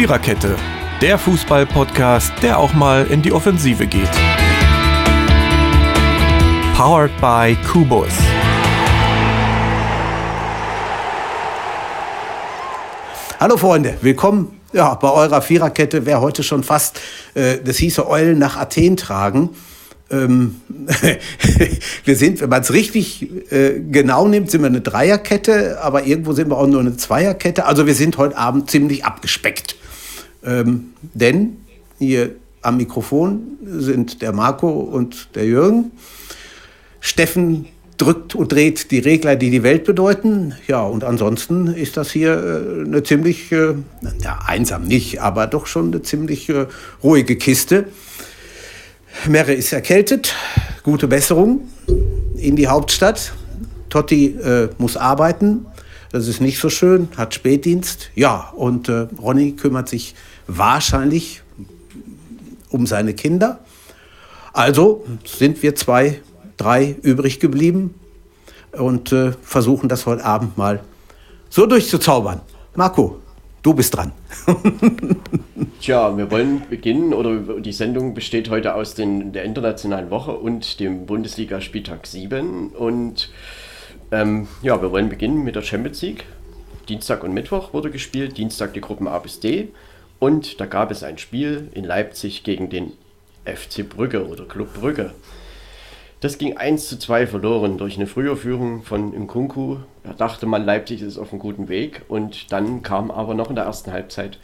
Viererkette, der Fußball-Podcast, der auch mal in die Offensive geht. Powered by Kubus. Hallo Freunde, willkommen ja, bei eurer Viererkette. Wer heute schon fast äh, das hieße Eulen nach Athen tragen. Ähm, wir sind, wenn man es richtig äh, genau nimmt, sind wir eine Dreierkette, aber irgendwo sind wir auch nur eine Zweierkette. Also wir sind heute Abend ziemlich abgespeckt. Ähm, denn hier am Mikrofon sind der Marco und der Jürgen. Steffen drückt und dreht die Regler, die die Welt bedeuten. Ja, und ansonsten ist das hier äh, eine ziemlich, äh, ja, einsam nicht, aber doch schon eine ziemlich äh, ruhige Kiste. Merre ist erkältet, gute Besserung in die Hauptstadt. Totti äh, muss arbeiten, das ist nicht so schön, hat Spätdienst. Ja, und äh, Ronny kümmert sich wahrscheinlich um seine Kinder. Also sind wir zwei, drei übrig geblieben und äh, versuchen das heute Abend mal so durchzuzaubern. Marco, du bist dran. Tja, wir wollen beginnen, oder die Sendung besteht heute aus den, der internationalen Woche und dem Bundesliga-Spieltag 7. Und ähm, ja, wir wollen beginnen mit der Champions League. Dienstag und Mittwoch wurde gespielt, Dienstag die Gruppen A bis D. Und da gab es ein Spiel in Leipzig gegen den FC Brügge oder Club Brügge. Das ging 1 zu 2 verloren durch eine frühe Führung von Nkunku. Da dachte man, Leipzig ist auf einem guten Weg. Und dann kamen aber noch in der ersten Halbzeit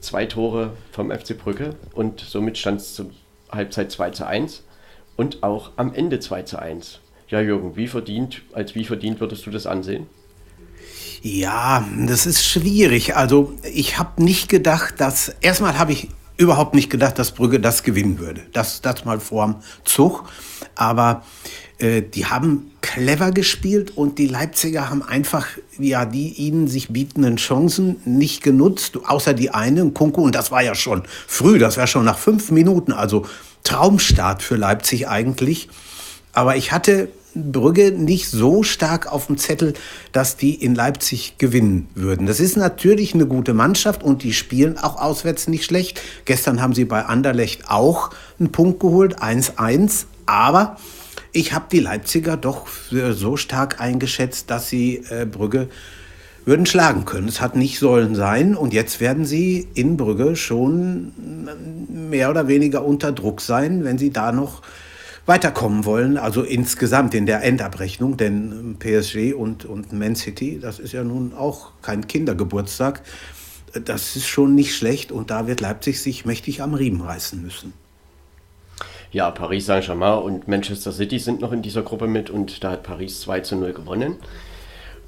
zwei Tore vom FC Brügge. Und somit stand es zur Halbzeit 2 zu 1 und auch am Ende 2 zu 1. Ja, Jürgen, wie verdient, als wie verdient würdest du das ansehen? Ja, das ist schwierig. Also ich habe nicht gedacht, dass... Erstmal habe ich überhaupt nicht gedacht, dass Brügge das gewinnen würde. Das, das mal vorm Zug. Aber äh, die haben clever gespielt und die Leipziger haben einfach ja die ihnen sich bietenden Chancen nicht genutzt, außer die eine, Kunku, und das war ja schon früh, das war schon nach fünf Minuten, also Traumstart für Leipzig eigentlich. Aber ich hatte Brügge nicht so stark auf dem Zettel, dass die in Leipzig gewinnen würden. Das ist natürlich eine gute Mannschaft und die spielen auch auswärts nicht schlecht. Gestern haben sie bei Anderlecht auch einen Punkt geholt, 1-1. Aber ich habe die Leipziger doch so stark eingeschätzt, dass sie äh, Brügge würden schlagen können. Es hat nicht sollen sein und jetzt werden sie in Brügge schon mehr oder weniger unter Druck sein, wenn sie da noch weiterkommen wollen, also insgesamt in der Endabrechnung, denn PSG und, und Man City, das ist ja nun auch kein Kindergeburtstag, das ist schon nicht schlecht und da wird Leipzig sich mächtig am Riemen reißen müssen. Ja, Paris Saint-Germain und Manchester City sind noch in dieser Gruppe mit und da hat Paris 2 zu 0 gewonnen.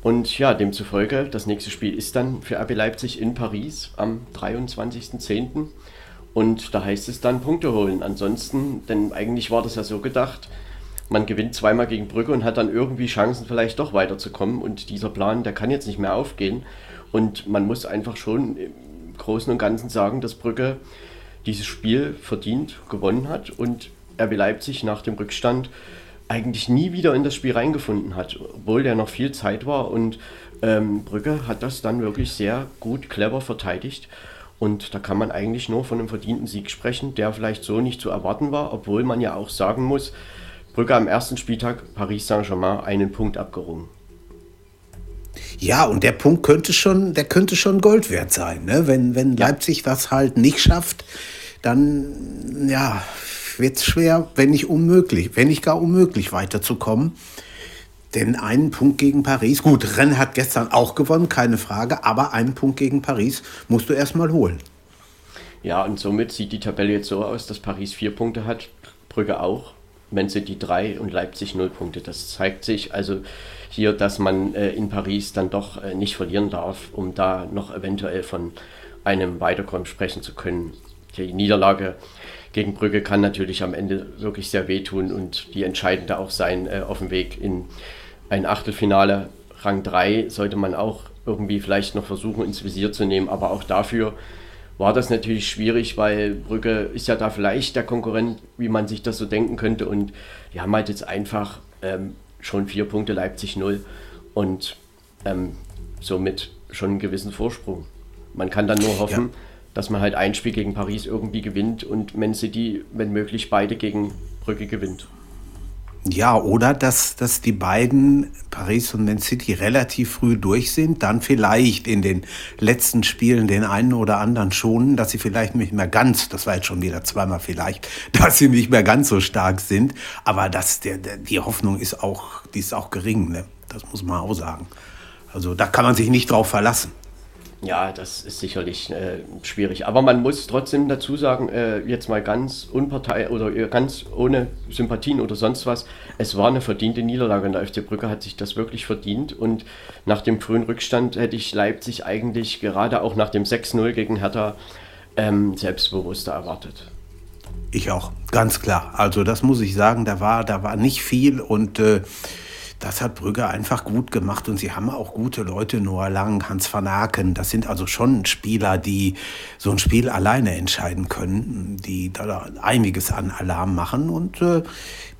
Und ja, demzufolge, das nächste Spiel ist dann für RB Leipzig in Paris am 23.10. Und da heißt es dann Punkte holen. Ansonsten, denn eigentlich war das ja so gedacht, man gewinnt zweimal gegen Brügge und hat dann irgendwie Chancen, vielleicht doch weiterzukommen. Und dieser Plan, der kann jetzt nicht mehr aufgehen. Und man muss einfach schon im Großen und Ganzen sagen, dass Brügge dieses Spiel verdient gewonnen hat und RB Leipzig nach dem Rückstand eigentlich nie wieder in das Spiel reingefunden hat, obwohl der noch viel Zeit war. Und ähm, Brügge hat das dann wirklich sehr gut, clever verteidigt. Und da kann man eigentlich nur von einem verdienten Sieg sprechen, der vielleicht so nicht zu erwarten war, obwohl man ja auch sagen muss, Brügge am ersten Spieltag Paris Saint-Germain einen Punkt abgerungen. Ja, und der Punkt könnte schon, der könnte schon Gold wert sein. Ne? Wenn, wenn ja. Leipzig das halt nicht schafft, dann ja, wird es schwer, wenn nicht unmöglich, wenn nicht gar unmöglich weiterzukommen. Denn einen Punkt gegen Paris, gut, Rennes hat gestern auch gewonnen, keine Frage, aber einen Punkt gegen Paris musst du erstmal holen. Ja, und somit sieht die Tabelle jetzt so aus, dass Paris vier Punkte hat, Brügge auch, Man City drei und Leipzig null Punkte. Das zeigt sich also hier, dass man äh, in Paris dann doch äh, nicht verlieren darf, um da noch eventuell von einem Weiterkommen sprechen zu können. Die Niederlage gegen Brügge kann natürlich am Ende wirklich sehr wehtun und die entscheidende auch sein äh, auf dem Weg in ein Achtelfinale Rang 3 sollte man auch irgendwie vielleicht noch versuchen ins Visier zu nehmen, aber auch dafür war das natürlich schwierig, weil Brügge ist ja da vielleicht der Konkurrent, wie man sich das so denken könnte und die haben halt jetzt einfach ähm, schon vier Punkte, Leipzig 0 und ähm, somit schon einen gewissen Vorsprung. Man kann dann nur hoffen, ja. dass man halt ein Spiel gegen Paris irgendwie gewinnt und Man City, wenn möglich, beide gegen Brügge gewinnt. Ja, oder dass, dass die beiden, Paris und Man City, relativ früh durch sind, dann vielleicht in den letzten Spielen den einen oder anderen schonen, dass sie vielleicht nicht mehr ganz, das war jetzt schon wieder zweimal vielleicht, dass sie nicht mehr ganz so stark sind. Aber das, der, der, die Hoffnung ist auch, die ist auch gering, ne? das muss man auch sagen. Also da kann man sich nicht drauf verlassen. Ja, das ist sicherlich äh, schwierig. Aber man muss trotzdem dazu sagen, äh, jetzt mal ganz unpartei oder ganz ohne Sympathien oder sonst was, es war eine verdiente Niederlage und der FC Brücke hat sich das wirklich verdient. Und nach dem frühen Rückstand hätte ich Leipzig eigentlich gerade auch nach dem 6-0 gegen Hertha ähm, selbstbewusster erwartet. Ich auch, ganz klar. Also das muss ich sagen, da war, da war nicht viel und äh, das hat Brügge einfach gut gemacht und sie haben auch gute Leute, Noah Lang, Hans van Aken. Das sind also schon Spieler, die so ein Spiel alleine entscheiden können, die da einiges an Alarm machen und äh,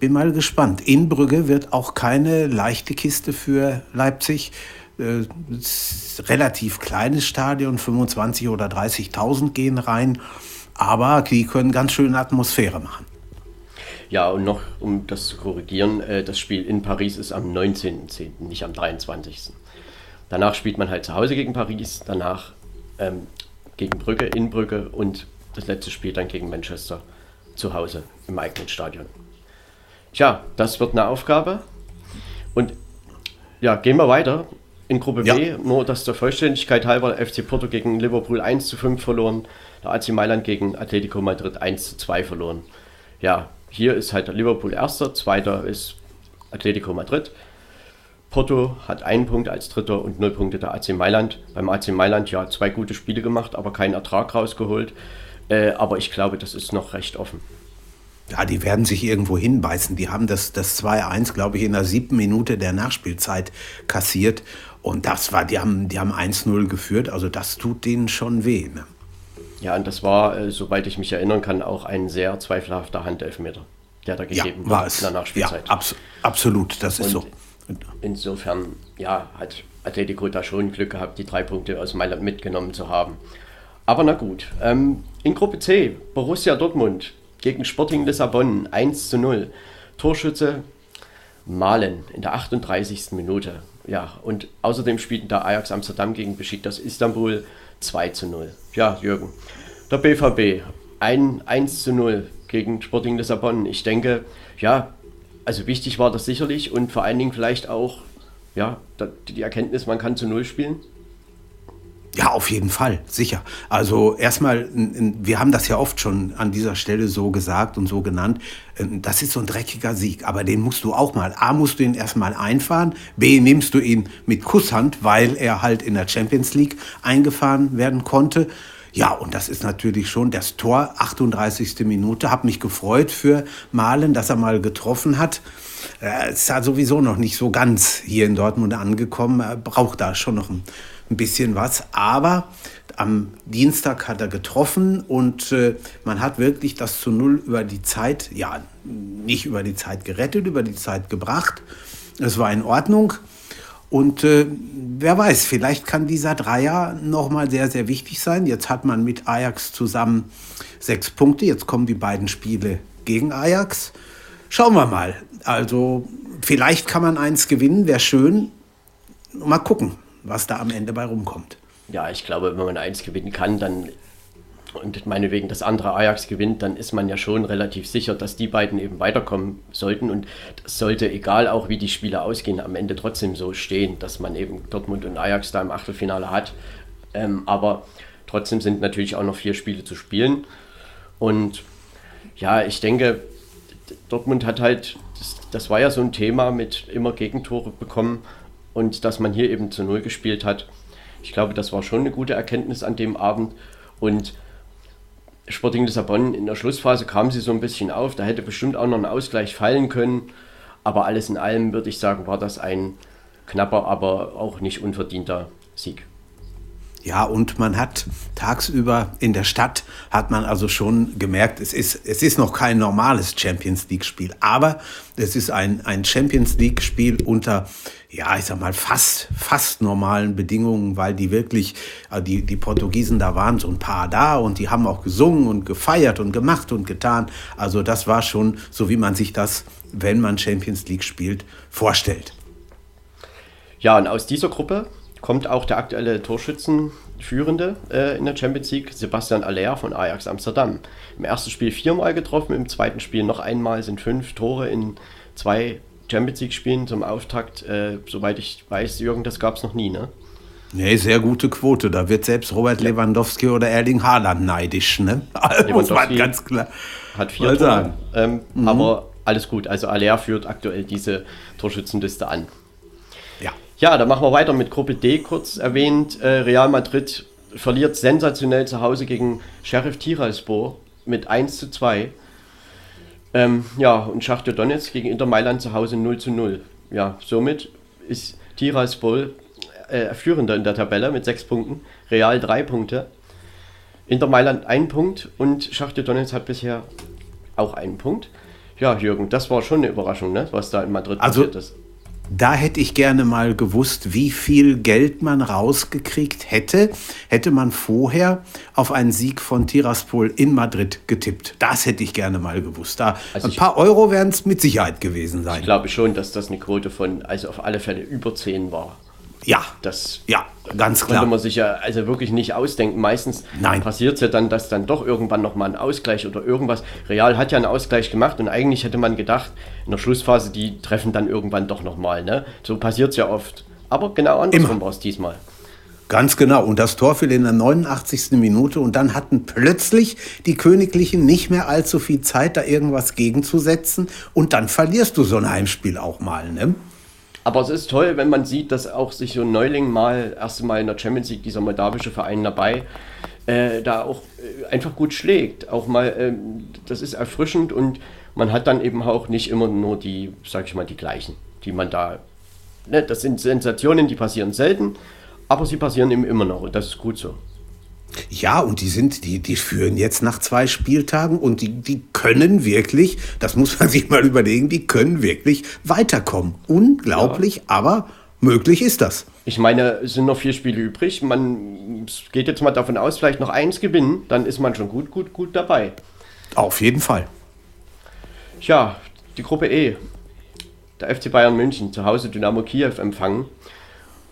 bin mal gespannt. In Brügge wird auch keine leichte Kiste für Leipzig. Äh, relativ kleines Stadion, 25 oder 30.000 gehen rein, aber die können ganz schöne Atmosphäre machen. Ja, und noch, um das zu korrigieren, äh, das Spiel in Paris ist am 19.10., nicht am 23. Danach spielt man halt zu Hause gegen Paris, danach ähm, gegen Brügge, in Brügge und das letzte Spiel dann gegen Manchester zu Hause im eigenen Stadion. Tja, das wird eine Aufgabe. Und ja, gehen wir weiter. In Gruppe ja. B, nur dass der Vollständigkeit halber FC Porto gegen Liverpool 1 zu 5 verloren, der AC Mailand gegen Atletico Madrid 1 zu 2 verloren. Ja, hier ist halt Liverpool erster, zweiter ist Atletico Madrid. Porto hat einen Punkt als Dritter und null Punkte der AC Mailand. Beim AC Mailand ja zwei gute Spiele gemacht, aber keinen Ertrag rausgeholt. Äh, aber ich glaube, das ist noch recht offen. Ja, die werden sich irgendwo hinbeißen. Die haben das, das 2-1, glaube ich, in der siebten Minute der Nachspielzeit kassiert. Und das war, die haben, die haben 1-0 geführt. Also das tut denen schon weh. Ne? Ja, und das war, äh, soweit ich mich erinnern kann, auch ein sehr zweifelhafter Handelfmeter, der da gegeben ja, war es. in der Nachspielzeit. Ja, abs absolut, das ist und so. Insofern, ja, hat Atletico da schon Glück gehabt, die drei Punkte aus Mailand mitgenommen zu haben. Aber na gut. Ähm, in Gruppe C, Borussia Dortmund gegen Sporting Lissabon 1 zu 0. Torschütze Malen in der 38. Minute. Ja, und außerdem spielten da Ajax Amsterdam gegen Besiktas Istanbul 2 zu 0. Ja, Jürgen. Der BVB, ein 1 zu 0 gegen Sporting Lissabon. Ich denke, ja, also wichtig war das sicherlich und vor allen Dingen vielleicht auch, ja, die Erkenntnis, man kann zu Null spielen. Ja, auf jeden Fall, sicher. Also erstmal, wir haben das ja oft schon an dieser Stelle so gesagt und so genannt. Ähm, das ist so ein dreckiger Sieg, aber den musst du auch mal. A, musst du ihn erstmal einfahren. B, nimmst du ihn mit Kusshand, weil er halt in der Champions League eingefahren werden konnte. Ja, und das ist natürlich schon das Tor, 38. Minute. Hab mich gefreut für Malen, dass er mal getroffen hat. Er ist ja sowieso noch nicht so ganz hier in Dortmund angekommen. Er braucht da schon noch ein ein bisschen was. Aber am Dienstag hat er getroffen und äh, man hat wirklich das zu Null über die Zeit, ja, nicht über die Zeit gerettet, über die Zeit gebracht. Es war in Ordnung. Und äh, wer weiß, vielleicht kann dieser Dreier nochmal sehr, sehr wichtig sein. Jetzt hat man mit Ajax zusammen sechs Punkte. Jetzt kommen die beiden Spiele gegen Ajax. Schauen wir mal. Also vielleicht kann man eins gewinnen, wäre schön. Mal gucken was da am Ende bei rumkommt. Ja, ich glaube, wenn man eins gewinnen kann, dann und meinetwegen das andere Ajax gewinnt, dann ist man ja schon relativ sicher, dass die beiden eben weiterkommen sollten. Und das sollte, egal auch wie die Spiele ausgehen, am Ende trotzdem so stehen, dass man eben Dortmund und Ajax da im Achtelfinale hat. Ähm, aber trotzdem sind natürlich auch noch vier Spiele zu spielen. Und ja, ich denke, Dortmund hat halt, das, das war ja so ein Thema mit immer Gegentore bekommen und dass man hier eben zu Null gespielt hat. Ich glaube, das war schon eine gute Erkenntnis an dem Abend. Und Sporting Lissabon in der Schlussphase kam sie so ein bisschen auf. Da hätte bestimmt auch noch ein Ausgleich fallen können. Aber alles in allem würde ich sagen, war das ein knapper, aber auch nicht unverdienter Sieg. Ja, und man hat tagsüber in der Stadt, hat man also schon gemerkt, es ist, es ist noch kein normales Champions League-Spiel, aber es ist ein, ein Champions League-Spiel unter, ja, ich sag mal, fast, fast normalen Bedingungen, weil die wirklich, äh, die, die Portugiesen, da waren so ein paar da und die haben auch gesungen und gefeiert und gemacht und getan. Also das war schon so, wie man sich das, wenn man Champions League spielt, vorstellt. Ja, und aus dieser Gruppe kommt auch der aktuelle Torschützenführende äh, in der Champions League, Sebastian Aller von Ajax Amsterdam. Im ersten Spiel viermal getroffen, im zweiten Spiel noch einmal, sind fünf Tore in zwei Champions League-Spielen zum Auftakt. Äh, soweit ich weiß, Jürgen, das gab es noch nie, ne? Nee, sehr gute Quote. Da wird selbst Robert Lewandowski oder Erling Haaland neidisch, ne? Lewandowski ganz klar. Hat vier Tore. Ähm, mhm. Aber alles gut. Also Aller führt aktuell diese Torschützenliste an. Ja, dann machen wir weiter mit Gruppe D, kurz erwähnt. Äh, Real Madrid verliert sensationell zu Hause gegen Sheriff Tiraspol mit 1 zu 2. Ähm, ja, und Schachtjo Donetsk gegen Inter Mailand zu Hause 0 zu 0. Ja, somit ist Tiraspol äh, führender in der Tabelle mit 6 Punkten, Real 3 Punkte, Inter Mailand 1 Punkt und Schachtjo Donetsk hat bisher auch einen Punkt. Ja, Jürgen, das war schon eine Überraschung, ne? was da in Madrid also, passiert ist. Da hätte ich gerne mal gewusst, wie viel Geld man rausgekriegt hätte, hätte man vorher auf einen Sieg von Tiraspol in Madrid getippt. Das hätte ich gerne mal gewusst. Da also ein paar Euro werden es mit Sicherheit gewesen sein. Ich glaube schon, dass das eine Quote von, also auf alle Fälle über 10 war. Ja, das ja, ganz klar. Konnte man sich ja also wirklich nicht ausdenken. Meistens passiert es ja dann, dass dann doch irgendwann nochmal ein Ausgleich oder irgendwas. Real hat ja einen Ausgleich gemacht und eigentlich hätte man gedacht, in der Schlussphase, die treffen dann irgendwann doch nochmal. Ne? So passiert es ja oft. Aber genau andersrum war es diesmal. Ganz genau. Und das Tor fiel in der 89. Minute und dann hatten plötzlich die Königlichen nicht mehr allzu viel Zeit, da irgendwas gegenzusetzen. Und dann verlierst du so ein Heimspiel auch mal. Ne? Aber es ist toll, wenn man sieht, dass auch sich so ein Neuling mal, erst Mal in der Champions League, dieser moldawische Verein dabei, äh, da auch äh, einfach gut schlägt. Auch mal, äh, das ist erfrischend und man hat dann eben auch nicht immer nur die, sag ich mal, die gleichen, die man da. Ne, das sind Sensationen, die passieren selten, aber sie passieren eben immer noch und das ist gut so. Ja, und die sind, die, die führen jetzt nach zwei Spieltagen und die, die können wirklich, das muss man sich mal überlegen, die können wirklich weiterkommen. Unglaublich, ja. aber möglich ist das. Ich meine, es sind noch vier Spiele übrig. Man geht jetzt mal davon aus, vielleicht noch eins gewinnen, dann ist man schon gut, gut, gut dabei. Auf jeden Fall. Ja, die Gruppe E. Der FC Bayern München, zu Hause Dynamo Kiew empfangen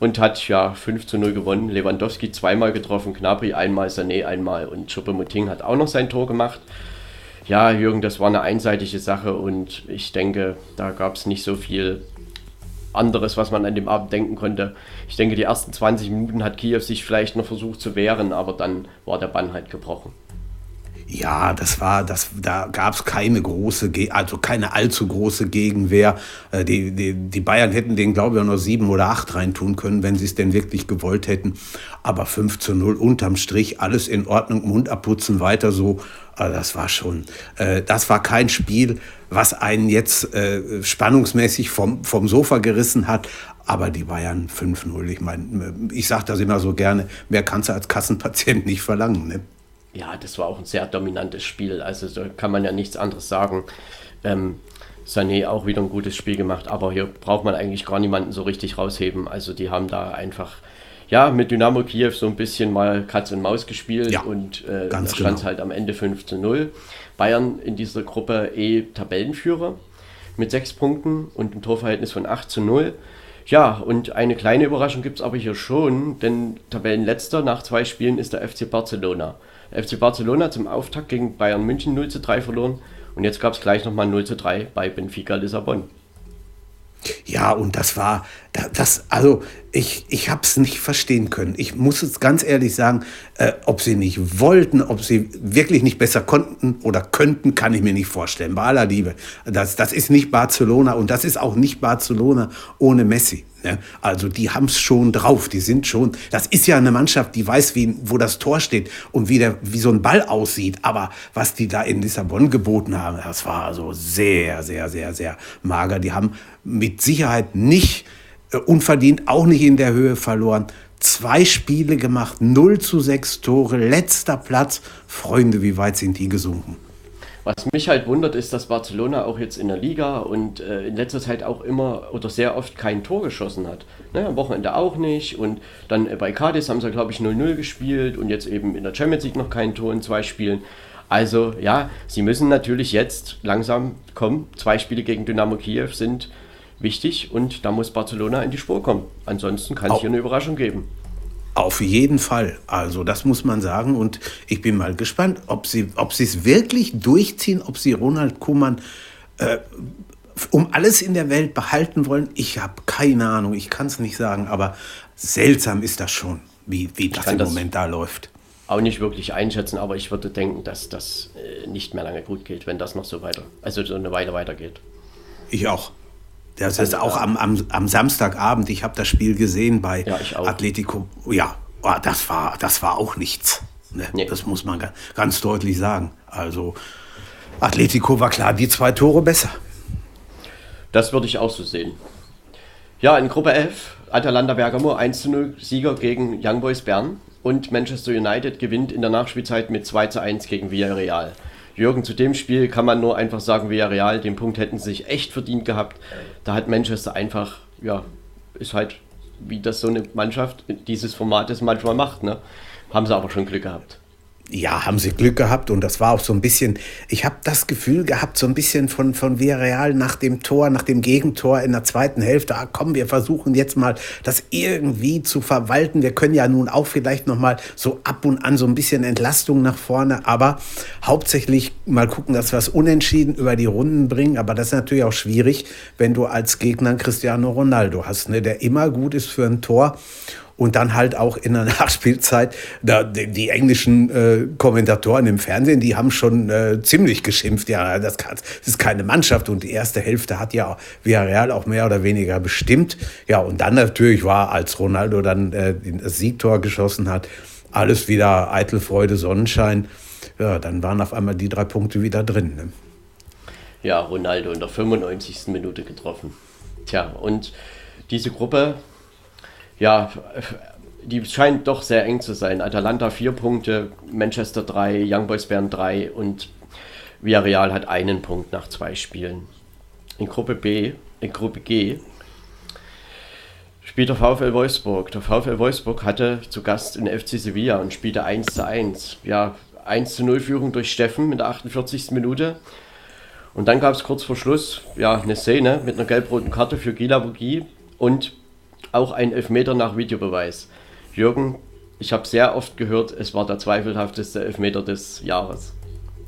und hat ja 5 zu 0 gewonnen. Lewandowski zweimal getroffen, Gnabry einmal, Sané einmal und Choupo-Moting hat auch noch sein Tor gemacht. Ja, Jürgen, das war eine einseitige Sache und ich denke, da gab es nicht so viel anderes, was man an dem Abend denken konnte. Ich denke, die ersten 20 Minuten hat Kiew sich vielleicht noch versucht zu wehren, aber dann war der Bann halt gebrochen. Ja, das war, das, da gab es keine große, also keine allzu große Gegenwehr. Äh, die, die, die Bayern hätten den, glaube ich, noch sieben oder acht reintun können, wenn sie es denn wirklich gewollt hätten. Aber 5 zu 0 unterm Strich, alles in Ordnung, Mund abputzen, weiter so. Also das war schon, äh, das war kein Spiel, was einen jetzt äh, spannungsmäßig vom, vom Sofa gerissen hat. Aber die Bayern 5-0, ich meine, ich sage das immer so gerne, mehr kannst du als Kassenpatient nicht verlangen. Ne? Ja, das war auch ein sehr dominantes Spiel. Also da kann man ja nichts anderes sagen. Ähm, Sané auch wieder ein gutes Spiel gemacht, aber hier braucht man eigentlich gar niemanden so richtig rausheben. Also die haben da einfach ja mit Dynamo Kiew so ein bisschen mal Katz und Maus gespielt ja, und äh, da stand es genau. halt am Ende 5 zu 0. Bayern in dieser Gruppe E Tabellenführer mit sechs Punkten und ein Torverhältnis von 8 zu 0. Ja, und eine kleine Überraschung gibt es aber hier schon, denn Tabellenletzter nach zwei Spielen ist der FC Barcelona. FC Barcelona zum Auftakt gegen Bayern München 0 zu 3 verloren und jetzt gab es gleich nochmal 0 zu 3 bei Benfica Lissabon. Ja, und das war, das, also ich, ich habe es nicht verstehen können. Ich muss es ganz ehrlich sagen, äh, ob sie nicht wollten, ob sie wirklich nicht besser konnten oder könnten, kann ich mir nicht vorstellen. Bei aller Liebe. Das, das ist nicht Barcelona und das ist auch nicht Barcelona ohne Messi. Ne? Also die haben es schon drauf, die sind schon, das ist ja eine Mannschaft, die weiß, wie, wo das Tor steht und wie, der, wie so ein Ball aussieht. Aber was die da in Lissabon geboten haben, das war also sehr, sehr, sehr, sehr mager. Die haben mit Sicherheit nicht äh, unverdient, auch nicht in der Höhe verloren. zwei Spiele gemacht, 0 zu 6 Tore, letzter Platz. Freunde, wie weit sind die gesunken? Was mich halt wundert, ist, dass Barcelona auch jetzt in der Liga und äh, in letzter Zeit auch immer oder sehr oft kein Tor geschossen hat. Ne, am Wochenende auch nicht und dann äh, bei Cadiz haben sie, glaube ich, 0-0 gespielt und jetzt eben in der Champions League noch kein Tor in zwei Spielen. Also ja, sie müssen natürlich jetzt langsam kommen. Zwei Spiele gegen Dynamo Kiew sind wichtig und da muss Barcelona in die Spur kommen. Ansonsten kann es hier eine Überraschung geben. Auf jeden Fall. Also das muss man sagen. Und ich bin mal gespannt, ob sie ob es wirklich durchziehen, ob sie Ronald Koeman äh, um alles in der Welt behalten wollen. Ich habe keine Ahnung, ich kann es nicht sagen, aber seltsam ist das schon, wie, wie das im das Moment da läuft. Auch nicht wirklich einschätzen, aber ich würde denken, dass das äh, nicht mehr lange gut geht, wenn das noch so weiter, also so eine Weile weitergeht. Ich auch. Das heißt auch am, am, am Samstagabend, ich habe das Spiel gesehen bei ja, Atletico. Ja, oh, das war, das war auch nichts. Ne? Nee. Das muss man ganz deutlich sagen. Also Atletico war klar die zwei Tore besser. Das würde ich auch so sehen. Ja, in Gruppe F, Atalanta Bergamo 1 0 Sieger gegen Young Boys Bern und Manchester United gewinnt in der Nachspielzeit mit 2 zu 1 gegen Villarreal. Jürgen, zu dem Spiel kann man nur einfach sagen, Villarreal, den Punkt hätten sie sich echt verdient gehabt. Da hat Manchester einfach, ja, ist halt, wie das so eine Mannschaft dieses Formates manchmal macht, ne? Haben sie aber schon Glück gehabt. Ja, haben sie Glück gehabt und das war auch so ein bisschen, ich habe das Gefühl gehabt, so ein bisschen von, von Villarreal nach dem Tor, nach dem Gegentor in der zweiten Hälfte, ah, komm, wir versuchen jetzt mal das irgendwie zu verwalten. Wir können ja nun auch vielleicht noch mal so ab und an so ein bisschen Entlastung nach vorne, aber hauptsächlich mal gucken, dass wir es unentschieden über die Runden bringen. Aber das ist natürlich auch schwierig, wenn du als Gegner Cristiano Ronaldo hast, ne, der immer gut ist für ein Tor und dann halt auch in der Nachspielzeit, da, die, die englischen äh, Kommentatoren im Fernsehen, die haben schon äh, ziemlich geschimpft, ja, das, kann, das, ist keine Mannschaft und die erste Hälfte hat ja Villarreal auch mehr oder weniger bestimmt. Ja, und dann natürlich war, als Ronaldo dann äh, das Siegtor geschossen hat, alles wieder Eitelfreude, Sonnenschein. Ja, dann waren auf einmal die drei Punkte wieder drin. Ne? Ja, Ronaldo in der 95. Minute getroffen. Tja, und diese Gruppe ja, die scheint doch sehr eng zu sein. Atalanta vier Punkte, Manchester drei, Young Boys Bern drei und Villarreal hat einen Punkt nach zwei Spielen. In Gruppe B, in Gruppe G spielt der VfL Wolfsburg. Der VfL Wolfsburg hatte zu Gast in FC Sevilla und spielte 1 zu 1. Ja, 1 zu 0 Führung durch Steffen in der 48. Minute. Und dann gab es kurz vor Schluss ja, eine Szene mit einer gelb-roten Karte für Gila Bogi und auch ein Elfmeter nach Videobeweis. Jürgen, ich habe sehr oft gehört, es war der zweifelhafteste Elfmeter des Jahres.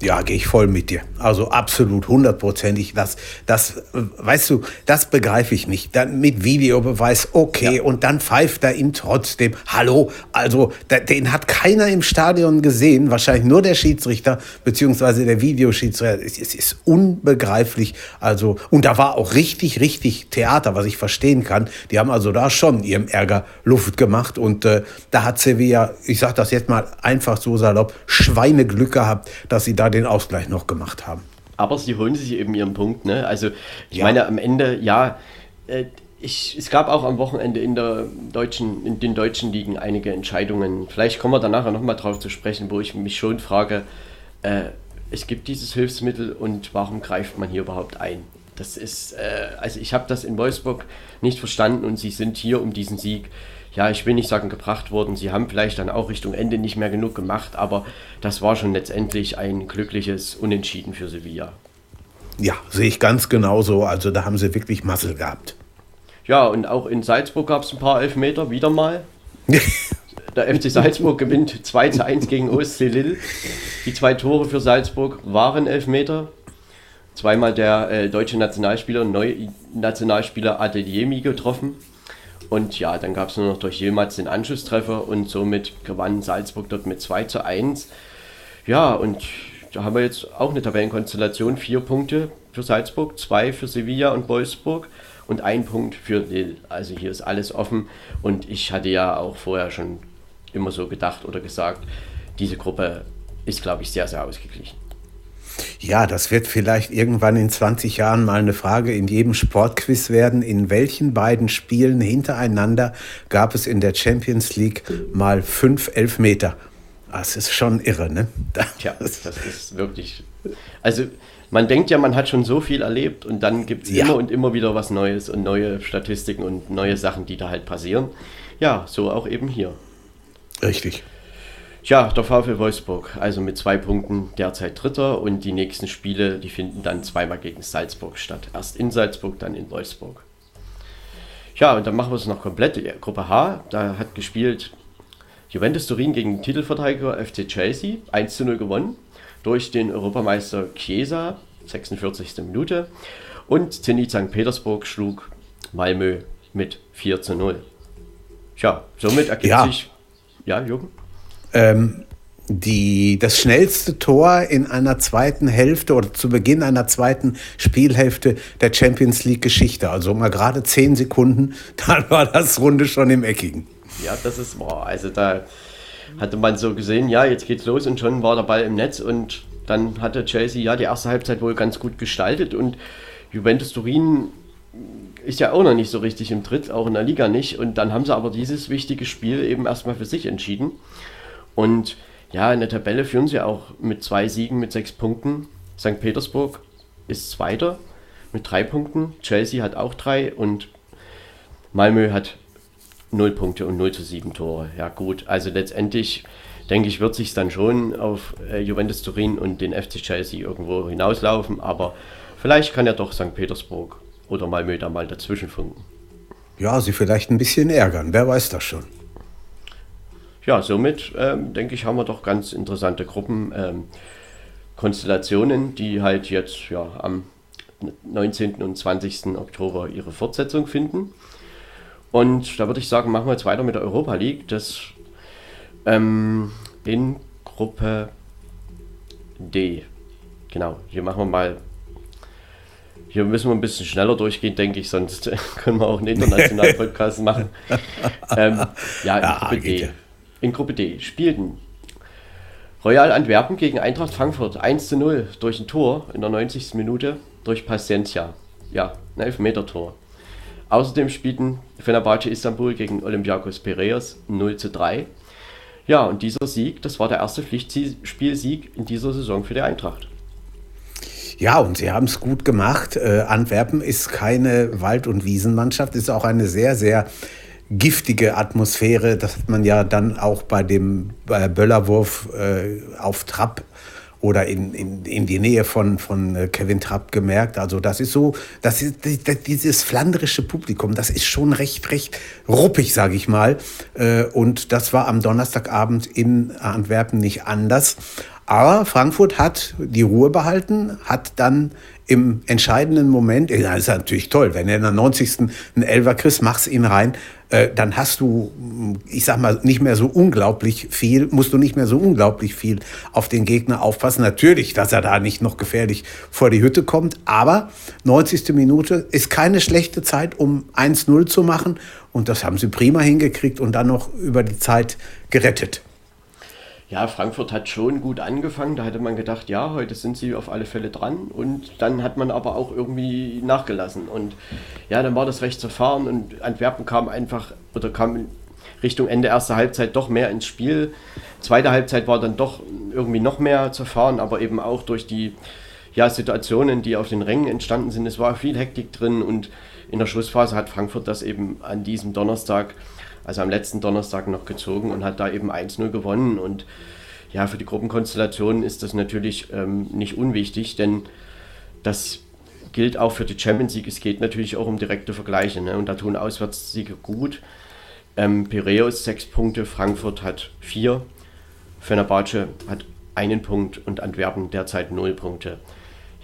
Ja, gehe ich voll mit dir. Also absolut, hundertprozentig. Das, das, weißt du, das begreife ich nicht. Dann mit Videobeweis, okay, ja. und dann pfeift er ihm trotzdem. Hallo, also den hat keiner im Stadion gesehen, wahrscheinlich nur der Schiedsrichter beziehungsweise der Videoschiedsrichter. Es, es ist unbegreiflich. Also und da war auch richtig, richtig Theater, was ich verstehen kann. Die haben also da schon ihrem Ärger Luft gemacht und äh, da hat Sevilla, ich sage das jetzt mal einfach so salopp, Schweineglück gehabt, dass sie da den Ausgleich noch gemacht haben. Aber sie holen sich eben ihren Punkt. Ne? Also ich ja. meine, am Ende, ja, äh, ich, es gab auch am Wochenende in, der deutschen, in den deutschen Ligen einige Entscheidungen. Vielleicht kommen wir da nachher nochmal drauf zu sprechen, wo ich mich schon frage, äh, es gibt dieses Hilfsmittel und warum greift man hier überhaupt ein? Das ist, äh, also ich habe das in Wolfsburg nicht verstanden und sie sind hier um diesen Sieg ja, ich will nicht sagen gebracht worden. Sie haben vielleicht dann auch Richtung Ende nicht mehr genug gemacht, aber das war schon letztendlich ein glückliches Unentschieden für Sevilla. Ja, sehe ich ganz genauso. Also da haben sie wirklich Massel gehabt. Ja, und auch in Salzburg gab es ein paar Elfmeter, wieder mal. Der FC Salzburg gewinnt 2 zu 1 gegen OSC Lille. Die zwei Tore für Salzburg waren Elfmeter. Zweimal der äh, deutsche Nationalspieler, Neu Nationalspieler Adeliemi getroffen. Und ja, dann gab es nur noch durch Yilmaz den Anschlusstreffer und somit gewann Salzburg dort mit 2 zu 1. Ja, und da haben wir jetzt auch eine Tabellenkonstellation. Vier Punkte für Salzburg, zwei für Sevilla und Wolfsburg und ein Punkt für Lille. Also hier ist alles offen. Und ich hatte ja auch vorher schon immer so gedacht oder gesagt, diese Gruppe ist, glaube ich, sehr, sehr ausgeglichen. Ja, das wird vielleicht irgendwann in 20 Jahren mal eine Frage in jedem Sportquiz werden. In welchen beiden Spielen hintereinander gab es in der Champions League mal fünf Elfmeter? Das ist schon irre, ne? Das Tja, das ist wirklich. Also, man denkt ja, man hat schon so viel erlebt und dann gibt es ja. immer und immer wieder was Neues und neue Statistiken und neue Sachen, die da halt passieren. Ja, so auch eben hier. Richtig. Tja, der VfL Wolfsburg, also mit zwei Punkten derzeit Dritter und die nächsten Spiele, die finden dann zweimal gegen Salzburg statt. Erst in Salzburg, dann in Wolfsburg. Ja, und dann machen wir es noch komplett. Gruppe H, da hat gespielt Juventus Turin gegen den Titelverteidiger FC Chelsea, 1 zu 0 gewonnen durch den Europameister Chiesa, 46. Minute. Und Zenit St. Petersburg schlug Malmö mit 4 zu 0. Tja, somit ergibt ja. sich. Ja, Jürgen? Ähm, die, das schnellste Tor in einer zweiten Hälfte oder zu Beginn einer zweiten Spielhälfte der Champions League Geschichte. Also mal gerade zehn Sekunden, dann war das Runde schon im Eckigen. Ja, das ist wahr. Also da hatte man so gesehen, ja, jetzt geht's los und schon war der Ball im Netz und dann hatte Chelsea ja die erste Halbzeit wohl ganz gut gestaltet und Juventus Turin ist ja auch noch nicht so richtig im Tritt, auch in der Liga nicht. Und dann haben sie aber dieses wichtige Spiel eben erstmal für sich entschieden. Und ja, in der Tabelle führen sie auch mit zwei Siegen mit sechs Punkten. St. Petersburg ist Zweiter mit drei Punkten. Chelsea hat auch drei und Malmö hat null Punkte und 0 zu 7 Tore. Ja, gut. Also letztendlich denke ich, wird sich dann schon auf äh, Juventus Turin und den FC Chelsea irgendwo hinauslaufen. Aber vielleicht kann ja doch St. Petersburg oder Malmö da mal dazwischen funken. Ja, sie vielleicht ein bisschen ärgern. Wer weiß das schon ja, somit ähm, denke ich, haben wir doch ganz interessante Gruppenkonstellationen, ähm, die halt jetzt ja, am 19. und 20. Oktober ihre Fortsetzung finden. Und da würde ich sagen, machen wir jetzt weiter mit der Europa League. Das ähm, in Gruppe D. Genau, hier machen wir mal. Hier müssen wir ein bisschen schneller durchgehen, denke ich, sonst können wir auch einen internationalen Podcast machen. Ähm, ja, in ja, Gruppe D. Ja. In Gruppe D spielten Royal Antwerpen gegen Eintracht Frankfurt 1 zu 0 durch ein Tor in der 90. Minute durch Paciencia. Ja, ein Elfmeter-Tor. Außerdem spielten Fenerbahce Istanbul gegen Olympiakos Piraeus 0 zu 3. Ja, und dieser Sieg, das war der erste Pflichtspielsieg in dieser Saison für die Eintracht. Ja, und sie haben es gut gemacht. Äh, Antwerpen ist keine Wald- und Wiesenmannschaft, ist auch eine sehr, sehr giftige Atmosphäre. Das hat man ja dann auch bei dem Böllerwurf äh, auf Trapp oder in, in, in die Nähe von, von äh, Kevin Trapp gemerkt. Also das ist so, das ist dieses flanderische Publikum, das ist schon recht, recht ruppig, sage ich mal. Äh, und das war am Donnerstagabend in Antwerpen nicht anders. Aber Frankfurt hat die Ruhe behalten, hat dann im entscheidenden Moment, ja, ist natürlich toll, wenn er in der 90. einen Elfer kriegst, machst ihn rein, äh, dann hast du, ich sag mal, nicht mehr so unglaublich viel, musst du nicht mehr so unglaublich viel auf den Gegner aufpassen. Natürlich, dass er da nicht noch gefährlich vor die Hütte kommt, aber 90. Minute ist keine schlechte Zeit, um 1-0 zu machen und das haben sie prima hingekriegt und dann noch über die Zeit gerettet. Ja, Frankfurt hat schon gut angefangen. Da hätte man gedacht, ja, heute sind sie auf alle Fälle dran. Und dann hat man aber auch irgendwie nachgelassen. Und ja, dann war das recht zerfahren und Antwerpen kam einfach oder kam Richtung Ende erster Halbzeit doch mehr ins Spiel. Zweite Halbzeit war dann doch irgendwie noch mehr zerfahren, aber eben auch durch die ja, Situationen, die auf den Rängen entstanden sind. Es war viel Hektik drin und in der Schlussphase hat Frankfurt das eben an diesem Donnerstag also am letzten Donnerstag noch gezogen und hat da eben 1-0 gewonnen. Und ja, für die Gruppenkonstellation ist das natürlich ähm, nicht unwichtig, denn das gilt auch für die Champions League. Es geht natürlich auch um direkte Vergleiche ne? und da tun Auswärtssiege gut. Ähm, Piraeus sechs Punkte, Frankfurt hat vier, Fenerbahce hat einen Punkt und Antwerpen derzeit null Punkte.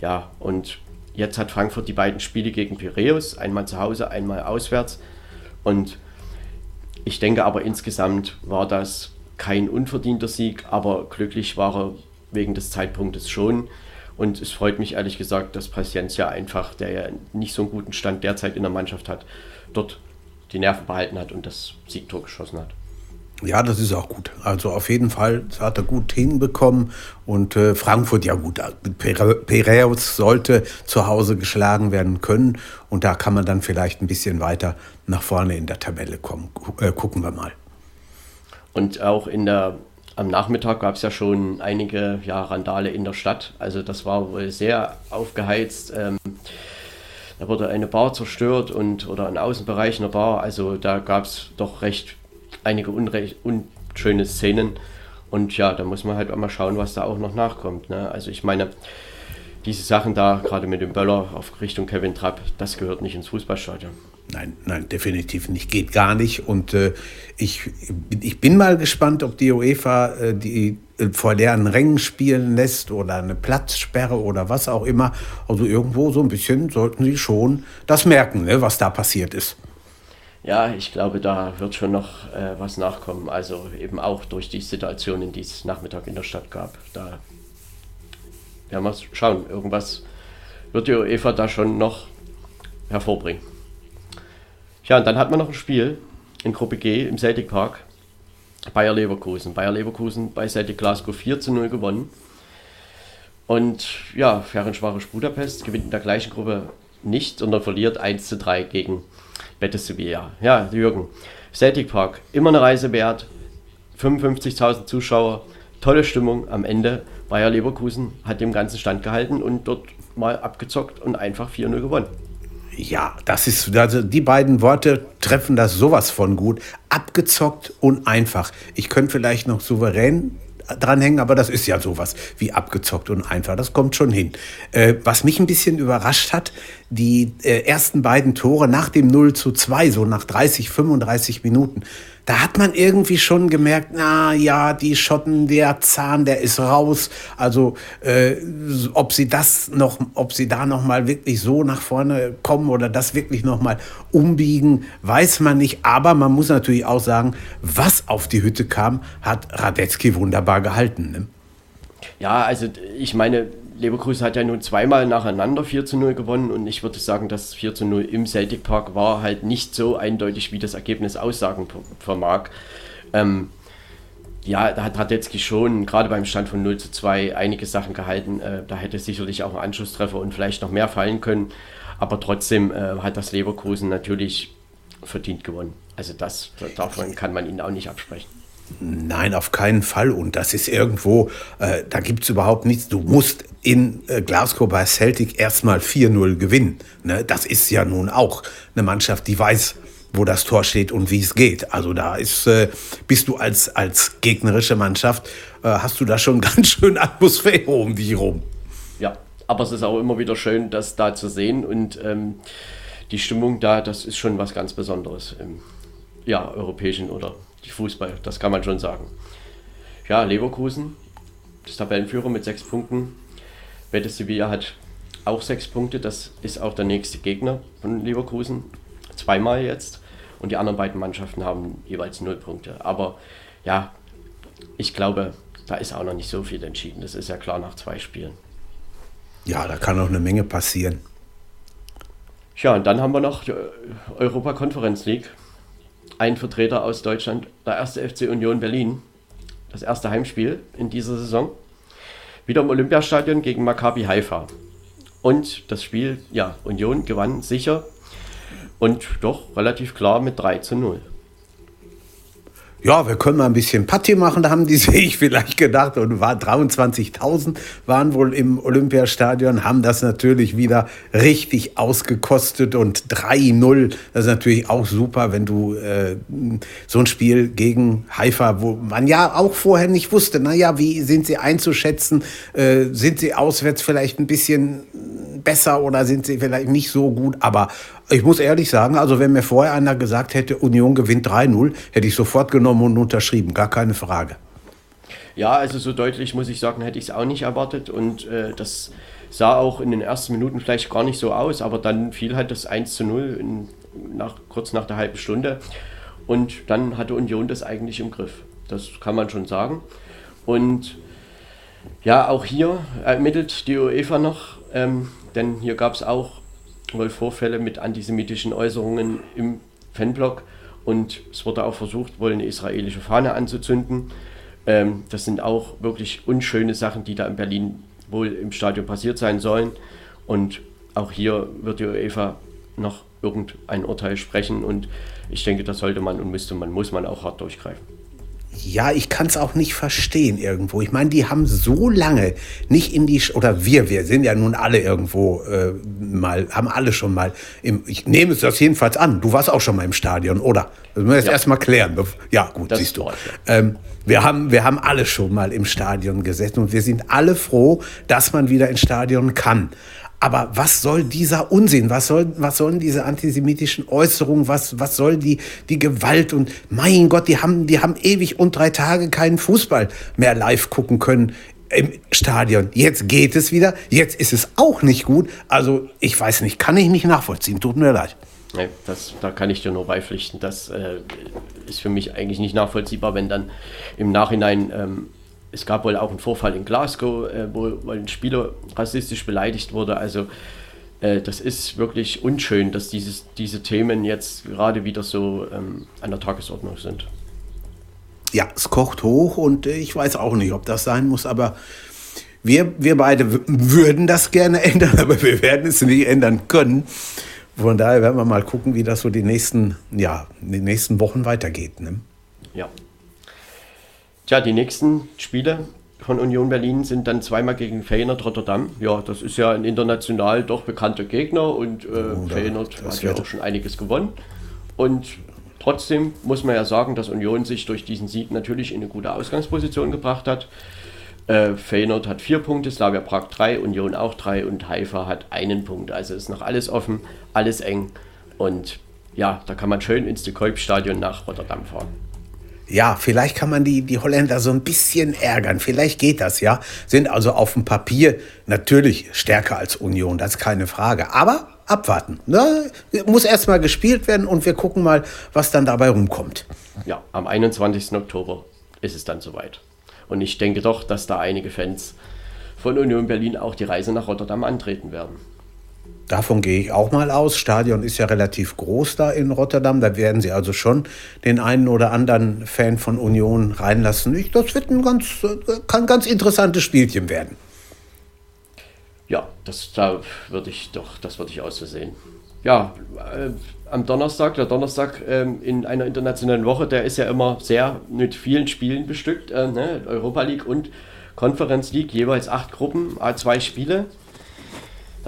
Ja, und jetzt hat Frankfurt die beiden Spiele gegen Piraeus, einmal zu Hause, einmal auswärts. Und ich denke aber insgesamt war das kein unverdienter Sieg, aber glücklich war er wegen des Zeitpunktes schon. Und es freut mich ehrlich gesagt, dass Paciencia einfach, der ja nicht so einen guten Stand derzeit in der Mannschaft hat, dort die Nerven behalten hat und das Siegtor geschossen hat. Ja, das ist auch gut. Also auf jeden Fall hat er gut hinbekommen. Und äh, Frankfurt, ja gut, Piraeus sollte zu Hause geschlagen werden können. Und da kann man dann vielleicht ein bisschen weiter nach vorne in der Tabelle kommen. Äh, gucken wir mal. Und auch in der, am Nachmittag gab es ja schon einige ja, Randale in der Stadt. Also das war wohl sehr aufgeheizt. Ähm, da wurde eine Bar zerstört und oder ein Außenbereich einer Bar. Also da gab es doch recht einige unrecht, unschöne Szenen. Und ja, da muss man halt auch mal schauen, was da auch noch nachkommt. Ne? Also ich meine, diese Sachen da, gerade mit dem Böller auf Richtung Kevin Trapp, das gehört nicht ins Fußballstadion. Nein, nein, definitiv nicht. Geht gar nicht. Und äh, ich, ich bin mal gespannt, ob die UEFA äh, die äh, vor leeren Rängen spielen lässt oder eine Platzsperre oder was auch immer. Also irgendwo so ein bisschen sollten sie schon das merken, ne, was da passiert ist. Ja, ich glaube, da wird schon noch äh, was nachkommen. Also eben auch durch die Situationen, die es Nachmittag in der Stadt gab. Da werden wir schauen. Irgendwas wird die UEFA da schon noch hervorbringen. Ja, und dann hat man noch ein Spiel in Gruppe G im Celtic Park. Bayer Leverkusen. Bayer Leverkusen bei Celtic Glasgow 4 zu 0 gewonnen. Und ja, Ferencvaros Budapest gewinnt in der gleichen Gruppe nicht, sondern verliert 1 zu 3 gegen Betis Sevilla. Ja, Jürgen. Celtic Park, immer eine Reise wert. 55.000 Zuschauer, tolle Stimmung am Ende. Bayer Leverkusen hat dem Ganzen standgehalten und dort mal abgezockt und einfach 4-0 gewonnen. Ja, das ist, also die beiden Worte treffen das sowas von gut. Abgezockt und einfach. Ich könnte vielleicht noch souverän dranhängen, aber das ist ja sowas wie abgezockt und einfach. Das kommt schon hin. Äh, was mich ein bisschen überrascht hat, die äh, ersten beiden Tore nach dem 0 zu 2, so nach 30, 35 Minuten, da hat man irgendwie schon gemerkt, na ja, die Schotten, der Zahn, der ist raus. Also äh, ob sie das noch, ob sie da noch mal wirklich so nach vorne kommen oder das wirklich noch mal umbiegen, weiß man nicht. Aber man muss natürlich auch sagen, was auf die Hütte kam, hat Radetzky wunderbar gehalten. Ne? Ja, also ich meine, Leverkusen hat ja nun zweimal nacheinander 4 zu 0 gewonnen und ich würde sagen, das 4 zu 0 im Celtic Park war halt nicht so eindeutig, wie das Ergebnis aussagen vermag. Ähm, ja, da hat Radetzky schon gerade beim Stand von 0 zu 2 einige Sachen gehalten. Äh, da hätte sicherlich auch ein Anschlusstreffer und vielleicht noch mehr fallen können. Aber trotzdem äh, hat das Leverkusen natürlich verdient gewonnen. Also das davon kann man ihnen auch nicht absprechen. Nein, auf keinen Fall. Und das ist irgendwo, äh, da gibt es überhaupt nichts. Du musst in äh, Glasgow bei Celtic erstmal 4-0 gewinnen. Ne? Das ist ja nun auch eine Mannschaft, die weiß, wo das Tor steht und wie es geht. Also da ist, äh, bist du als, als gegnerische Mannschaft, äh, hast du da schon ganz schön Atmosphäre um dich rum. Ja, aber es ist auch immer wieder schön, das da zu sehen und ähm, die Stimmung da, das ist schon was ganz Besonderes im ja, europäischen oder die Fußball, das kann man schon sagen. Ja, Leverkusen, das Tabellenführer mit sechs Punkten. Betis Sevilla hat auch sechs Punkte, das ist auch der nächste Gegner von Leverkusen. Zweimal jetzt. Und die anderen beiden Mannschaften haben jeweils null Punkte. Aber ja, ich glaube, da ist auch noch nicht so viel entschieden. Das ist ja klar nach zwei Spielen. Ja, da kann auch eine Menge passieren. Ja, und dann haben wir noch die Europa Conference League ein Vertreter aus Deutschland, der erste FC Union Berlin. Das erste Heimspiel in dieser Saison. Wieder im Olympiastadion gegen Maccabi Haifa. Und das Spiel, ja, Union gewann sicher und doch relativ klar mit 3 zu 0 ja, wir können mal ein bisschen Party machen, da haben die sich vielleicht gedacht. Und war 23.000 waren wohl im Olympiastadion, haben das natürlich wieder richtig ausgekostet und 3-0. Das ist natürlich auch super, wenn du äh, so ein Spiel gegen Haifa, wo man ja auch vorher nicht wusste, naja, wie sind sie einzuschätzen? Äh, sind sie auswärts vielleicht ein bisschen besser oder sind sie vielleicht nicht so gut? Aber ich muss ehrlich sagen, also wenn mir vorher einer gesagt hätte, Union gewinnt 3-0, hätte ich sofort genommen und unterschrieben, gar keine Frage. Ja, also so deutlich muss ich sagen, hätte ich es auch nicht erwartet und äh, das sah auch in den ersten Minuten vielleicht gar nicht so aus, aber dann fiel halt das 1 zu 0 in, nach, kurz nach der halben Stunde und dann hatte Union das eigentlich im Griff. Das kann man schon sagen. Und ja, auch hier ermittelt die UEFA noch, ähm, denn hier gab es auch wohl Vorfälle mit antisemitischen Äußerungen im Fanblock. und es wurde auch versucht, wohl eine israelische Fahne anzuzünden. Ähm, das sind auch wirklich unschöne Sachen, die da in Berlin wohl im Stadion passiert sein sollen. Und auch hier wird die UEFA noch irgendein Urteil sprechen und ich denke, das sollte man und müsste man, muss man auch hart durchgreifen. Ja, ich kann es auch nicht verstehen irgendwo. Ich meine, die haben so lange nicht in die, oder wir, wir sind ja nun alle irgendwo äh, mal, haben alle schon mal, im, ich nehme es das jedenfalls an, du warst auch schon mal im Stadion, oder? Das müssen wir jetzt ja. erstmal klären. Ja, gut, das siehst du. Ähm, wir, haben, wir haben alle schon mal im Stadion gesessen und wir sind alle froh, dass man wieder ins Stadion kann. Aber was soll dieser Unsinn? Was, soll, was sollen diese antisemitischen Äußerungen? Was, was soll die, die Gewalt? Und mein Gott, die haben, die haben ewig und drei Tage keinen Fußball mehr live gucken können im Stadion. Jetzt geht es wieder. Jetzt ist es auch nicht gut. Also ich weiß nicht, kann ich nicht nachvollziehen. Tut mir leid. Nee, das, da kann ich dir nur beipflichten. Das äh, ist für mich eigentlich nicht nachvollziehbar, wenn dann im Nachhinein ähm, es gab wohl auch einen Vorfall in Glasgow, äh, wo, wo ein Spieler rassistisch beleidigt wurde. Also äh, das ist wirklich unschön, dass dieses, diese Themen jetzt gerade wieder so ähm, an der Tagesordnung sind. Ja, es kocht hoch und ich weiß auch nicht, ob das sein muss, aber wir, wir beide würden das gerne ändern, aber wir werden es nicht ändern können. Von daher werden wir mal gucken, wie das so die nächsten, ja, die nächsten Wochen weitergeht. Ne? Ja. Tja, die nächsten Spiele von Union Berlin sind dann zweimal gegen Feyenoord Rotterdam. Ja, das ist ja ein international doch bekannter Gegner und äh, oh, Feyenoord hat ja auch schon einiges gewonnen. Und trotzdem muss man ja sagen, dass Union sich durch diesen Sieg natürlich in eine gute Ausgangsposition gebracht hat. Äh, Feyenoord hat vier Punkte, Slavia Prag drei, Union auch drei und Haifa hat einen Punkt. Also ist noch alles offen, alles eng. Und ja, da kann man schön ins De Kuip-Stadion nach Rotterdam fahren ja, vielleicht kann man die, die Holländer so ein bisschen ärgern. Vielleicht geht das, ja. Sind also auf dem Papier natürlich stärker als Union, das ist keine Frage. Aber abwarten. Ne? Muss erstmal gespielt werden und wir gucken mal, was dann dabei rumkommt. Ja, am 21. Oktober ist es dann soweit. Und ich denke doch, dass da einige Fans von Union Berlin auch die Reise nach Rotterdam antreten werden. Davon gehe ich auch mal aus. Stadion ist ja relativ groß da in Rotterdam. Da werden sie also schon den einen oder anderen Fan von Union reinlassen. Ich, das wird ein ganz, kann ein ganz interessantes Spielchen werden. Ja, das da würde ich doch, das würde ich auch so sehen. Ja, äh, am Donnerstag, der Donnerstag äh, in einer internationalen Woche, der ist ja immer sehr mit vielen Spielen bestückt. Äh, ne? Europa League und Conference League, jeweils acht Gruppen, A2 Spiele.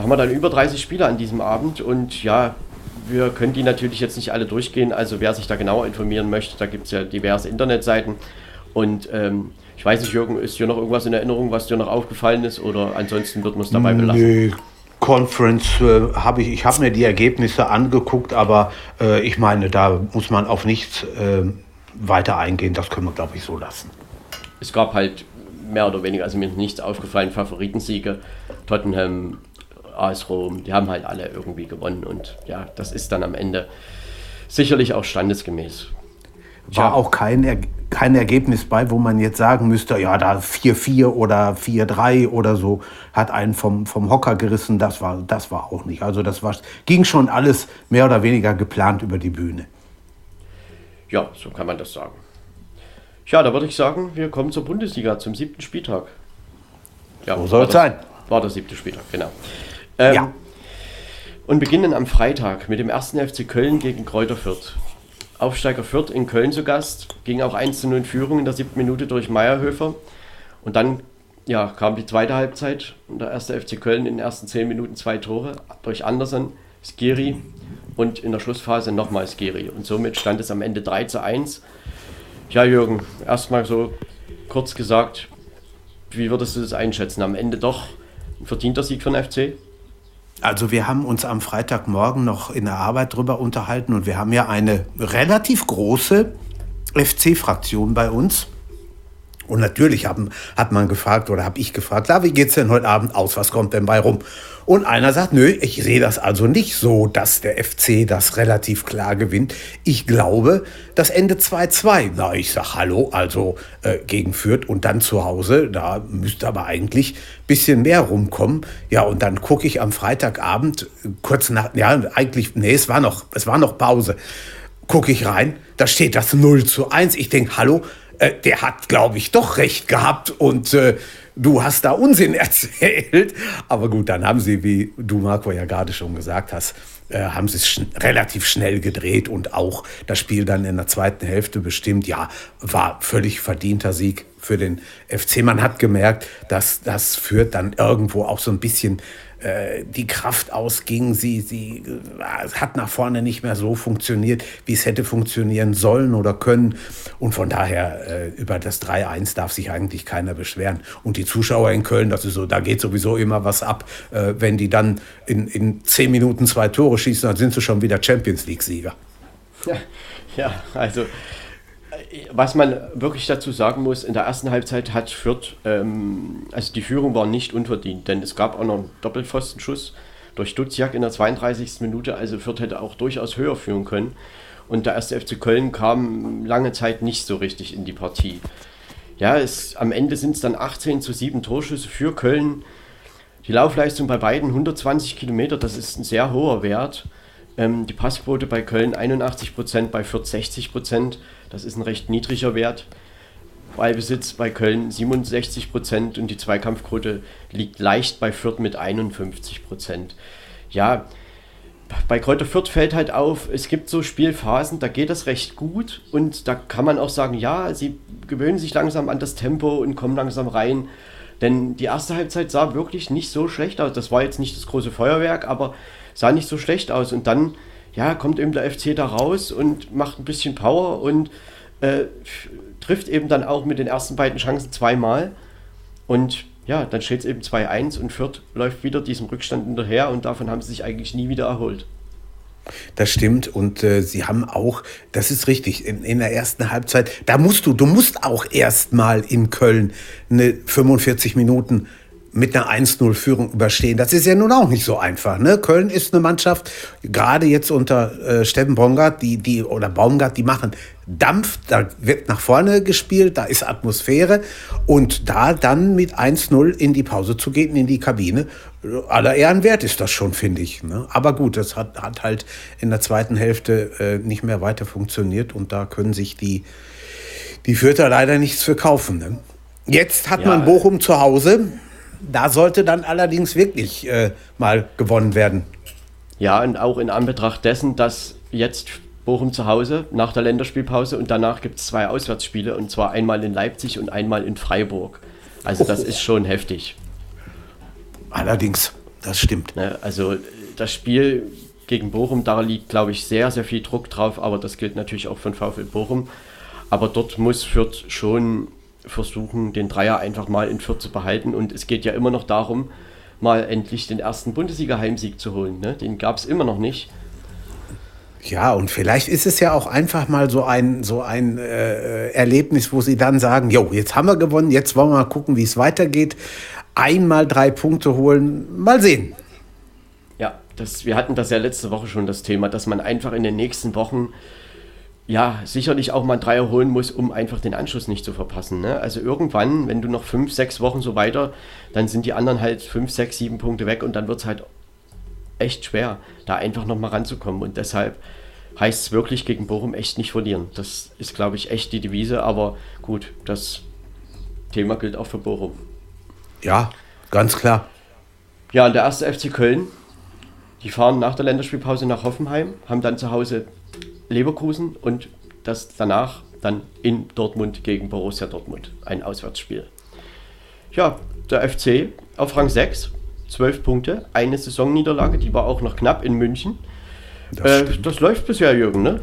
Da haben wir dann über 30 Spieler an diesem Abend und ja, wir können die natürlich jetzt nicht alle durchgehen. Also wer sich da genauer informieren möchte, da gibt es ja diverse Internetseiten. Und ähm, ich weiß nicht, Jürgen, ist dir noch irgendwas in Erinnerung, was dir noch aufgefallen ist? Oder ansonsten wird man es dabei belassen? Nee. Conference äh, habe ich, ich habe mir die Ergebnisse angeguckt, aber äh, ich meine, da muss man auf nichts äh, weiter eingehen. Das können wir, glaube ich, so lassen. Es gab halt mehr oder weniger, also mir ist nichts aufgefallen, Favoritensiege. Tottenham AS Rom, die haben halt alle irgendwie gewonnen und ja, das ist dann am Ende sicherlich auch standesgemäß. War auch kein, er kein Ergebnis bei, wo man jetzt sagen müsste, ja, da 4-4 oder 4-3 oder so hat einen vom, vom Hocker gerissen. Das war, das war auch nicht. Also das war, ging schon alles mehr oder weniger geplant über die Bühne. Ja, so kann man das sagen. Ja, da würde ich sagen, wir kommen zur Bundesliga, zum siebten Spieltag. Ja, so soll es sein. War der siebte Spieltag, genau. Ähm, ja. Und beginnen am Freitag mit dem ersten FC Köln gegen Kräuter Fürth. Aufsteiger Fürth in Köln zu Gast, ging auch 1 zu 0 in Führung in der siebten Minute durch Meierhöfer. Und dann ja, kam die zweite Halbzeit und der erste FC Köln in den ersten zehn Minuten zwei Tore durch Andersen, Skiri und in der Schlussphase nochmal Skiri. Und somit stand es am Ende 3 zu 1. Ja, Jürgen, erstmal so kurz gesagt, wie würdest du das einschätzen? Am Ende doch ein verdienter Sieg von FC? Also wir haben uns am Freitagmorgen noch in der Arbeit drüber unterhalten und wir haben ja eine relativ große FC-Fraktion bei uns. Und natürlich haben, hat man gefragt oder habe ich gefragt, ja, wie geht's denn heute Abend aus? Was kommt denn bei rum? Und einer sagt, nö, ich sehe das also nicht so, dass der FC das relativ klar gewinnt. Ich glaube, das Ende 2-2. Na, ich sag Hallo, also äh, gegen Fürth und dann zu Hause, da müsste aber eigentlich bisschen mehr rumkommen. Ja, und dann gucke ich am Freitagabend, kurz nach, ja, eigentlich, nee, es war noch, es war noch Pause gucke ich rein, da steht das 0 zu 1. Ich denke, hallo, äh, der hat, glaube ich, doch recht gehabt und äh, du hast da Unsinn erzählt. Aber gut, dann haben sie, wie du, Marco, ja gerade schon gesagt hast, äh, haben sie es schn relativ schnell gedreht und auch das Spiel dann in der zweiten Hälfte bestimmt. Ja, war völlig verdienter Sieg für den FC. Man hat gemerkt, dass das führt dann irgendwo auch so ein bisschen äh, die Kraft ausging. Sie, sie äh, hat nach vorne nicht mehr so funktioniert, wie es hätte funktionieren sollen oder können. Und von daher äh, über das 3-1 darf sich eigentlich keiner beschweren. Und die Zuschauer in Köln, das ist so, da geht sowieso immer was ab. Äh, wenn die dann in, in zehn Minuten zwei Tore schießen, dann sind sie schon wieder Champions League-Sieger. Ja, ja, also was man wirklich dazu sagen muss, in der ersten Halbzeit hat Fürth, ähm, also die Führung war nicht unverdient, denn es gab auch noch einen Doppelpfostenschuss durch Duziak in der 32. Minute, also Fürth hätte auch durchaus höher führen können. Und der erste FC Köln kam lange Zeit nicht so richtig in die Partie. Ja, es, am Ende sind es dann 18 zu 7 Torschüsse für Köln. Die Laufleistung bei beiden 120 Kilometer, das ist ein sehr hoher Wert. Ähm, die Passquote bei Köln 81 Prozent, bei Fürth 60 Prozent. Das ist ein recht niedriger Wert. Ballbesitz bei Köln 67 Prozent und die Zweikampfquote liegt leicht bei Fürth mit 51 Prozent. Ja, bei Kräuter Fürth fällt halt auf, es gibt so Spielphasen, da geht das recht gut und da kann man auch sagen, ja, sie gewöhnen sich langsam an das Tempo und kommen langsam rein. Denn die erste Halbzeit sah wirklich nicht so schlecht aus. Das war jetzt nicht das große Feuerwerk, aber sah nicht so schlecht aus. Und dann ja, kommt eben der FC da raus und macht ein bisschen Power und äh, trifft eben dann auch mit den ersten beiden Chancen zweimal. Und ja, dann steht es eben 2-1 und Fürth läuft wieder diesem Rückstand hinterher und davon haben sie sich eigentlich nie wieder erholt. Das stimmt und äh, sie haben auch, das ist richtig, in, in der ersten Halbzeit, da musst du, du musst auch erstmal in Köln eine 45 Minuten mit einer 1-0-Führung überstehen. Das ist ja nun auch nicht so einfach. Ne? Köln ist eine Mannschaft, gerade jetzt unter äh, Steffen Baumgart, die, die, oder Baumgart, die machen Dampf, da wird nach vorne gespielt, da ist Atmosphäre und da dann mit 1-0 in die Pause zu gehen, in die Kabine, aller Ehren wert ist das schon, finde ich. Ne? Aber gut, das hat, hat halt in der zweiten Hälfte äh, nicht mehr weiter funktioniert und da können sich die, die Fürther leider nichts für kaufen. Ne? Jetzt hat ja. man Bochum zu Hause da sollte dann allerdings wirklich äh, mal gewonnen werden. Ja, und auch in Anbetracht dessen, dass jetzt Bochum zu Hause nach der Länderspielpause und danach gibt es zwei Auswärtsspiele und zwar einmal in Leipzig und einmal in Freiburg. Also das oh. ist schon heftig. Allerdings, das stimmt. Ne, also das Spiel gegen Bochum, da liegt, glaube ich, sehr, sehr viel Druck drauf, aber das gilt natürlich auch den VfL Bochum. Aber dort muss Fürth schon versuchen, den Dreier einfach mal in Fürth zu behalten. Und es geht ja immer noch darum, mal endlich den ersten Bundesliga-Heimsieg zu holen. Ne? Den gab es immer noch nicht. Ja, und vielleicht ist es ja auch einfach mal so ein, so ein äh, Erlebnis, wo sie dann sagen, jo, jetzt haben wir gewonnen, jetzt wollen wir mal gucken, wie es weitergeht. Einmal drei Punkte holen, mal sehen. Ja, das, wir hatten das ja letzte Woche schon, das Thema, dass man einfach in den nächsten Wochen ja, sicherlich auch mal ein Dreier holen muss, um einfach den Anschluss nicht zu verpassen. Ne? Also irgendwann, wenn du noch fünf, sechs Wochen so weiter, dann sind die anderen halt fünf, sechs, sieben Punkte weg und dann wird es halt echt schwer, da einfach nochmal ranzukommen. Und deshalb heißt es wirklich gegen Bochum echt nicht verlieren. Das ist, glaube ich, echt die Devise, aber gut, das Thema gilt auch für Bochum. Ja, ganz klar. Ja, und der erste FC Köln, die fahren nach der Länderspielpause nach Hoffenheim, haben dann zu Hause Leverkusen und das danach dann in Dortmund gegen Borussia Dortmund, ein Auswärtsspiel. Ja, der FC auf Rang 6, 12 Punkte, eine Saisonniederlage, die war auch noch knapp in München. Das, äh, das läuft bisher, Jürgen, ne?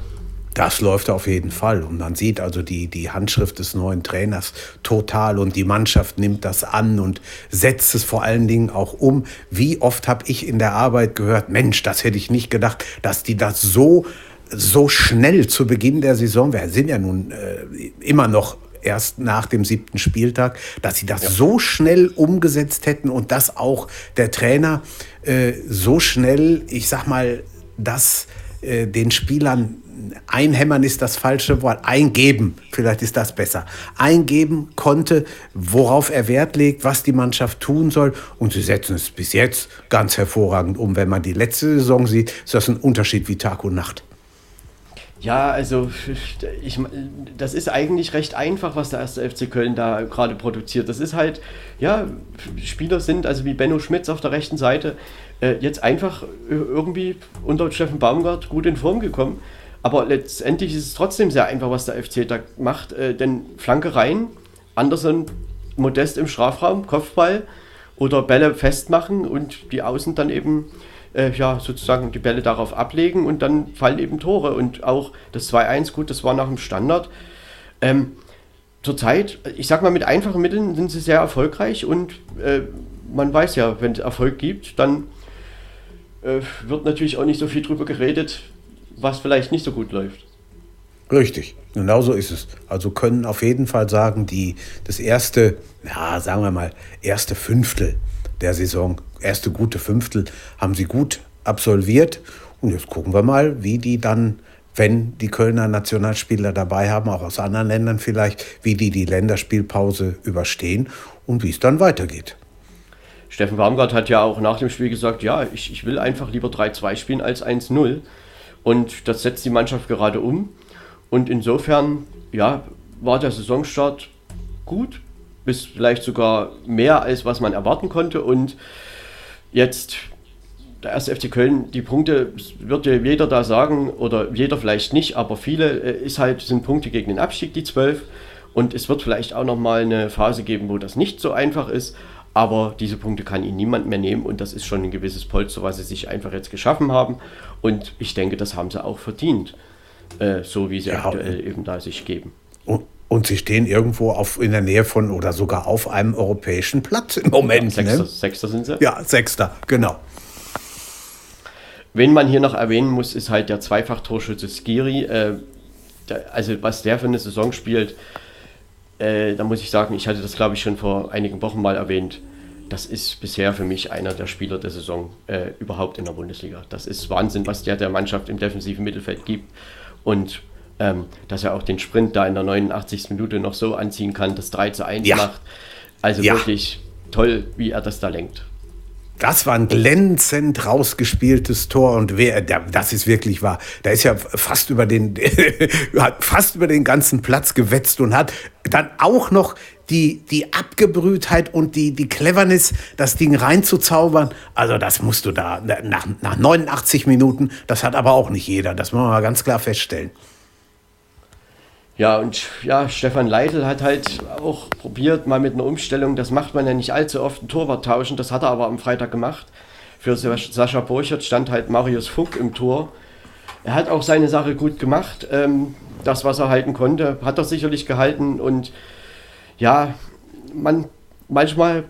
Das läuft auf jeden Fall. Und man sieht also die, die Handschrift des neuen Trainers total und die Mannschaft nimmt das an und setzt es vor allen Dingen auch um. Wie oft habe ich in der Arbeit gehört, Mensch, das hätte ich nicht gedacht, dass die das so so schnell zu Beginn der Saison, wir sind ja nun äh, immer noch erst nach dem siebten Spieltag, dass sie das ja. so schnell umgesetzt hätten und dass auch der Trainer äh, so schnell, ich sag mal, dass äh, den Spielern einhämmern ist das falsche Wort, eingeben, vielleicht ist das besser, eingeben konnte, worauf er Wert legt, was die Mannschaft tun soll. Und sie setzen es bis jetzt ganz hervorragend um. Wenn man die letzte Saison sieht, ist das ein Unterschied wie Tag und Nacht. Ja, also ich, das ist eigentlich recht einfach, was der erste FC Köln da gerade produziert. Das ist halt, ja, Spieler sind, also wie Benno Schmitz auf der rechten Seite, äh, jetzt einfach irgendwie unter Steffen Baumgart gut in Form gekommen. Aber letztendlich ist es trotzdem sehr einfach, was der FC da macht. Äh, denn Flanke rein, Anderson modest im Strafraum, Kopfball oder Bälle festmachen und die Außen dann eben äh, ja, sozusagen die Bälle darauf ablegen und dann fallen eben Tore. Und auch das 2-1, gut, das war nach dem Standard. Ähm, Zurzeit, ich sag mal, mit einfachen Mitteln sind sie sehr erfolgreich und äh, man weiß ja, wenn es Erfolg gibt, dann äh, wird natürlich auch nicht so viel drüber geredet, was vielleicht nicht so gut läuft. Richtig, genau so ist es. Also können auf jeden Fall sagen, die, das erste, ja, sagen wir mal, erste Fünftel der Saison, erste gute Fünftel, haben sie gut absolviert. Und jetzt gucken wir mal, wie die dann, wenn die Kölner Nationalspieler dabei haben, auch aus anderen Ländern vielleicht, wie die die Länderspielpause überstehen und wie es dann weitergeht. Steffen Baumgart hat ja auch nach dem Spiel gesagt, ja, ich, ich will einfach lieber 3-2 spielen als 1-0. Und das setzt die Mannschaft gerade um. Und insofern, ja, war der Saisonstart gut, bis vielleicht sogar mehr als was man erwarten konnte. Und jetzt der erste FC Köln, die Punkte wird ja jeder da sagen, oder jeder vielleicht nicht, aber viele äh, ist halt, sind Punkte gegen den Abstieg, die zwölf. Und es wird vielleicht auch nochmal eine Phase geben, wo das nicht so einfach ist. Aber diese Punkte kann ihnen niemand mehr nehmen und das ist schon ein gewisses Polster, was sie sich einfach jetzt geschaffen haben. Und ich denke, das haben sie auch verdient, äh, so wie sie ja, aktuell eben da sich geben. Und, und, sie stehen irgendwo auf, in der Nähe von oder sogar auf einem europäischen Platz im Moment. Ja, Sechster, ne? Sechster sind sie? Ja, Sechster, genau. Wen man hier noch erwähnen muss, ist halt der Zweifach-Torschütze Skiri. Äh, der, also was der für eine Saison spielt, äh, da muss ich sagen, ich hatte das glaube ich schon vor einigen Wochen mal erwähnt. Das ist bisher für mich einer der Spieler der Saison äh, überhaupt in der Bundesliga. Das ist Wahnsinn, was der der Mannschaft im defensiven Mittelfeld gibt. Und ähm, dass er auch den Sprint da in der 89. Minute noch so anziehen kann, das 3 zu 1 ja. macht. Also ja. wirklich toll, wie er das da lenkt. Das war ein glänzend rausgespieltes Tor und wer, das ist wirklich wahr. Da ist ja fast über den, hat fast über den ganzen Platz gewetzt und hat dann auch noch die, die Abgebrühtheit und die, die Cleverness, das Ding reinzuzaubern. Also das musst du da nach, nach 89 Minuten, das hat aber auch nicht jeder. Das muss man mal ganz klar feststellen. Ja, und ja, Stefan Leitl hat halt auch probiert, mal mit einer Umstellung, das macht man ja nicht allzu oft, ein Torwart tauschen, das hat er aber am Freitag gemacht. Für Sascha Burchert stand halt Marius Fuck im Tor. Er hat auch seine Sache gut gemacht. Ähm, das, was er halten konnte, hat er sicherlich gehalten. Und ja, man manchmal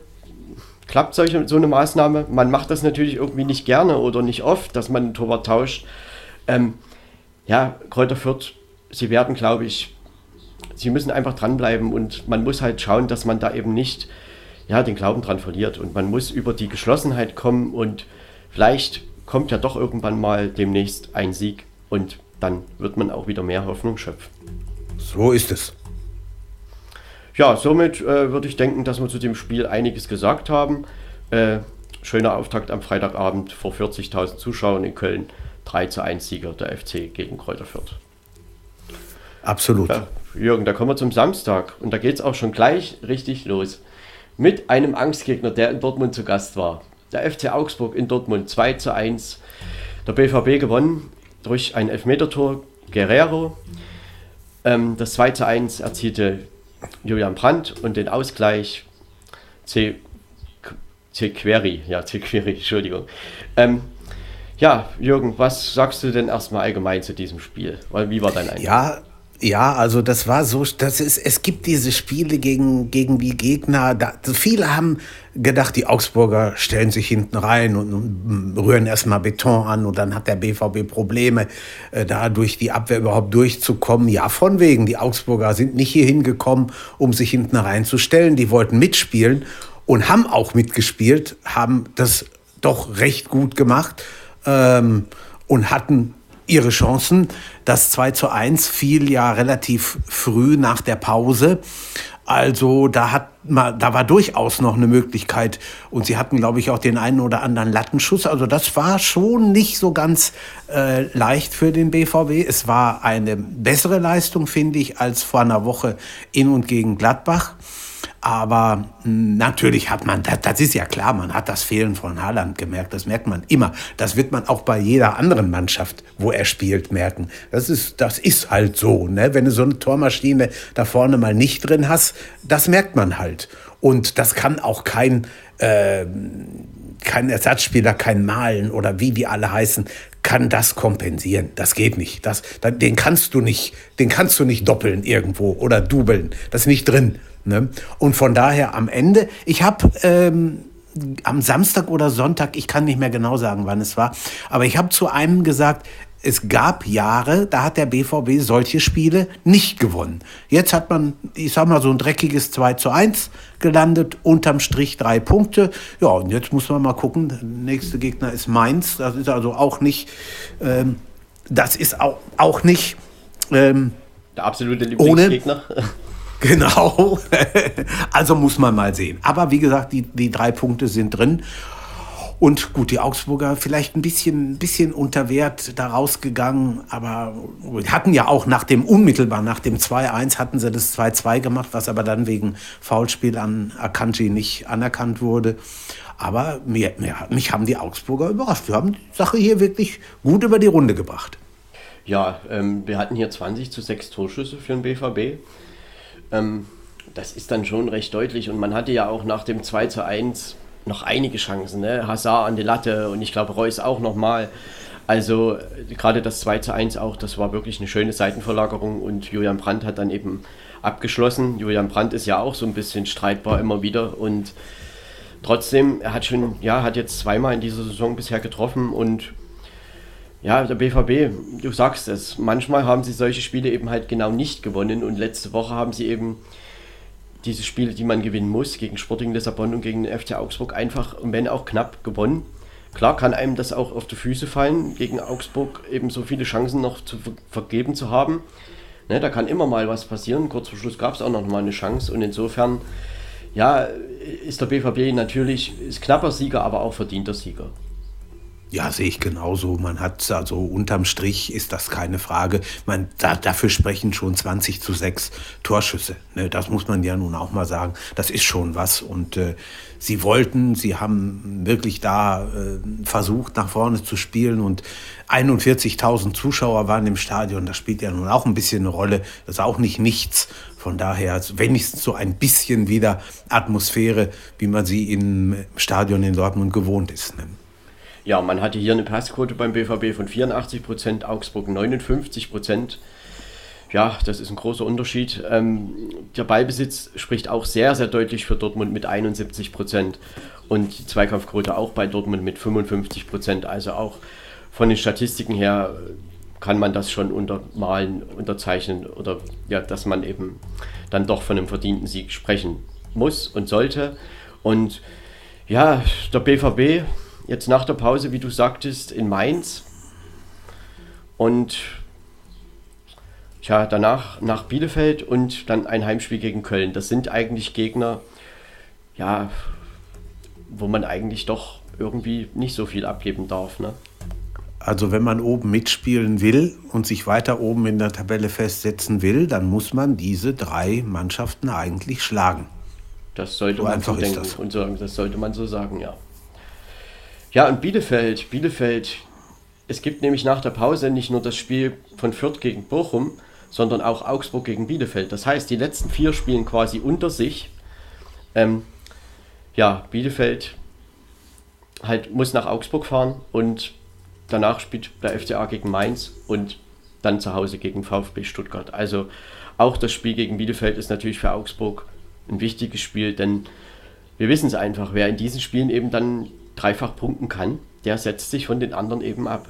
klappt solche, so eine Maßnahme. Man macht das natürlich irgendwie nicht gerne oder nicht oft, dass man einen Torwart tauscht. Ähm, ja, Kräuter Fürth, sie werden, glaube ich, sie müssen einfach dranbleiben und man muss halt schauen, dass man da eben nicht ja, den Glauben dran verliert. Und man muss über die Geschlossenheit kommen und vielleicht kommt ja doch irgendwann mal demnächst ein Sieg und dann wird man auch wieder mehr Hoffnung schöpfen. So ist es. Ja, somit äh, würde ich denken, dass wir zu dem Spiel einiges gesagt haben. Äh, schöner Auftakt am Freitagabend vor 40.000 Zuschauern in Köln. 3 zu 1 Sieger der FC gegen Kräuter Fürth. Absolut. Ja, Jürgen, da kommen wir zum Samstag und da geht es auch schon gleich richtig los. Mit einem Angstgegner, der in Dortmund zu Gast war. Der FC Augsburg in Dortmund 2 zu 1. Der BVB gewonnen durch ein Elfmetertor Guerrero. Ähm, das 2 zu 1 erzielte Julian Brandt und den Ausgleich C. C. Query. Ja, C. Query, Entschuldigung. Ähm, ja, Jürgen, was sagst du denn erstmal allgemein zu diesem Spiel? Wie war dein Eindruck? Ja, ja, also das war so, das ist, es gibt diese Spiele gegen, gegen die Gegner. Da, viele haben gedacht, die Augsburger stellen sich hinten rein und, und rühren erstmal Beton an und dann hat der BVB Probleme, äh, da durch die Abwehr überhaupt durchzukommen. Ja, von wegen, die Augsburger sind nicht hier hingekommen, um sich hinten reinzustellen. Die wollten mitspielen und haben auch mitgespielt, haben das doch recht gut gemacht ähm, und hatten ihre Chancen. Das 2 zu 1 fiel ja relativ früh nach der Pause. Also da hat man, da war durchaus noch eine Möglichkeit. Und sie hatten, glaube ich, auch den einen oder anderen Lattenschuss. Also das war schon nicht so ganz äh, leicht für den BVB. Es war eine bessere Leistung, finde ich, als vor einer Woche in und gegen Gladbach. Aber natürlich hat man, das, das, ist ja klar, man hat das Fehlen von Haaland gemerkt. Das merkt man immer. Das wird man auch bei jeder anderen Mannschaft, wo er spielt, merken. Das ist, das ist halt so. Ne? Wenn du so eine Tormaschine da vorne mal nicht drin hast, das merkt man halt. Und das kann auch kein, äh, kein Ersatzspieler, kein Malen oder wie die alle heißen, kann das kompensieren. Das geht nicht. Das, den kannst du nicht, den kannst du nicht doppeln irgendwo oder dubeln. Das ist nicht drin. Ne? Und von daher am Ende, ich habe ähm, am Samstag oder Sonntag, ich kann nicht mehr genau sagen, wann es war, aber ich habe zu einem gesagt, es gab Jahre, da hat der BVB solche Spiele nicht gewonnen. Jetzt hat man, ich sag mal, so ein dreckiges 2 zu 1 gelandet, unterm Strich drei Punkte. Ja, und jetzt muss man mal gucken, der nächste Gegner ist Mainz. Das ist also auch nicht, ähm, das ist auch, auch nicht ähm, der absolute Lieblingsgegner. Ohne, Genau. also muss man mal sehen. Aber wie gesagt, die, die drei Punkte sind drin. Und gut, die Augsburger vielleicht ein bisschen, bisschen unter Wert da rausgegangen, aber hatten ja auch nach dem, unmittelbar nach dem 2-1 hatten sie das 2-2 gemacht, was aber dann wegen Foulspiel an Akanji nicht anerkannt wurde. Aber mir, mir, mich haben die Augsburger überrascht. Wir haben die Sache hier wirklich gut über die Runde gebracht. Ja, ähm, wir hatten hier 20 zu 6 Torschüsse für den BVB. Ähm, das ist dann schon recht deutlich und man hatte ja auch nach dem 2 zu 1 noch einige Chancen. Ne? Hazard an die Latte und ich glaube Reus auch nochmal. Also gerade das 2 zu 1 auch, das war wirklich eine schöne Seitenverlagerung und Julian Brandt hat dann eben abgeschlossen. Julian Brandt ist ja auch so ein bisschen streitbar immer wieder und trotzdem, er hat schon, ja, hat jetzt zweimal in dieser Saison bisher getroffen und ja, der BVB, du sagst es, manchmal haben sie solche Spiele eben halt genau nicht gewonnen und letzte Woche haben sie eben diese Spiele, die man gewinnen muss, gegen Sporting Lissabon und gegen den FC Augsburg einfach, wenn auch knapp, gewonnen. Klar kann einem das auch auf die Füße fallen, gegen Augsburg eben so viele Chancen noch zu vergeben zu haben. Ne, da kann immer mal was passieren. Kurz vor Schluss gab es auch noch mal eine Chance und insofern, ja, ist der BVB natürlich ist knapper Sieger, aber auch verdienter Sieger. Ja, sehe ich genauso. Man hat also unterm Strich ist das keine Frage. Man, da, dafür sprechen schon 20 zu 6 Torschüsse. Ne, das muss man ja nun auch mal sagen. Das ist schon was. Und äh, sie wollten, sie haben wirklich da äh, versucht, nach vorne zu spielen. Und 41.000 Zuschauer waren im Stadion. Das spielt ja nun auch ein bisschen eine Rolle. Das ist auch nicht nichts. Von daher also wenigstens so ein bisschen wieder Atmosphäre, wie man sie im Stadion in Dortmund gewohnt ist. Ne? Ja, man hatte hier eine Passquote beim BVB von 84 Prozent, Augsburg 59 Prozent. Ja, das ist ein großer Unterschied. Ähm, der Ballbesitz spricht auch sehr, sehr deutlich für Dortmund mit 71 Prozent und die Zweikampfquote auch bei Dortmund mit 55 Prozent. Also auch von den Statistiken her kann man das schon untermalen, unterzeichnen oder ja, dass man eben dann doch von einem verdienten Sieg sprechen muss und sollte. Und ja, der BVB jetzt nach der Pause, wie du sagtest, in Mainz. Und ja, danach nach Bielefeld und dann ein Heimspiel gegen Köln. Das sind eigentlich Gegner, ja, wo man eigentlich doch irgendwie nicht so viel abgeben darf. Ne? Also wenn man oben mitspielen will und sich weiter oben in der Tabelle festsetzen will, dann muss man diese drei Mannschaften eigentlich schlagen. Das sollte so man so denken und sagen, das sollte man so sagen, ja. Ja, und Bielefeld, Bielefeld, es gibt nämlich nach der Pause nicht nur das Spiel von Fürth gegen Bochum, sondern auch Augsburg gegen Bielefeld. Das heißt, die letzten vier spielen quasi unter sich. Ähm, ja, Bielefeld halt muss nach Augsburg fahren und danach spielt der FCA gegen Mainz und dann zu Hause gegen VfB Stuttgart. Also auch das Spiel gegen Bielefeld ist natürlich für Augsburg ein wichtiges Spiel, denn wir wissen es einfach, wer in diesen Spielen eben dann dreifach punkten kann, der setzt sich von den anderen eben ab.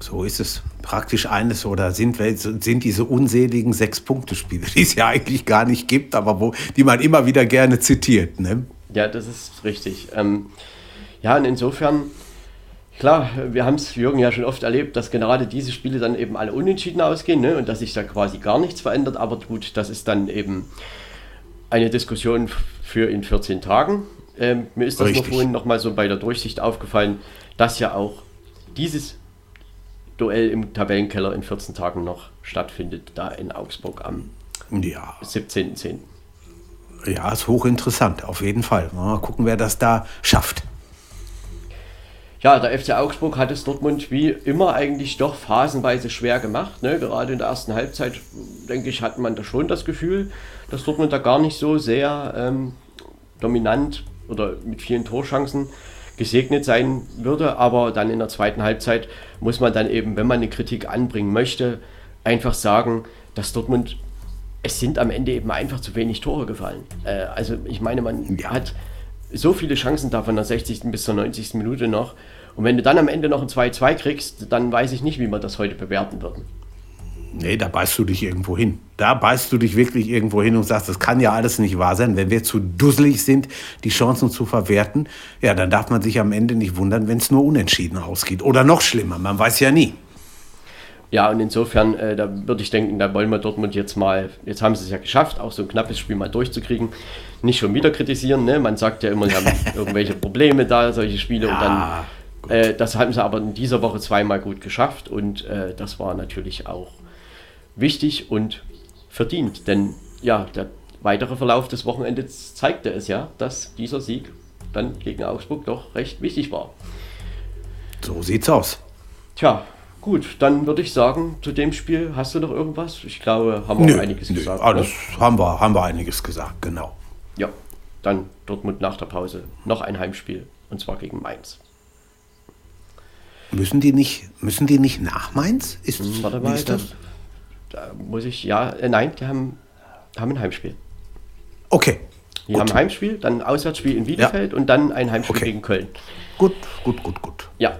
So ist es. Praktisch eines oder sind, sind diese unseligen Sechs-Punkte-Spiele, die es ja eigentlich gar nicht gibt, aber wo, die man immer wieder gerne zitiert. Ne? Ja, das ist richtig. Ähm, ja, und insofern, klar, wir haben es, Jürgen, ja schon oft erlebt, dass gerade diese Spiele dann eben alle unentschieden ausgehen ne? und dass sich da quasi gar nichts verändert. Aber gut, das ist dann eben eine Diskussion für in 14 Tagen. Ähm, mir ist das Richtig. noch vorhin nochmal so bei der Durchsicht aufgefallen, dass ja auch dieses Duell im Tabellenkeller in 14 Tagen noch stattfindet, da in Augsburg am ja. 17.10. Ja, ist hochinteressant, auf jeden Fall. Mal gucken, wer das da schafft. Ja, der FC Augsburg hat es Dortmund wie immer eigentlich doch phasenweise schwer gemacht. Ne? Gerade in der ersten Halbzeit, denke ich, hat man da schon das Gefühl, dass Dortmund da gar nicht so sehr ähm, dominant oder mit vielen Torchancen gesegnet sein würde. Aber dann in der zweiten Halbzeit muss man dann eben, wenn man eine Kritik anbringen möchte, einfach sagen, dass Dortmund, es sind am Ende eben einfach zu wenig Tore gefallen. Äh, also ich meine, man ja. hat so viele Chancen da von der 60. bis zur 90. Minute noch. Und wenn du dann am Ende noch ein 2-2 kriegst, dann weiß ich nicht, wie wir das heute bewerten würden. Nee, da beißt du dich irgendwo hin. Da beißt du dich wirklich irgendwo hin und sagst, das kann ja alles nicht wahr sein. Wenn wir zu dusselig sind, die Chancen zu verwerten, ja, dann darf man sich am Ende nicht wundern, wenn es nur unentschieden ausgeht. Oder noch schlimmer, man weiß ja nie. Ja, und insofern, äh, da würde ich denken, da wollen wir Dortmund jetzt mal, jetzt haben sie es ja geschafft, auch so ein knappes Spiel mal durchzukriegen. Nicht schon wieder kritisieren, ne? Man sagt ja immer, sie haben irgendwelche Probleme da, solche Spiele, ja, und dann, äh, das haben sie aber in dieser Woche zweimal gut geschafft und äh, das war natürlich auch wichtig und verdient. Denn ja, der weitere Verlauf des Wochenendes zeigte es ja, dass dieser Sieg dann gegen Augsburg doch recht wichtig war. So sieht's aus. Tja, gut, dann würde ich sagen, zu dem Spiel hast du noch irgendwas? Ich glaube, haben wir nö, einiges nö, gesagt. Alles ne? haben wir, haben wir einiges gesagt, genau. Ja, dann Dortmund nach der Pause noch ein Heimspiel und zwar gegen Mainz. Müssen die nicht, müssen die nicht nach Mainz? Ist, hm, Warte mal, ist das? Da muss ich, ja, äh, nein, die haben, haben ein Heimspiel. Okay. Die gut. haben ein Heimspiel, dann ein Auswärtsspiel in Bielefeld ja. und dann ein Heimspiel okay. gegen Köln. Gut, gut, gut, gut. Ja.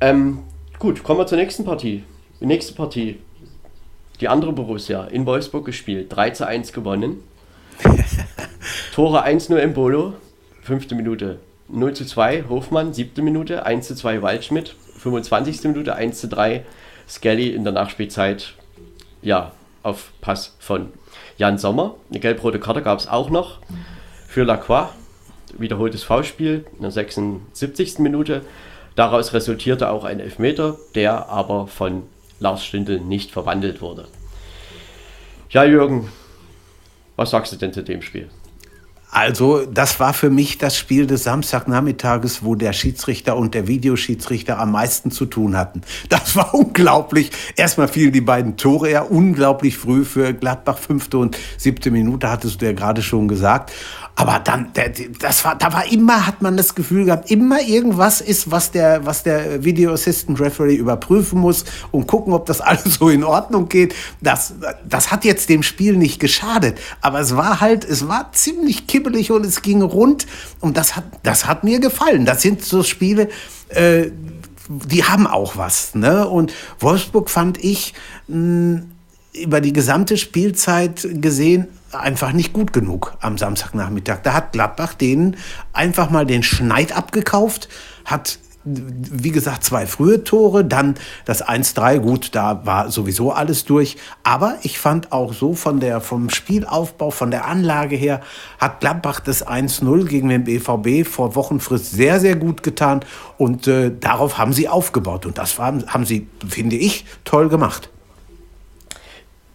Ähm, gut, kommen wir zur nächsten Partie. Die nächste Partie. Die andere Borussia in Wolfsburg gespielt. 3 zu 1 gewonnen. Tore 1-0 Embolo, fünfte Minute. 0 zu 2 Hofmann, siebte Minute. 1 zu 2 Waldschmidt, 25. Minute. 1 zu 3 Skelly in der Nachspielzeit ja, auf Pass von Jan Sommer. Eine gelb-rote Karte gab es auch noch für Lacroix. Wiederholtes Foulspiel in der 76. Minute. Daraus resultierte auch ein Elfmeter, der aber von Lars Stindl nicht verwandelt wurde. Ja, Jürgen, was sagst du denn zu dem Spiel? Also, das war für mich das Spiel des Samstagnachmittages, wo der Schiedsrichter und der Videoschiedsrichter am meisten zu tun hatten. Das war unglaublich. Erstmal fielen die beiden Tore ja unglaublich früh für Gladbach, fünfte und siebte Minute, hattest du ja gerade schon gesagt. Aber dann, das war, da war immer, hat man das Gefühl gehabt, immer irgendwas ist, was der, was der Video Assistant Referee überprüfen muss und gucken, ob das alles so in Ordnung geht. Das, das hat jetzt dem Spiel nicht geschadet. Aber es war halt, es war ziemlich kippelig und es ging rund. Und das hat, das hat mir gefallen. Das sind so Spiele, äh, die haben auch was. Ne? Und Wolfsburg fand ich mh, über die gesamte Spielzeit gesehen einfach nicht gut genug am Samstagnachmittag. Da hat Gladbach denen einfach mal den Schneid abgekauft, hat wie gesagt, zwei frühe Tore, dann das 1-3, gut, da war sowieso alles durch. Aber ich fand auch so von der, vom Spielaufbau, von der Anlage her, hat Gladbach das 1-0 gegen den BVB vor Wochenfrist sehr, sehr gut getan. Und äh, darauf haben sie aufgebaut. Und das war, haben sie, finde ich, toll gemacht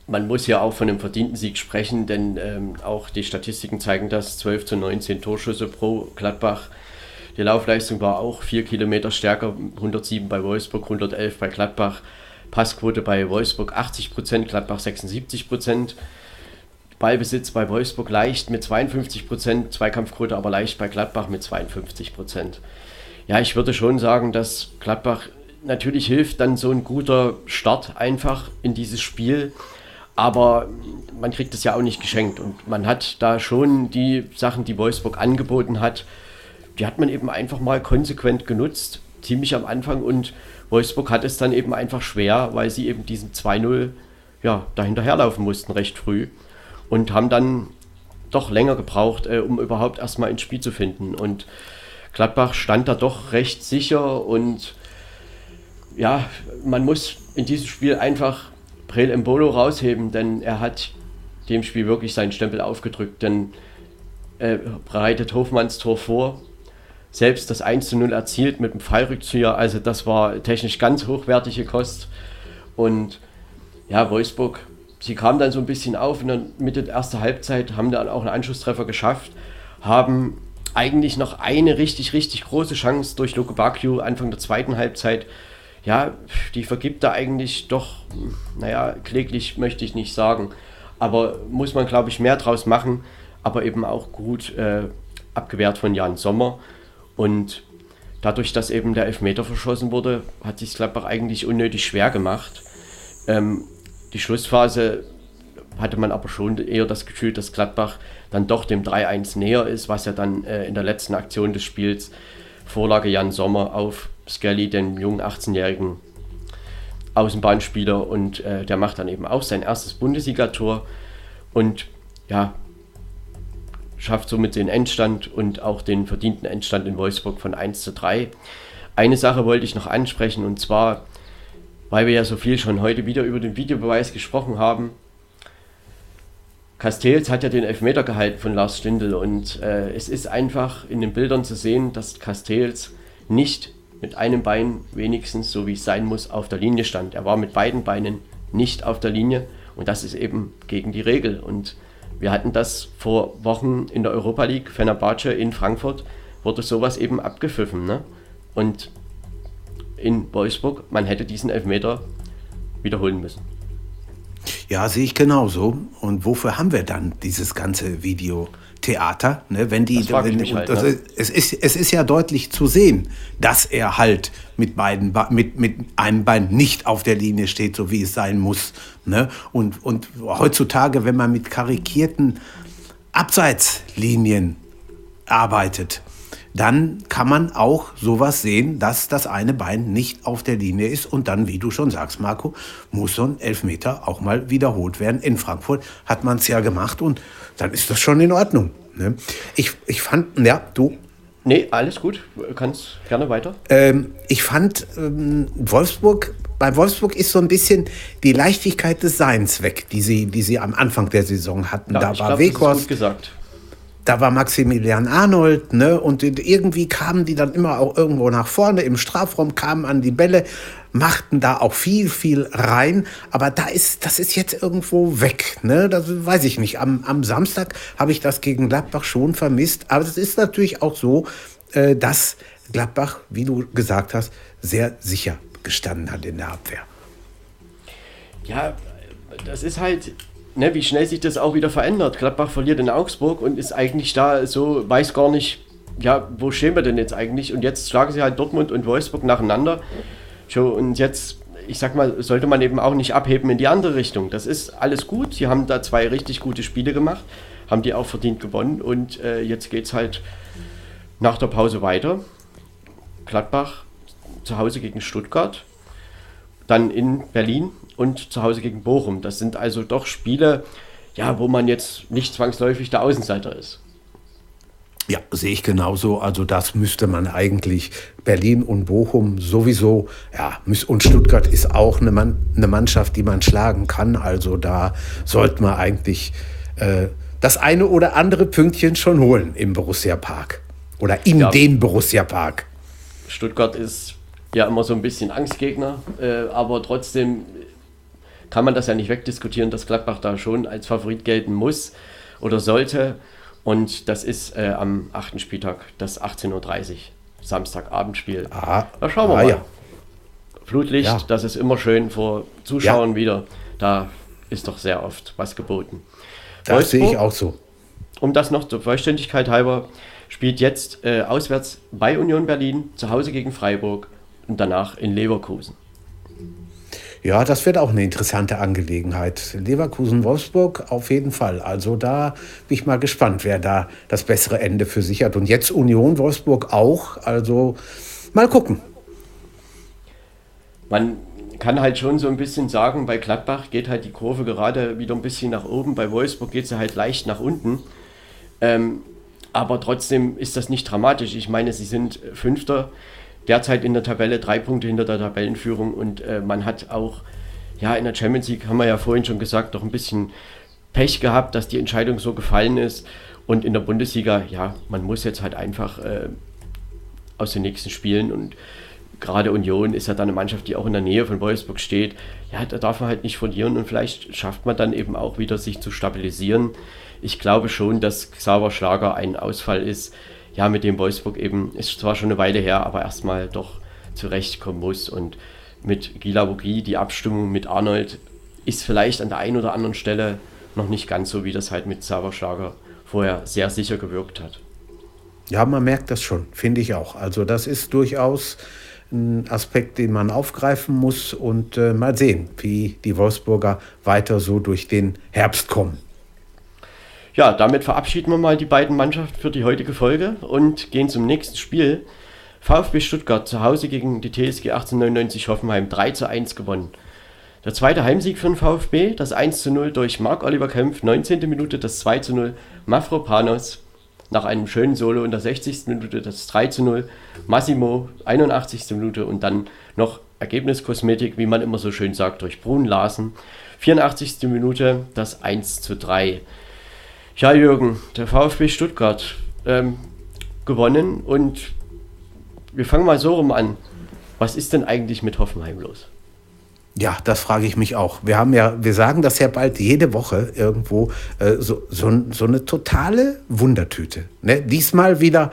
man muss ja auch von einem verdienten Sieg sprechen, denn ähm, auch die Statistiken zeigen das, 12 zu 19 Torschüsse pro Gladbach. Die Laufleistung war auch 4 Kilometer stärker, 107 bei Wolfsburg, 111 bei Gladbach. Passquote bei Wolfsburg 80 Prozent, Gladbach 76 Prozent. Ballbesitz bei Wolfsburg leicht mit 52 Prozent, Zweikampfquote aber leicht bei Gladbach mit 52 Prozent. Ja, ich würde schon sagen, dass Gladbach natürlich hilft dann so ein guter Start einfach in dieses Spiel aber man kriegt es ja auch nicht geschenkt. Und man hat da schon die Sachen, die Wolfsburg angeboten hat, die hat man eben einfach mal konsequent genutzt, ziemlich am Anfang. Und Wolfsburg hat es dann eben einfach schwer, weil sie eben diesen 2-0 ja, dahinterherlaufen mussten recht früh und haben dann doch länger gebraucht, äh, um überhaupt erstmal ins Spiel zu finden. Und Gladbach stand da doch recht sicher und ja, man muss in diesem Spiel einfach Prel Embolo rausheben, denn er hat dem Spiel wirklich seinen Stempel aufgedrückt, denn er bereitet Hofmanns Tor vor, selbst das 1 zu 0 erzielt mit dem Fallrückzieher, also das war technisch ganz hochwertige Kost und ja, Wolfsburg, sie kam dann so ein bisschen auf in der Mitte der ersten Halbzeit, haben dann auch einen Anschlusstreffer geschafft, haben eigentlich noch eine richtig, richtig große Chance durch Luke Bakio Anfang der zweiten Halbzeit. Ja, die vergibt er eigentlich doch, naja, kläglich möchte ich nicht sagen, aber muss man, glaube ich, mehr draus machen, aber eben auch gut äh, abgewehrt von Jan Sommer. Und dadurch, dass eben der Elfmeter verschossen wurde, hat sich Gladbach eigentlich unnötig schwer gemacht. Ähm, die Schlussphase hatte man aber schon eher das Gefühl, dass Gladbach dann doch dem 3-1 näher ist, was ja dann äh, in der letzten Aktion des Spiels Vorlage Jan Sommer auf Skelly, den jungen 18-jährigen Außenbahnspieler und äh, der macht dann eben auch sein erstes Bundesligator und ja, schafft somit den Endstand und auch den verdienten Endstand in Wolfsburg von 1 zu 3. Eine Sache wollte ich noch ansprechen und zwar, weil wir ja so viel schon heute wieder über den Videobeweis gesprochen haben, Castells hat ja den Elfmeter gehalten von Lars Stindl und äh, es ist einfach in den Bildern zu sehen, dass Castells nicht mit einem Bein wenigstens, so wie es sein muss, auf der Linie stand. Er war mit beiden Beinen nicht auf der Linie und das ist eben gegen die Regel. Und wir hatten das vor Wochen in der Europa League, Fenerbahce in Frankfurt, wurde sowas eben abgepfiffen. Ne? Und in Wolfsburg, man hätte diesen Elfmeter wiederholen müssen. Ja, sehe ich genauso. Und wofür haben wir dann dieses ganze Videotheater? Ne, wenn die, wenn, halt, also ne? es, ist, es ist ja deutlich zu sehen, dass er halt mit, beiden, mit, mit einem Bein nicht auf der Linie steht, so wie es sein muss. Ne? Und, und heutzutage, wenn man mit karikierten Abseitslinien arbeitet, dann kann man auch sowas sehen, dass das eine Bein nicht auf der Linie ist. Und dann, wie du schon sagst, Marco, muss so ein Elfmeter auch mal wiederholt werden. In Frankfurt hat man es ja gemacht und dann ist das schon in Ordnung. Ne? Ich, ich fand, ja, du. Nee, alles gut. Kannst gerne weiter. Ähm, ich fand ähm, Wolfsburg, bei Wolfsburg ist so ein bisschen die Leichtigkeit des Seins weg, die sie, die sie am Anfang der Saison hatten. Ja, da war Weghorst. gesagt da war Maximilian Arnold, ne? Und irgendwie kamen die dann immer auch irgendwo nach vorne im Strafraum, kamen an die Bälle, machten da auch viel, viel rein. Aber da ist, das ist jetzt irgendwo weg, ne? Das weiß ich nicht. Am, am Samstag habe ich das gegen Gladbach schon vermisst. Aber es ist natürlich auch so, äh, dass Gladbach, wie du gesagt hast, sehr sicher gestanden hat in der Abwehr. Ja, das ist halt ne, wie schnell sich das auch wieder verändert. Gladbach verliert in Augsburg und ist eigentlich da so, weiß gar nicht, ja, wo stehen wir denn jetzt eigentlich? Und jetzt schlagen sie halt Dortmund und Wolfsburg nacheinander. Und jetzt, ich sag mal, sollte man eben auch nicht abheben in die andere Richtung. Das ist alles gut. Sie haben da zwei richtig gute Spiele gemacht, haben die auch verdient gewonnen und äh, jetzt geht es halt nach der Pause weiter. Gladbach zu Hause gegen Stuttgart, dann in Berlin und zu Hause gegen Bochum. Das sind also doch Spiele, ja, wo man jetzt nicht zwangsläufig der Außenseiter ist. Ja, sehe ich genauso. Also das müsste man eigentlich Berlin und Bochum sowieso, ja, und Stuttgart ist auch eine, Mann, eine Mannschaft, die man schlagen kann. Also da sollte man eigentlich äh, das eine oder andere Pünktchen schon holen im Borussia Park oder in ja. den Borussia Park. Stuttgart ist ja immer so ein bisschen Angstgegner, äh, aber trotzdem kann man das ja nicht wegdiskutieren, dass Gladbach da schon als Favorit gelten muss oder sollte. Und das ist äh, am 8. Spieltag, das 18.30 Uhr, Samstagabendspiel. Ah, da schauen wir ah, mal. Ja. Flutlicht, ja. das ist immer schön vor Zuschauern ja. wieder. Da ist doch sehr oft was geboten. Das sehe ich auch so. Um das noch zur Vollständigkeit halber, spielt jetzt äh, auswärts bei Union Berlin, zu Hause gegen Freiburg und danach in Leverkusen. Ja, das wird auch eine interessante Angelegenheit. Leverkusen-Wolfsburg auf jeden Fall. Also da bin ich mal gespannt, wer da das bessere Ende für sich hat. Und jetzt Union Wolfsburg auch. Also mal gucken. Man kann halt schon so ein bisschen sagen, bei Gladbach geht halt die Kurve gerade wieder ein bisschen nach oben. Bei Wolfsburg geht sie halt leicht nach unten. Ähm, aber trotzdem ist das nicht dramatisch. Ich meine, sie sind Fünfter derzeit in der Tabelle, drei Punkte hinter der Tabellenführung und äh, man hat auch, ja, in der Champions League haben wir ja vorhin schon gesagt, doch ein bisschen Pech gehabt, dass die Entscheidung so gefallen ist. Und in der Bundesliga, ja, man muss jetzt halt einfach äh, aus den nächsten Spielen und gerade Union ist ja dann eine Mannschaft, die auch in der Nähe von Wolfsburg steht. Ja, da darf man halt nicht verlieren und vielleicht schafft man dann eben auch wieder, sich zu stabilisieren. Ich glaube schon, dass Xaver Schlager ein Ausfall ist, ja, mit dem Wolfsburg eben, ist zwar schon eine Weile her, aber erstmal doch zurechtkommen muss. Und mit Gila Bogi, die Abstimmung mit Arnold ist vielleicht an der einen oder anderen Stelle noch nicht ganz so, wie das halt mit Xaver Schlager vorher sehr sicher gewirkt hat. Ja, man merkt das schon, finde ich auch. Also das ist durchaus ein Aspekt, den man aufgreifen muss und äh, mal sehen, wie die Wolfsburger weiter so durch den Herbst kommen. Ja, damit verabschieden wir mal die beiden Mannschaften für die heutige Folge und gehen zum nächsten Spiel. VfB Stuttgart zu Hause gegen die TSG 1899 Hoffenheim 3 zu 1 gewonnen. Der zweite Heimsieg für den VfB, das 1 zu 0 durch Marc-Oliver Kempf, 19. Minute, das 2 zu 0 Mafropanos nach einem schönen Solo in der 60. Minute das 3 zu 0, Massimo 81. Minute und dann noch Ergebniskosmetik, wie man immer so schön sagt, durch Brun Larsen. 84. Minute das 1 zu 3. Ja, Jürgen, der VfB Stuttgart ähm, gewonnen und wir fangen mal so rum an. Was ist denn eigentlich mit Hoffenheim los? Ja, das frage ich mich auch. Wir haben ja, wir sagen das ja bald jede Woche irgendwo, äh, so, so, so, eine totale Wundertüte. Ne? Diesmal wieder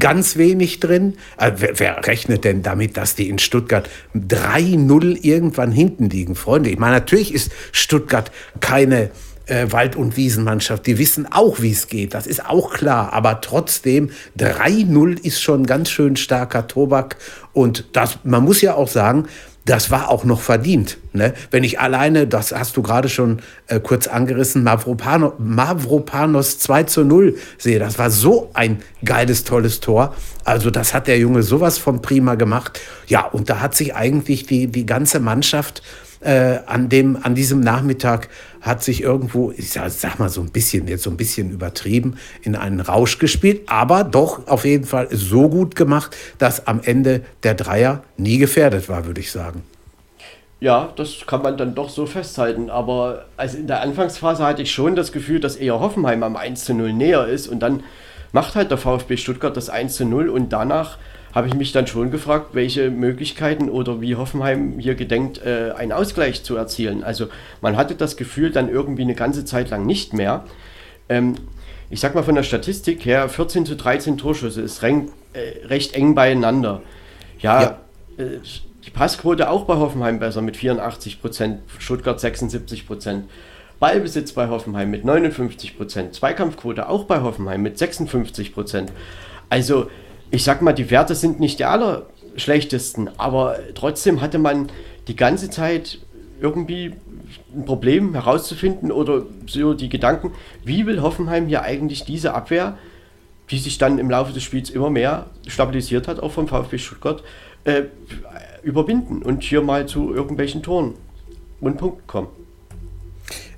ganz wenig drin. Äh, wer, wer, rechnet denn damit, dass die in Stuttgart 3-0 irgendwann hinten liegen? Freunde, ich meine, natürlich ist Stuttgart keine äh, Wald- und Wiesenmannschaft. Die wissen auch, wie es geht. Das ist auch klar. Aber trotzdem, 3-0 ist schon ganz schön starker Tobak. Und das, man muss ja auch sagen, das war auch noch verdient. Ne? Wenn ich alleine, das hast du gerade schon äh, kurz angerissen, Mavropano, Mavropanos 2 zu 0 sehe, das war so ein geiles, tolles Tor. Also das hat der Junge sowas von prima gemacht. Ja, und da hat sich eigentlich die, die ganze Mannschaft äh, an, dem, an diesem Nachmittag hat sich irgendwo, ich sag, sag, mal so ein bisschen, jetzt so ein bisschen übertrieben, in einen Rausch gespielt, aber doch auf jeden Fall so gut gemacht, dass am Ende der Dreier nie gefährdet war, würde ich sagen. Ja, das kann man dann doch so festhalten. Aber also in der Anfangsphase hatte ich schon das Gefühl, dass eher Hoffenheim am 1 zu 0 näher ist. Und dann macht halt der VfB Stuttgart das 1 zu 0 und danach habe ich mich dann schon gefragt, welche Möglichkeiten oder wie Hoffenheim hier gedenkt, äh, einen Ausgleich zu erzielen. Also man hatte das Gefühl dann irgendwie eine ganze Zeit lang nicht mehr. Ähm, ich sag mal von der Statistik her, 14 zu 13 Torschüsse ist recht, äh, recht eng beieinander. Ja, ja. Äh, die Passquote auch bei Hoffenheim besser mit 84 Prozent, Stuttgart 76 Prozent. Ballbesitz bei Hoffenheim mit 59 Prozent, Zweikampfquote auch bei Hoffenheim mit 56 Prozent. Also ich sag mal, die Werte sind nicht die allerschlechtesten, aber trotzdem hatte man die ganze Zeit irgendwie ein Problem herauszufinden oder so die Gedanken, wie will Hoffenheim hier eigentlich diese Abwehr, die sich dann im Laufe des Spiels immer mehr stabilisiert hat, auch vom VfB Stuttgart, äh, überwinden und hier mal zu irgendwelchen Toren und Punkten kommen.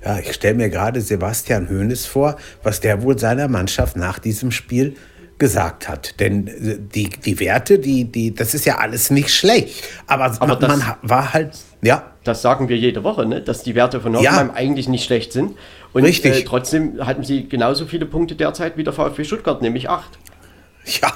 Ja, ich stelle mir gerade Sebastian Hoeneß vor, was der wohl seiner Mannschaft nach diesem Spiel gesagt hat. Denn äh, die, die Werte, die, die, das ist ja alles nicht schlecht. Aber, Aber man, das, man war halt, ja. Das sagen wir jede Woche, ne? dass die Werte von Hoffenheim ja. eigentlich nicht schlecht sind. Und Richtig. Äh, trotzdem hatten sie genauso viele Punkte derzeit wie der VfB Stuttgart, nämlich acht. Ja,